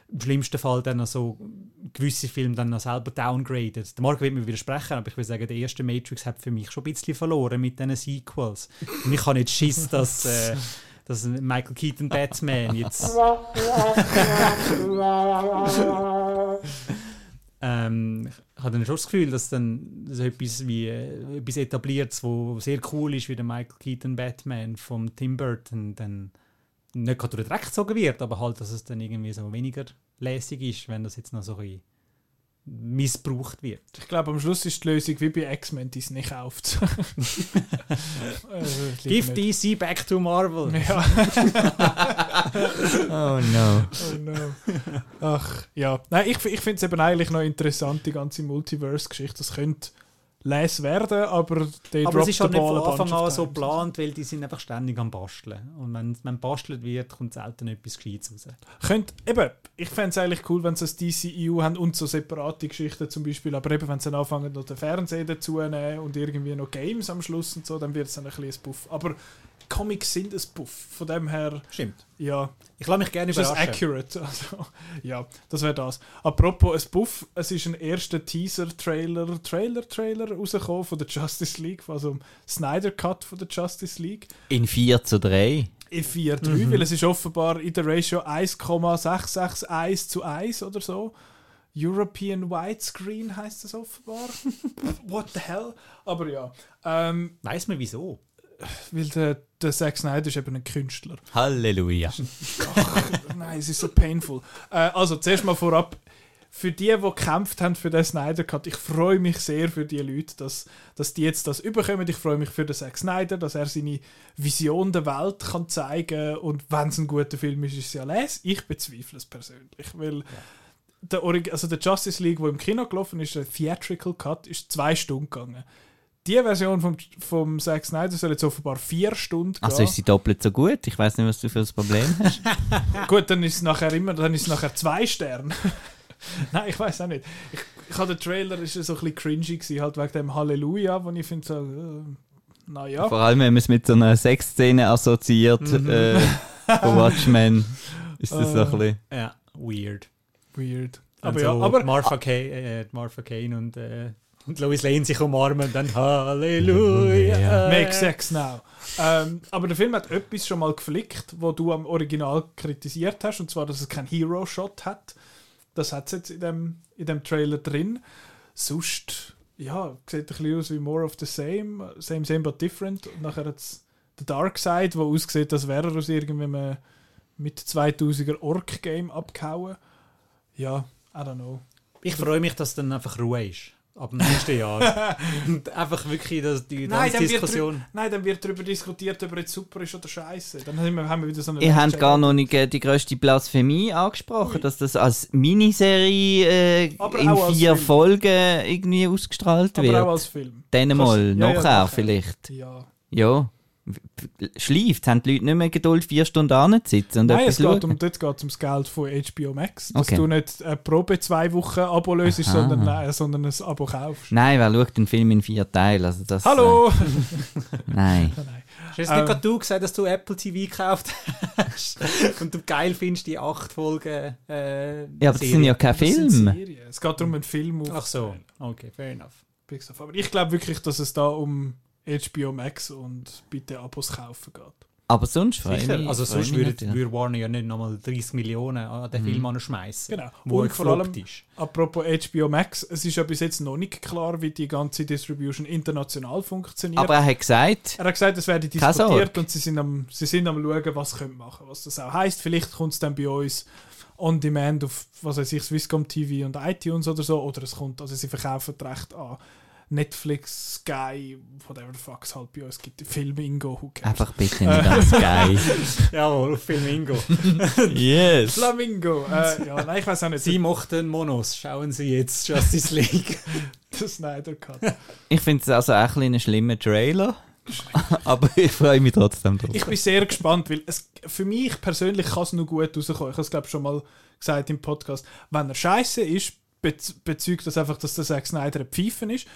Im schlimmsten Fall dann noch so gewisse Filme dann noch selber downgradet. Der Marco wird mir widersprechen, aber ich will sagen, der erste Matrix hat für mich schon ein bisschen verloren mit diesen Sequels. Und ich habe nicht Schiss, dass, äh, dass Michael Keaton Batman jetzt ähm, ich habe dann schon das Gefühl, dass dann so etwas wie äh, etwas etabliert, wo sehr cool ist, wie der Michael Keaton Batman von Tim Burton, dann nicht gerade durch den Dreck gezogen wird, aber halt, dass es dann irgendwie so weniger lässig ist, wenn das jetzt noch so ein missbraucht wird. Ich glaube, am Schluss ist die Lösung wie bei X-Men, die es nicht kauft. also, Give DC back to Marvel. Ja. Oh no. Oh no. Ach, ja. Nein, ich, ich finde es eben eigentlich noch interessant, die ganze Multiverse-Geschichte. Das könnte les werden, aber der Aber es ist halt nicht von Anfang an so geplant, weil die sind einfach ständig am Basteln. Und wenn man bastelt wird, kommt selten etwas Gescheites raus. Könnt, eben, ich fände es eigentlich cool, wenn sie das DCEU haben und so separate Geschichten zum Beispiel, aber eben, wenn sie dann anfangen, noch den Fernseher dazu nehmen und irgendwie noch Games am Schluss und so, dann wird es dann ein bisschen ein Buff. Aber Comics sind ein Buff, von dem her, Stimmt. ja, Ich lasse mich gerne ist das überraschen. accurate. Also, ja, das wäre das. Apropos ein Buff, es ist ein erster Teaser-Trailer, Trailer-Trailer rausgekommen von der Justice League, also dem Snyder Cut von der Justice League. In 4 zu 3. in 4-3, weil es ist offenbar in der Ratio 1,661 zu 1 oder so. European Widescreen heißt es offenbar. What the hell? Aber ja, ähm, Weiß man wieso? weil der, der Zack Snyder ist eben ein Künstler. Halleluja. Nein, es ist so painful. Äh, also, zuerst mal vorab, für die, die gekämpft haben für den Snyder Cut, ich freue mich sehr für die Leute, dass, dass die jetzt das überkommen. Ich freue mich für den Zack Snyder, dass er seine Vision der Welt kann zeigen und wenn es ein guter Film ist, ist es ja les. Ich bezweifle es persönlich, weil der, Orig also der Justice League, wo im Kino gelaufen ist, der Theatrical Cut, ist zwei Stunden gegangen. Die Version vom, vom Zack Snyder soll jetzt offenbar vier Stunden Also gehen. ist sie doppelt so gut? Ich weiß nicht, was du für ein Problem hast. Gut, dann ist es nachher immer, dann ist es nachher zwei Sterne. Nein, ich weiß auch nicht. Ich, ich habe den Trailer ist ja so ein bisschen cringy gewesen, halt wegen dem Halleluja, wo ich finde so, äh, naja. Vor allem, wenn man es mit so einer Sexszene assoziiert, Mhm. äh, von Watchmen, ist das so ein bisschen... Ja, weird. Weird. Aber so ja, aber Martha, Kay, äh, Martha Kane und, äh, und Lois Lane sich umarmen und dann Halleluja. Ja. make sex now. Ähm, aber der Film hat etwas schon mal geflickt, wo du am Original kritisiert hast, und zwar, dass es keinen Hero-Shot hat. Das hat es jetzt in dem, in dem Trailer drin. Sonst, ja, sieht ein bisschen aus wie more of the same, same, same but different. Und nachher hat es The Dark Side, wo aussieht, als wäre er aus irgendeinem mit 2000er Orc-Game abgehauen. Ja, I don't know. Ich freue mich, dass dann einfach Ruhe ist. Ab dem nächsten Jahr. und einfach wirklich dass die Nein, ganze wird, Diskussion. drü- nein, dann wird darüber diskutiert, ob er jetzt super ist oder scheiße. Dann haben wir, haben wir wieder so eine. Ihr habt gar noch nicht äh, die grösste Blasphemie angesprochen, dass das als Miniserie äh, Aber in vier Film. Folgen irgendwie ausgestrahlt Aber wird. auch als Film. Dann mal, ja, ja, nachher nachher. vielleicht. Ja. Ja. Schleift, haben die Leute nicht mehr Geduld, vier Stunden anzusitzen und Nein, es geht um, dort geht es ums Geld von HBO Max. Dass Okay. du nicht eine Probe zwei Wochen Abo löst, sondern, nein, sondern ein Abo kaufst. Nein, wer schaut den Film in vier Teilen? Also das, Hallo! Äh, nein. nein. Hast du jetzt Ähm. nicht gerade du gesagt, dass du Apple TV gekauft hast und du geil findest, die acht Folgen äh, Ja, aber das sind ja keine Das Filme. Es geht darum, einen Film auf Ach so, okay, fair enough. Aber ich glaube wirklich, dass es da um HBO Max und bitte Abos kaufen geht. Aber sonst Sicher, mich. also sonst würde, natürlich. würde Warner ja nicht nochmal 30 Millionen an den Film anschmeißen. Genau. Wo Und er vor allem- ist. Apropos HBO Max, es ist ja bis jetzt noch nicht klar, wie die ganze Distribution international funktioniert. Aber er hat gesagt, er hat gesagt, es werde diskutiert und sie sind am, sie sind am schauen, was sie können machen was das auch heisst. Vielleicht kommt es dann bei uns on demand auf, was weiß ich, Swisscom TV und iTunes oder so, oder es kommt, also sie verkaufen Recht an Netflix, Sky, whatever the fuck es halt bei uns gibt, Filmingo, who cares. einfach bitte nicht ganz geil. Jawohl, auf Filmingo. yes. Flamingo, äh, ja, nein, ich weiß auch nicht, Sie mochten Monos. Schauen Sie jetzt Justice League. der Snyder Cut. Ich finde es also auch ein bisschen ein schlimmer Trailer. Aber ich freue mich trotzdem drauf. Ich bin sehr gespannt, weil es, für mich persönlich kann es nur gut rauskommen. Ich habe es glaube schon mal gesagt im Podcast. Wenn er scheiße ist, bezeugt das einfach, dass der Zack Snyder ein Pfeifen ist.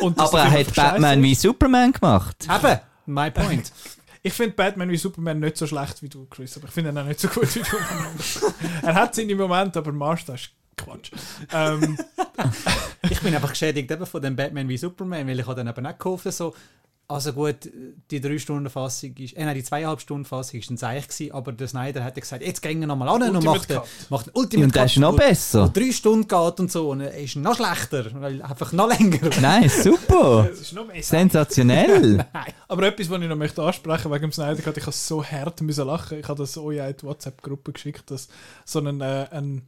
Aber er hat Batman wie Superman gemacht. Eben, my point. Ich finde Batman wie Superman nicht so schlecht wie du, Chris, aber ich finde ihn auch nicht so gut wie du. er hat seine Momente, aber Marsch, das ist Quatsch. Ähm, Ich bin einfach geschädigt eben von dem Batman wie Superman, weil ich habe dann eben auch gehofft, so, also gut, die 3-Stunden-Fassung ist, äh, nein, die 2,5-Stunden-Fassung ist ein Zeichen gewesen, aber der Snyder hat gesagt, jetzt gehen wir nochmal an und macht, den- Cut. macht einen Ultimate Und das ist noch wo- besser. wo drei Stunden geht und so, und er ist noch schlechter, weil einfach noch länger. Nein, super. es ist noch mehr Sensationell. Aber etwas, was ich noch möchte ansprechen wegen dem Snyder Cut, ich habe so hart müssen lachen. Ich habe das euch in die WhatsApp-Gruppe geschickt, dass so ein, äh, ein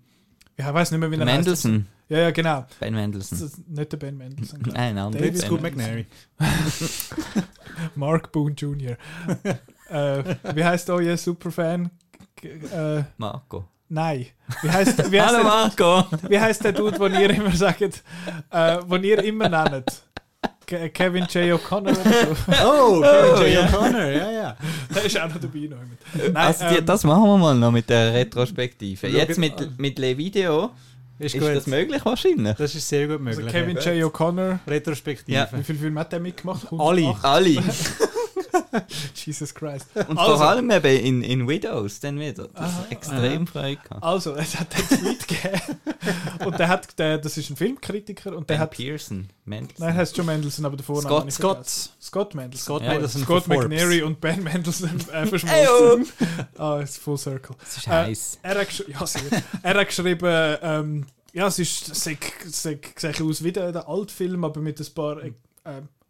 ja, ich weiß nicht mehr, wie er heißt. Mendelssohn. Ja, ja, genau. Ben Mendelssohn. nicht der Ben Mendelssohn. Nein, ein anderer. David Ben Mendelssohn. McNary. Mark Boone Jr. äh, wie heißt euer Superfan? G- Äh, Marco. nein. Wie heißt, wie heißt, Hallo der, Marco. wie heißt der Dude, den ihr immer sagt, äh, den ihr immer nennt? Ke- Kevin J. O'Connor so. Oh, Kevin Oh, J. ja. O'Connor, ja, ja. Der ist auch noch dabei. Noch mit. Nein, Also ähm, das machen wir mal noch mit der Retrospektive. Jetzt mit, mit Le Video Ist, ist das möglich wahrscheinlich. Das ist sehr gut also möglich. Kevin J. O'Connor. Retrospektive. Ja. Wie viele Filme hat der mitgemacht? Alle. 108? Alle. Jesus Christ. Und Also. vor allem eben in, in Widows dann wieder. Das Aha. ist extrem Freude gehabt. Also, es hat einen Tweet gegeben. Und der hat, der, das ist ein Filmkritiker und der Ben hat. Pearson. Mendelssohn. Nein, heißt John Mendelssohn, aber der Vorname Scott- Scott. vergessen. Scott Mendelssohn. Scott Ja, Mendelssohn Scott. McNary und Ben Mendelssohn äh, verschmolzen. ah, it's full circle. Das ist Äh, heiß. Er hat, ja, er hat geschrieben, ähm, ja, es ist, sieht, sieht, sieht aus wie der, der Altfilm, aber mit ein paar äh,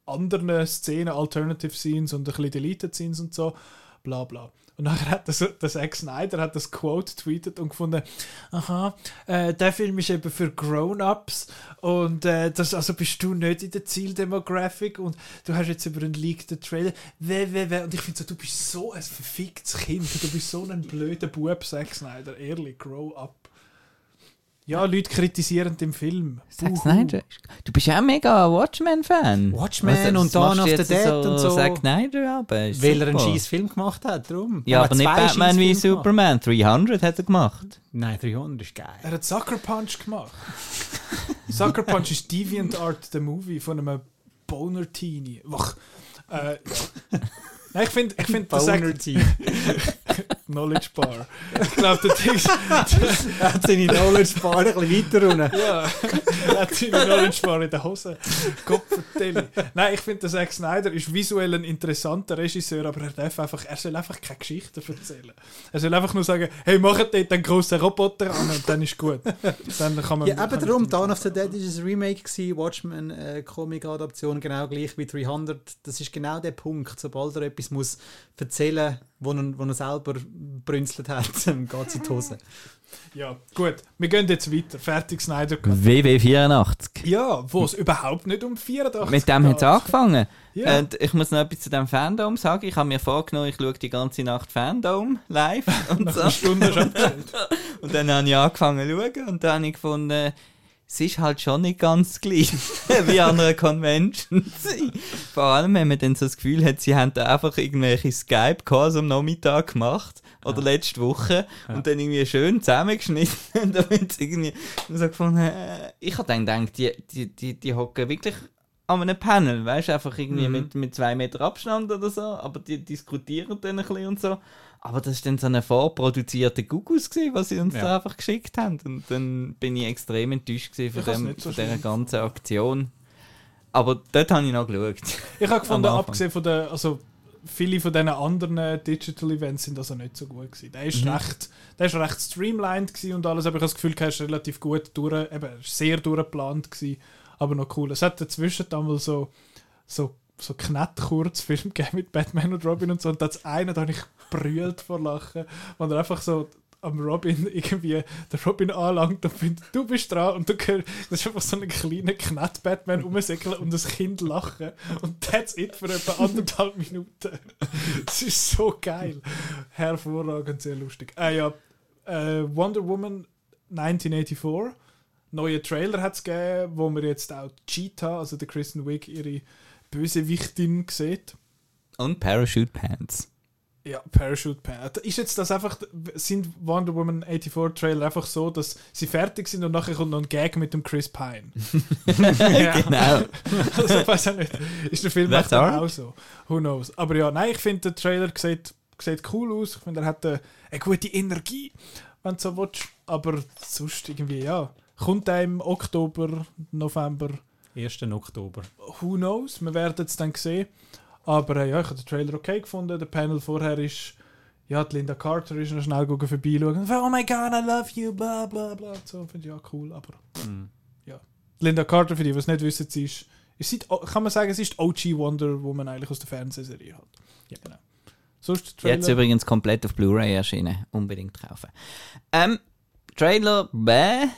anderen Szenen, Alternative Scenes und ein bisschen Deleted Scenes und so, bla bla. Und nachher hat das, der Zack Snyder hat das Quote tweetet und gefunden, aha, äh, der Film ist eben für Grown-Ups und äh, das, also bist du nicht in der Zieldemographic und du hast jetzt über einen leakten Trailer, weh, weh, weh. und ich finde so, du bist so ein verficktes Kind, du bist so ein blöder Bub, Zack Snyder, ehrlich, grow up. Ja, Leute kritisieren den Film. Zack. Snyder. Du bist ja auch mega Watchmen-Fan. Watchmen Was- und was Dawn machst of the Dead und so. Zack Snyder aber ist Weil er einen super. scheiß Film gemacht hat, darum. Ja, Er aber nicht Batman wie. Superman. 300 hat er gemacht. Nein, 300 ist geil. Er hat Sucker Punch gemacht. Sucker Punch ist DeviantArt, der Movie von einem Boner-Teenie. Wach. Äh. Nein, ich finde, ich find, der Zack Boner Team. Knowledge Bar. Ich glaube, der Ding. Er hat seine Knowledge Bar ein bisschen weiter runter. Ja, er hat seine Knowledge Bar in der Hose. Gott vertelle. Nein, ich finde, der Zack Snyder ist visuell ein interessanter Regisseur, aber er darf einfach, er soll einfach keine Geschichten erzählen. Er soll einfach nur sagen, hey, macht dort einen grossen Roboter an und dann ist gut. Dann kann man... Ja, eben darum, Dawn of the Dead ist ein Remake gewesen, Watchmen äh, Comic-Adaption, genau gleich wie 300. Das ist genau der Punkt. Sobald er etwas muss erzählen muss, wo er, wo er selber brünzelt hat, dann geht es in die Hose. Ja, gut. Wir gehen jetzt weiter. Fertig, Snyder. Cut. WW84. Ja, wo es überhaupt nicht um 84 Mit dem hat es angefangen. Ja. Und ich muss noch etwas zu dem Fandom sagen. Ich habe mir vorgenommen, ich schaue die ganze Nacht Fandom live und Nach so. einer Stunde schon. Und dann habe ich angefangen zu schauen und dann habe ich gefunden, es ist halt schon nicht ganz gleich wie an einer Convention. Vor allem, wenn man dann so das Gefühl hat, sie haben da einfach irgendwelche Skype-Calls am Nachmittag gemacht oder letzte Woche und dann irgendwie schön zusammengeschnitten damit irgendwie so gefunden, äh, ich habe dann gedacht, die, die, die, die hocken wirklich an einem Panel, weißt du, einfach irgendwie Mhm. mit, mit zwei Meter Abstand oder so, aber die diskutieren dann ein bisschen und so. Aber das ist dann so eine vorproduzierte Gugus gewesen, was sie uns Ja. da einfach geschickt haben. Und dann bin ich extrem enttäuscht von, Ich dem, so von dieser schlimm ganzen Aktion. Aber dort habe ich noch geschaut. Ich habe gefunden, abgesehen von den, also viele von diesen anderen Digital Events sind also nicht so gut gewesen. Der ist Mhm. recht, der ist recht streamlined und alles, aber ich habe das Gefühl, er ist relativ gut durch, eben sehr durchgeplant gewesen, aber noch cool. Es hat dazwischen dann mal so, so, so Knett-Kurzfilm gegeben mit Batman und Robin und so und das eine, da habe ich brüllt vor Lachen, weil er einfach so am Robin irgendwie der Robin anlangt und findet, du bist dran und du hörst, das ist einfach so ein kleiner Knett-Batman rumsäckeln und das Kind lachen und that's it für etwa anderthalb Minuten. Das ist so geil. Hervorragend, sehr lustig. Ah ja, äh, Wonder Woman 1984. Neue Trailer hat es gegeben, wo man jetzt auch Cheetah, also der Kristen Wiig, ihre Bösewichtin sieht. Und Parachute Pants. Ja, Parachute Pad. Ist jetzt das einfach, sind Wonder Woman 84 Trailer einfach so, dass sie fertig sind und nachher kommt noch ein Gag mit dem Chris Pine? genau. also, ich weiß auch nicht. Ist der Film echt auch so? Who knows? Aber ja, nein, ich finde, der Trailer sieht, sieht cool aus. Ich finde, er hat eine, eine gute Energie, wenn du so willst. Aber sonst irgendwie, ja. Kommt er im Oktober, November? 1. Oktober. Who knows? Wir werden es dann sehen. Aber äh, ja, ich habe den Trailer okay gefunden. Der Panel vorher ist, ja, die Linda Carter ist noch schnell gucken vorbeischauen. Oh my god, I love you, bla bla bla. So finde ich ja cool. Aber Mhm. Linda Carter, für die, die es nicht wissen, sie ist, ist sie, kann man sagen, sie ist die OG Wonder Woman eigentlich aus der Fernsehserie hat. Ja. Genau. Sonst der Trailer. Jetzt übrigens komplett auf Blu-ray erschienen. Unbedingt kaufen. Ähm, Trailer bäh.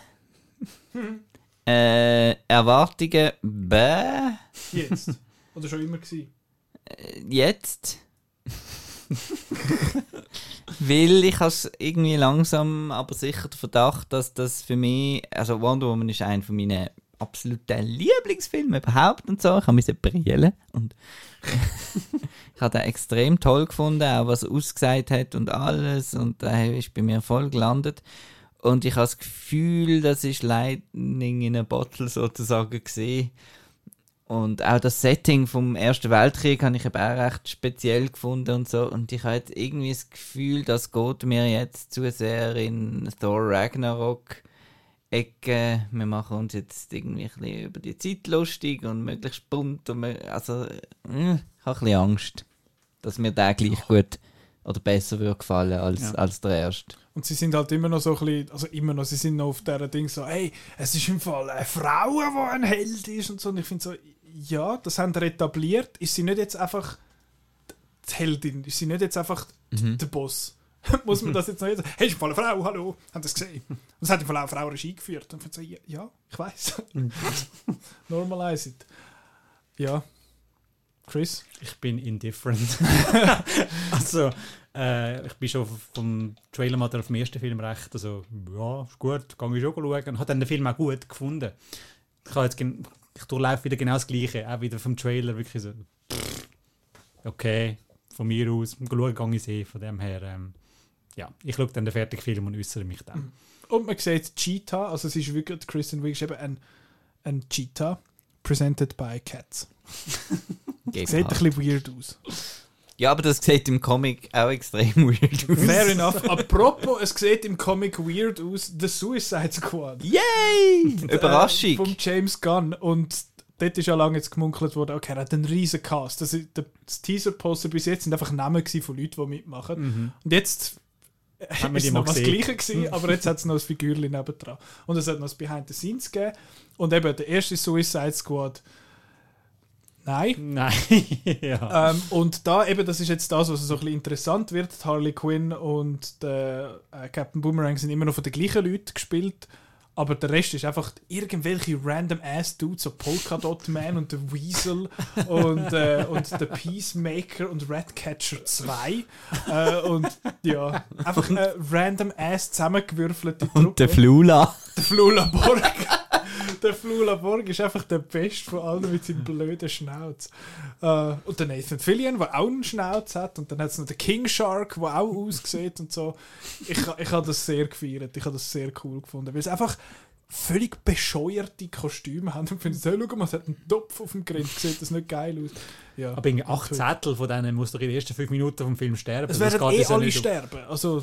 äh, Erwartungen bäh. Jetzt. Oder schon immer gewesen. Äh, Jetzt. Weil ich habe irgendwie langsam, aber sicher den Verdacht, dass das für mich, also Wonder Woman ist einer von meinen absoluten Lieblingsfilmen überhaupt und so. Ich habe mich brillen und ich habe den extrem toll gefunden, auch was er ausgesagt hat und alles und er ist bei mir voll gelandet. Und ich habe das Gefühl, das ist Lightning in a Bottle sozusagen gesehen. Und auch das Setting vom Ersten Weltkrieg habe ich eben auch recht speziell gefunden und so. Und ich habe jetzt irgendwie das Gefühl, das geht mir jetzt zu sehr in Thor Ragnarok Ecke. Wir machen uns jetzt irgendwie ein bisschen über die Zeit lustig und möglichst bunt. Und wir, also, äh, ich habe ein bisschen Angst, dass mir der gleich gut oder besser würde gefallen als, Ja. als der erste. Und sie sind halt immer noch so ein bisschen, also immer noch, sie sind noch auf dieser Ding so, hey, es ist im Fall eine Frau, die ein Held ist und so. Und ich finde so, ja, das haben sie etabliert. Ist sie nicht jetzt einfach die Heldin? Ist sie nicht jetzt einfach Mhm. der Boss? Muss man das jetzt noch jetzt Hey, ist im Fall eine Frau, hallo, haben das gesehen? Und es hat im Fall auch eine Frau Regie geführt. Und ich finde so, ja, ja, ich weiß. Normalize it. Ja. Chris? Ich bin indifferent. also, äh, ich bin schon vom Trailer mal auf dem ersten Film recht. Also, ja, ist gut, kann ich schon schauen. Und habe dann den Film auch gut gefunden. Ich, habe jetzt gen- ich durchlaufe wieder genau das Gleiche. Auch wieder vom Trailer wirklich so. pff, Okay, von mir aus. Schauen kann ich eh. Von dem her, ähm, ja, ich schaue dann den fertigen Film und äußere mich dann. Und man sieht Cheetah, also es ist wirklich, Kristen Wiig ist eben ein, ein Cheetah, presented by Cats. Sieht ein bisschen weird aus. Ja, aber das sieht im Comic auch extrem weird aus. Fair enough. Apropos, es sieht im Comic weird aus, The Suicide Squad. Yay! Äh, Überraschung! vom James Gunn. Und dort ist ja lange jetzt gemunkelt worden, okay, er hat einen riesen Cast. Das, ist- der- das Teaser-Poster bis jetzt sind einfach Namen von Leuten, die mitmachen. Mhm. Und jetzt Haben wir die noch was gesehen? Gleiche gewesen, aber jetzt hat es noch ein Figürchen nebendran. Und es hat noch das Behind the Scenes gegeben. Und eben der erste Suicide Squad. Nein. Nein, ja. Ähm, und da eben, das ist jetzt das, was so ein bisschen interessant wird. Die Harley Quinn und der äh, Captain Boomerang sind immer noch von den gleichen Leuten gespielt. Aber der Rest ist einfach irgendwelche random ass Dudes, so Polka Dot Man und der Weasel und, äh, und der Peacemaker und Ratcatcher 2. Äh, und ja, einfach eine random ass zusammengewürfelte Truppe. Und der Flula. Der Flula Borg. Der Flula Borg ist einfach der Beste von allen mit seinem blöden Schnauz. Äh, und der Nathan Fillion, der auch einen Schnauz hat. Und dann hat es noch den King Shark, der auch aussieht und so. Ich, ich habe das sehr gefeiert. Ich habe das sehr cool gefunden. Weil es einfach völlig bescheuerte Kostüme haben und finden, so, schau mal, es hat einen Topf auf dem Grind, sieht das nicht geil aus. Ja. Aber acht Zettel von denen muss doch in den ersten fünf Minuten vom Film sterben. Es werden eh alle sterben. Also,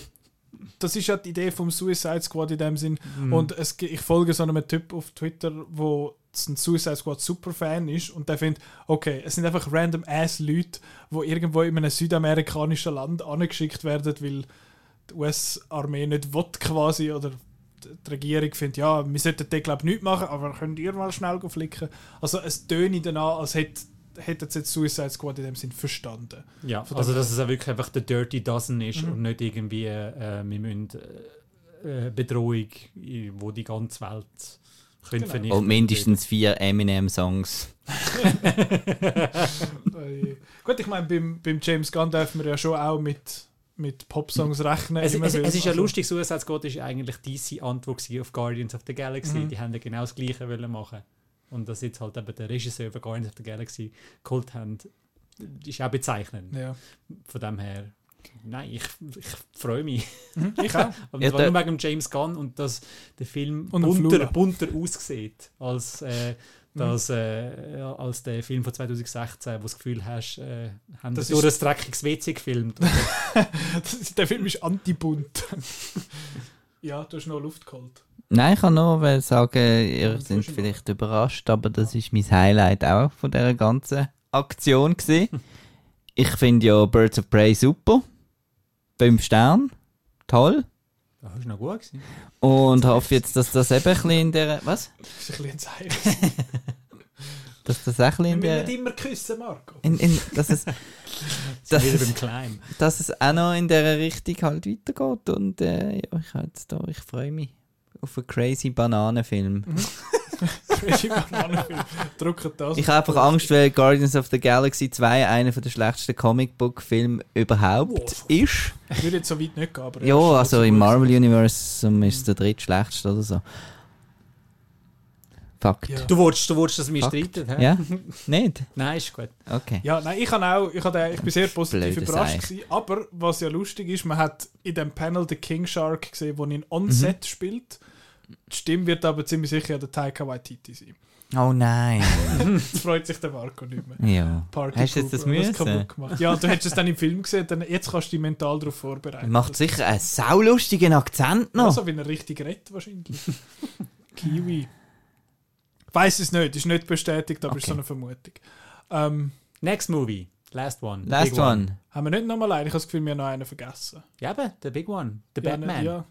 das ist ja die Idee vom Suicide Squad in dem Sinn. Mhm. Und es, ich folge so einem Typ auf Twitter, wo ein Suicide Squad Superfan ist und der findet, okay, es sind einfach random ass Leute, die irgendwo in einem südamerikanischen Land angeschickt werden, weil die US-Armee nicht will quasi oder die Regierung findet, ja, wir sollten den glaube ich nicht machen, aber könnt ihr mal schnell flicken. Also es tönt danach, als hätte hätten sie jetzt Suicide Squad in dem Sinn verstanden. Ja, Von also dass es auch wirklich einfach der Dirty Dozen ist Mhm. und nicht irgendwie äh, wir müssen äh, äh, Bedrohung, wo die ganze Welt könnte Genau. vernichten. Und mindestens vier Eminem-Songs. Gut, ich meine, beim, beim James Gunn dürfen wir ja schon auch mit, mit Popsongs rechnen. Es, es, es ist ja Also, lustig, Suicide Squad ist eigentlich diese Antwort auf Guardians of the Galaxy. Mhm. Die haben ja genau das Gleiche wollen machen. Und dass jetzt halt eben der Regisseur von Guardians of the Galaxy geholt haben, ist auch bezeichnend. Ja. Von dem her, nein, ich, ich freue mich. Mhm, Ich auch. Aber Ja, allem der- wegen James Gunn und dass der Film bunter, bunter aussieht als, äh, Mhm. das, äh, als der Film von 2016, wo du das Gefühl hast, äh, haben Das das durch ein dreckiges WC gefilmt. Der Film ist antibunt. ja, du hast noch Luft geholt. Nein, ich kann nur sagen, ihr seid vielleicht überrascht, aber das ist mein Highlight auch von dieser ganzen Aktion gewesen. ich finde ja Birds of Prey super. Fünf Sterne. Toll. Das war noch gut. Gewesen. Und hoffe jetzt, dass das eben ein bisschen in der... Was? Das ist ein bisschen ein. Dass das auch ein bisschen Wir müssen nicht immer küssen, Marco. In, in, dass, es, dass, es, Climb. dass es auch noch in dieser Richtung halt weitergeht. Und äh, ja, ich, hab jetzt da, ich freue mich auf einen crazy Bananenfilm. Crazy Bananenfilm. Drucken das. Ich habe einfach Angst, weil Guardians of the Galaxy 2 einer der schlechtesten Comicbook-Filme überhaupt Wow. ist. Ich würde jetzt so weit nicht gehen, aber... Ja, ist also im. Marvel Universe ist es der drittschlechteste oder so. Fakt. Ja. Du wolltest, du wolltest, dass wir Fakt. streiten, hä? Ja? Nicht? Nein, ist gut. Okay. Ja, nein, ich, auch, ich, habe, ich bin sehr positiv Blöde überrascht. Gewesen, aber was ja lustig ist, man hat in dem Panel den King Shark gesehen, der ihn on-set Mhm. spielt. Die Stimme wird aber ziemlich sicher der Taika Waititi sein. Oh nein. Jetzt freut sich der Marco nicht mehr. ja. Party Hast du jetzt das müssen? kaputt gemacht. Ja, du hättest es dann im Film gesehen, dann, jetzt kannst du dich mental darauf vorbereiten. Macht sicher einen saulustigen Akzent noch. so wie er richtig redet wahrscheinlich. Kiwi. Ich weiß es nicht, ist nicht bestätigt, aber ist Okay. so eine Vermutung. Ähm, Next movie. Last one. Last Big one. haben wir nicht nochmal einen? Ich habe das Gefühl, wir haben noch einen vergessen. Ja, eben, der Big One. Der Ja, Batman. nicht- Ja.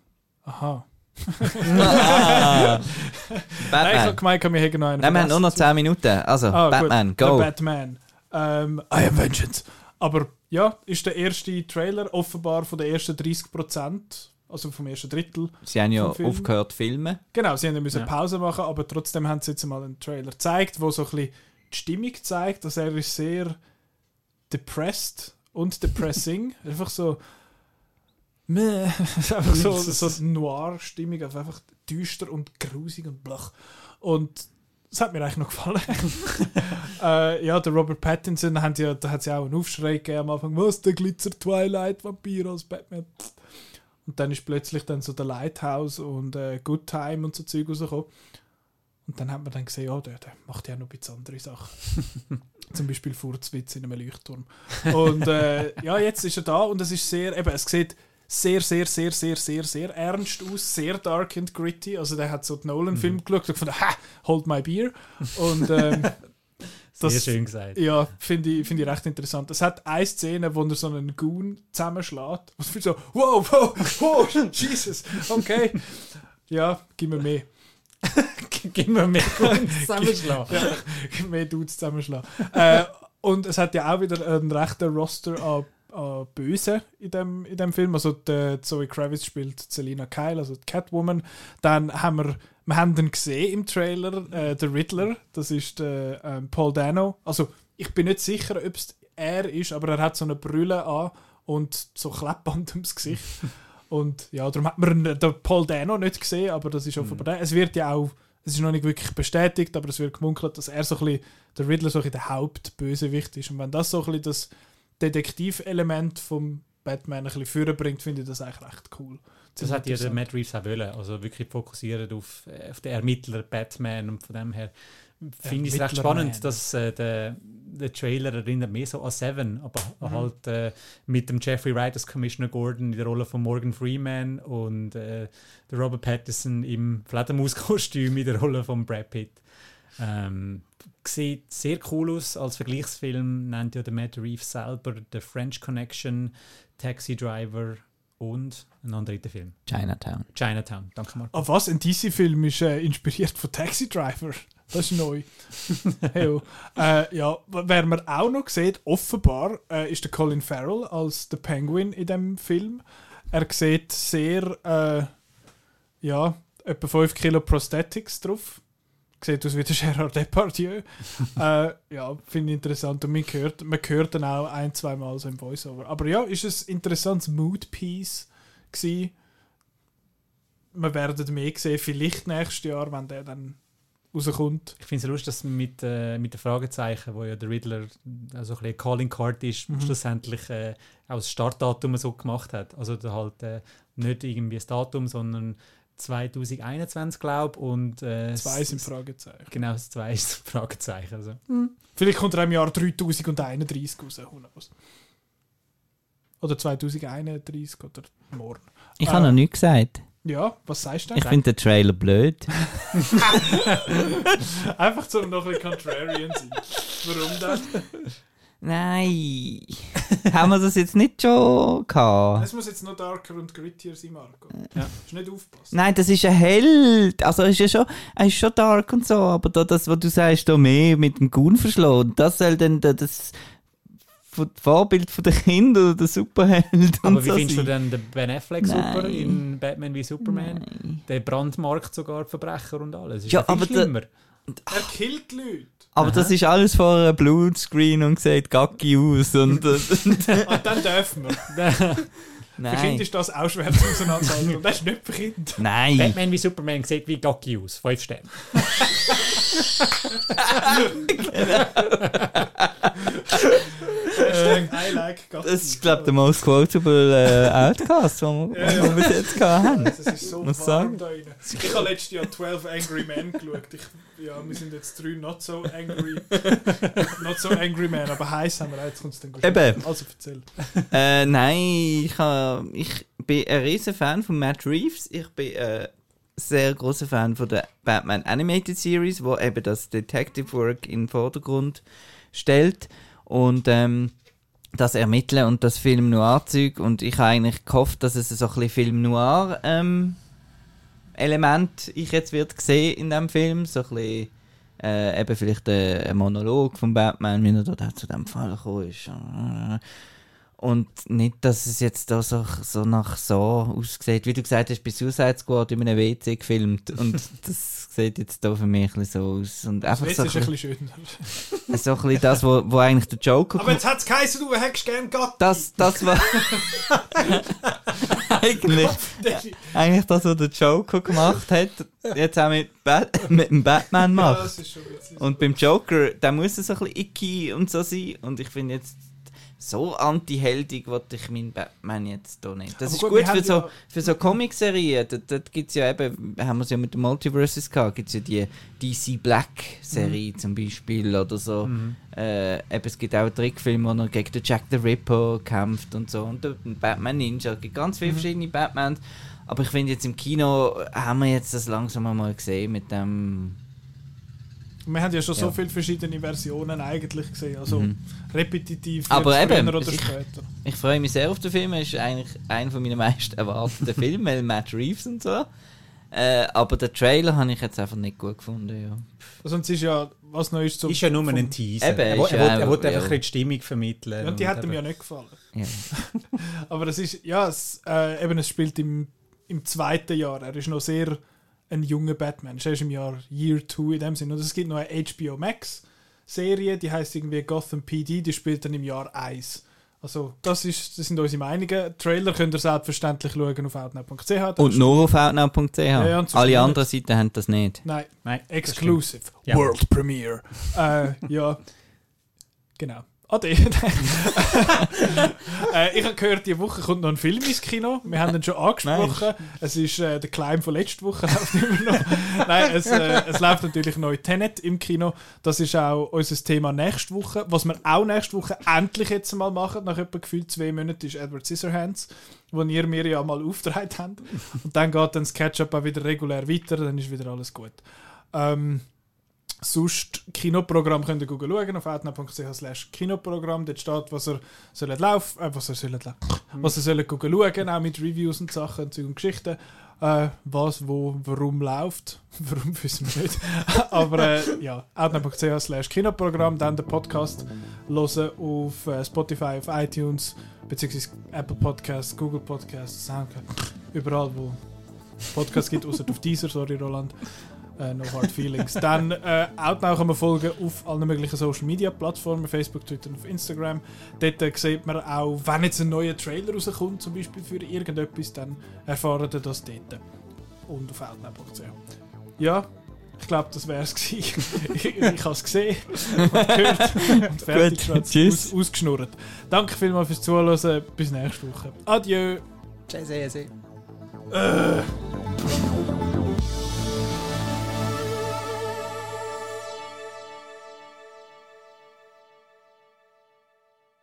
Aha. Ah. Nein, ich habe Batman. gemeint, wir hätten noch einen Nein, wir haben nur noch vergessen. 10 Minuten. Also, Ah, Batman, gut. go. Der Batman. Ähm, I am Vengeance. Aber ja, ist der erste Trailer offenbar von den ersten 30%, also vom ersten Drittel. Sie haben ja Film. aufgehört zu filmen. Genau, sie haben müssen Ja. Pause machen, aber trotzdem haben sie jetzt mal einen Trailer gezeigt, wo so ein bisschen die Stimmung zeigt, dass er ist sehr depressed und depressing. einfach so meh, einfach so, so Noir-Stimmung, also einfach düster und grusig und blach. Und das hat mir eigentlich noch gefallen. äh, ja, der Robert Pattinson, haben ja, da hat es ja auch einen Aufschrei gegeben am Anfang, was, der Glitzer-Twilight-Vampir als Batman. Und dann ist plötzlich dann so der Lighthouse und äh, Good Time und so Zeug rausgekommen. Und dann hat man dann gesehen, ja, der, der macht ja noch ein bisschen andere Sachen. Zum Beispiel Furzwitz in einem Leuchtturm. Und äh, ja, jetzt ist er da und es ist sehr, eben, es sieht sehr, sehr, sehr, sehr, sehr, sehr ernst aus, sehr dark and gritty. Also der hat so den Nolan-Film geschaut und gefunden, ha, hold my beer. Und ähm, Sehr das- schön gesagt. ja, finde ich, find ich recht interessant. Es hat eine Szene, wo er so einen Goon zusammenschlägt. Was für so, wow, wow, wow, Jesus, okay. Ja, gib mir mehr. Gib mir mehr Grund zusammenschlagen. Ja, gib mir mehr Dudes zusammenschlagen. äh, und es hat ja auch wieder einen rechten Roster an, an Bösen in dem, in dem Film. Also die Zoe Kravitz spielt Selina Kyle, also die Catwoman. Dann haben wir, wir haben den gesehen im Trailer, äh, der Riddler, das ist der, ähm, Paul Dano. Also ich bin nicht sicher, ob es er ist, aber er hat so eine Brille an und so Klebband ums Gesicht. Und ja, darum hat man den Paul Dano nicht gesehen, aber das ist offenbar der. Es wird ja auch, es ist noch nicht wirklich bestätigt, aber es wird gemunkelt, dass er so ein bisschen, der Riddler so ein bisschen der Hauptbösewicht ist. Und wenn das so ein bisschen das Detektivelement vom Batman ein bisschen vorbringt, finde ich das eigentlich recht cool. Das hat ja der Matt Reeves auch wollen. Also wirklich fokussiert auf, äh, auf den Ermittler Batman und von dem her finde ich es recht spannend, dass äh, der, der Trailer erinnert mehr so an Seven, aber Mhm. halt äh, mit dem Jeffrey Wright als Commissioner Gordon in der Rolle von Morgan Freeman und äh, der Robert Pattinson im Fledermauskostüm in der Rolle von Brad Pitt. Ähm, sieht sehr cool aus. Als Vergleichsfilm nennt ja der Matt Reeves selber The French Connection, Taxi Driver und einen anderen dritten Film. Chinatown. Chinatown. Danke, Marco. Ah, was? Ein DC-Film ist äh, inspiriert von Taxi Driver. Das ist neu. hey, oh. äh, ja, wer man auch noch sieht, offenbar, äh, ist der Colin Farrell als der Penguin in dem Film. Er sieht sehr, äh, ja, etwa 5 Kilo Prosthetics drauf. Sieht aus wie der Gerard Depardieu. äh, ja, finde ich interessant. Und man hört, man hört dann auch ein, zwei Mal so im Voiceover. Aber ja, ist ein interessantes Mood-Piece gewesen. Wir werden mehr sehen, vielleicht nächstes Jahr, wenn der dann rauskommt. Ich finde es lustig, dass mit, äh, mit den Fragezeichen, wo ja der Riddler also ein bisschen Calling Card ist, Mhm. schlussendlich äh, auch das Startdatum so gemacht hat. Also da halt äh, nicht irgendwie das Datum, sondern 2021, glaube ich. Und äh, Zwei sind Fragezeichen. Genau, das zwei ist ein Fragezeichen. Also. Vielleicht kommt er im Jahr 3031 raus. who knows. Oder 2031 oder morgen. Ich Äh, habe noch nichts gesagt. Ja, was sagst du Ich denn? finde den Trailer blöd. Einfach zum noch ein bisschen contrarian sein. Warum dann? Nein. Haben wir das jetzt nicht schon gehabt? Es muss jetzt noch darker und grittier sein, Marco. Ja. Ist nicht aufpassen. Nein, das ist ein Held. Also er ist ja schon, er ist schon dark und so, aber da, das, was du sagst, da mehr mit dem Gun verschlagen, das soll dann da- das Vorbild von den Kindern oder der Superheld und Aber wie so findest du sein. denn den Ben Affleck super Nein. in Batman wie Superman? Nein. Der brandmarkt sogar die Verbrecher und alles. Ist Ja, ja, viel aber der- schlimmer. Er killt die Leute. Aber das ist alles vor einem Blutscreen und sieht gacki aus und, und Ah, dann dürfen wir. Für Kinder nein. ist das auch schwer zu auseinanderhalten. Und das ist nicht für Kinder. Nein. Batman wie Superman sieht wie Gacki aus. Fünf Sterne. Hashtag I like Gatti. Das ist, glaube ich, der most quotable äh, Outcast, den wir, Ja, ja. wir bis jetzt haben. Das ist so Muss warm sagen. da rein. Ich habe letztes Jahr 12 Angry Men geschaut. Ich, ja, wir sind jetzt drei not so angry. not so angry Men, aber heiß haben wir. Jetzt es dann gut. Eben. Also erzähl. Äh, nein, ich, ha, ich bin ein riesen Fan von Matt Reeves. Ich bin äh, sehr großer Fan von der Batman Animated Series, wo eben das Detective Work in den Vordergrund stellt und ähm, das Ermitteln und das Film Noir Zeug und ich habe eigentlich gehofft, dass es so ein bisschen Film Noir ähm, Element ich jetzt wird sehen in dem Film, so ein bisschen äh, eben vielleicht ein, ein Monolog von Batman, wie er dort zu dem Fall gekommen ist. Und nicht, dass es jetzt da so, so nach so aussieht, wie du gesagt hast, bei Suicide Squad in einem WC gefilmt. Und das sieht jetzt da für mich ein so aus. Und einfach Jetzt so ein ist ein bisschen, schöner. so ein bisschen das, wo, wo eigentlich der Joker Aber jetzt hat es geheißen, du hättest gern Gatti. das, das war eigentlich, eigentlich das, was der Joker gemacht hat, jetzt auch mit, Bat mit dem Batman Ja, macht. das witzig. Und beim Joker, der muss so ein bisschen icky und so sein. Und ich finde jetzt, so anti-heldig wollte ich meinen Batman jetzt hier nicht. Das Aber ist gut, gut, für, so, ja- für so Comic-Serien. Dort, dort gibt es ja eben, haben wir es ja mit den Multiverses gehabt, gibt es ja die DC Black-Serie Mhm. zum Beispiel oder so. Äh, eben, es gibt auch einen Trickfilm, wo er gegen den Jack the Ripper kämpft und so. Und dort ein Batman Ninja. Es gibt ganz Mhm. viele verschiedene Batmans. Aber ich finde jetzt im Kino haben wir jetzt das langsam mal gesehen mit dem Wir haben ja schon so Ja. viele verschiedene Versionen eigentlich gesehen. Also Mhm. repetitiv. Aber eben, früher oder ich- später. Ich freue mich sehr auf den Film. Er ist eigentlich einer von meinen meisten erwarteten Filme, weil Matt Reeves und so. Äh, aber den Trailer habe ich jetzt einfach nicht gut gefunden. Ja. Also, und es ist ja, was noch ist so. Ist ja nur ein Teaser. Eben, er er will, ja einfach ja. ein bisschen die Stimmung vermitteln. Ja, und die hat ihm ja nicht gefallen. Ja. Aber es ist, ja, es, äh, eben, es spielt im, im zweiten Jahr. Er ist noch sehr ein junger Batman. Er ist im Jahr Year 2 in dem Sinne. Und es gibt noch eine HBO Max Serie, die heißt irgendwie Gotham PD, die spielt dann im Jahr 1. Also, das, ist, das sind unsere Meinungen. Trailer könnt ihr selbstverständlich schauen auf outnow.ch. Und nur auf outnow.ch. ja, Alle anderen Seiten haben das nicht. Nein, Nein, das exclusive. Ja. World Premiere. äh, ja. Genau. Ade. äh, ich habe gehört, diese Woche kommt noch ein Film ins Kino. Wir haben ihn schon angesprochen. Es ist äh, der Climb von letzter Woche, läuft immer noch. Nein, es, äh, es läuft natürlich neu Tenet im Kino. Das ist auch unser Thema nächste Woche. Was wir auch nächste Woche endlich jetzt mal machen, nach etwa gefühlt zwei Monaten, ist Edward Scissorhands, wo ihr mir ja mal aufgetragen habt. Und dann geht dann das Catch-up auch wieder regulär weiter, dann ist wieder alles gut. Ähm, Sonst Kinoprogramm könnt ihr schauen auf outnow.ch Kinoprogramm. Dort steht, was er soll laufen, äh, was er soll, was er soll schauen, auch mit Reviews und Sachen und, und Geschichten. Äh, was, wo, warum läuft. warum wissen wir nicht. Aber äh, ja, outnow.ch Kinoprogramm, dann den Podcast hören auf äh, Spotify, auf iTunes, beziehungsweise Apple Podcasts, Google Podcasts, Soundcloud, überall wo Podcasts gibt, außer auf dieser, sorry Roland. Äh, no Hard Feelings. Dann äh, Outnow kann man folgen auf allen möglichen Social Media Plattformen, Facebook, Twitter und auf Instagram. Dort äh, sieht man auch, wenn jetzt ein neuer Trailer rauskommt, zum Beispiel für irgendetwas, dann erfahren ihr das dort. Und auf outnow.ch. Ja, ich glaube, das wäre es gewesen. ich ich habe es gesehen und gehört und fertig tschüss. aus, ausgeschnurrt. Danke vielmals fürs Zuhören. Bis nächste Woche. Adieu. Tschüss. Äh.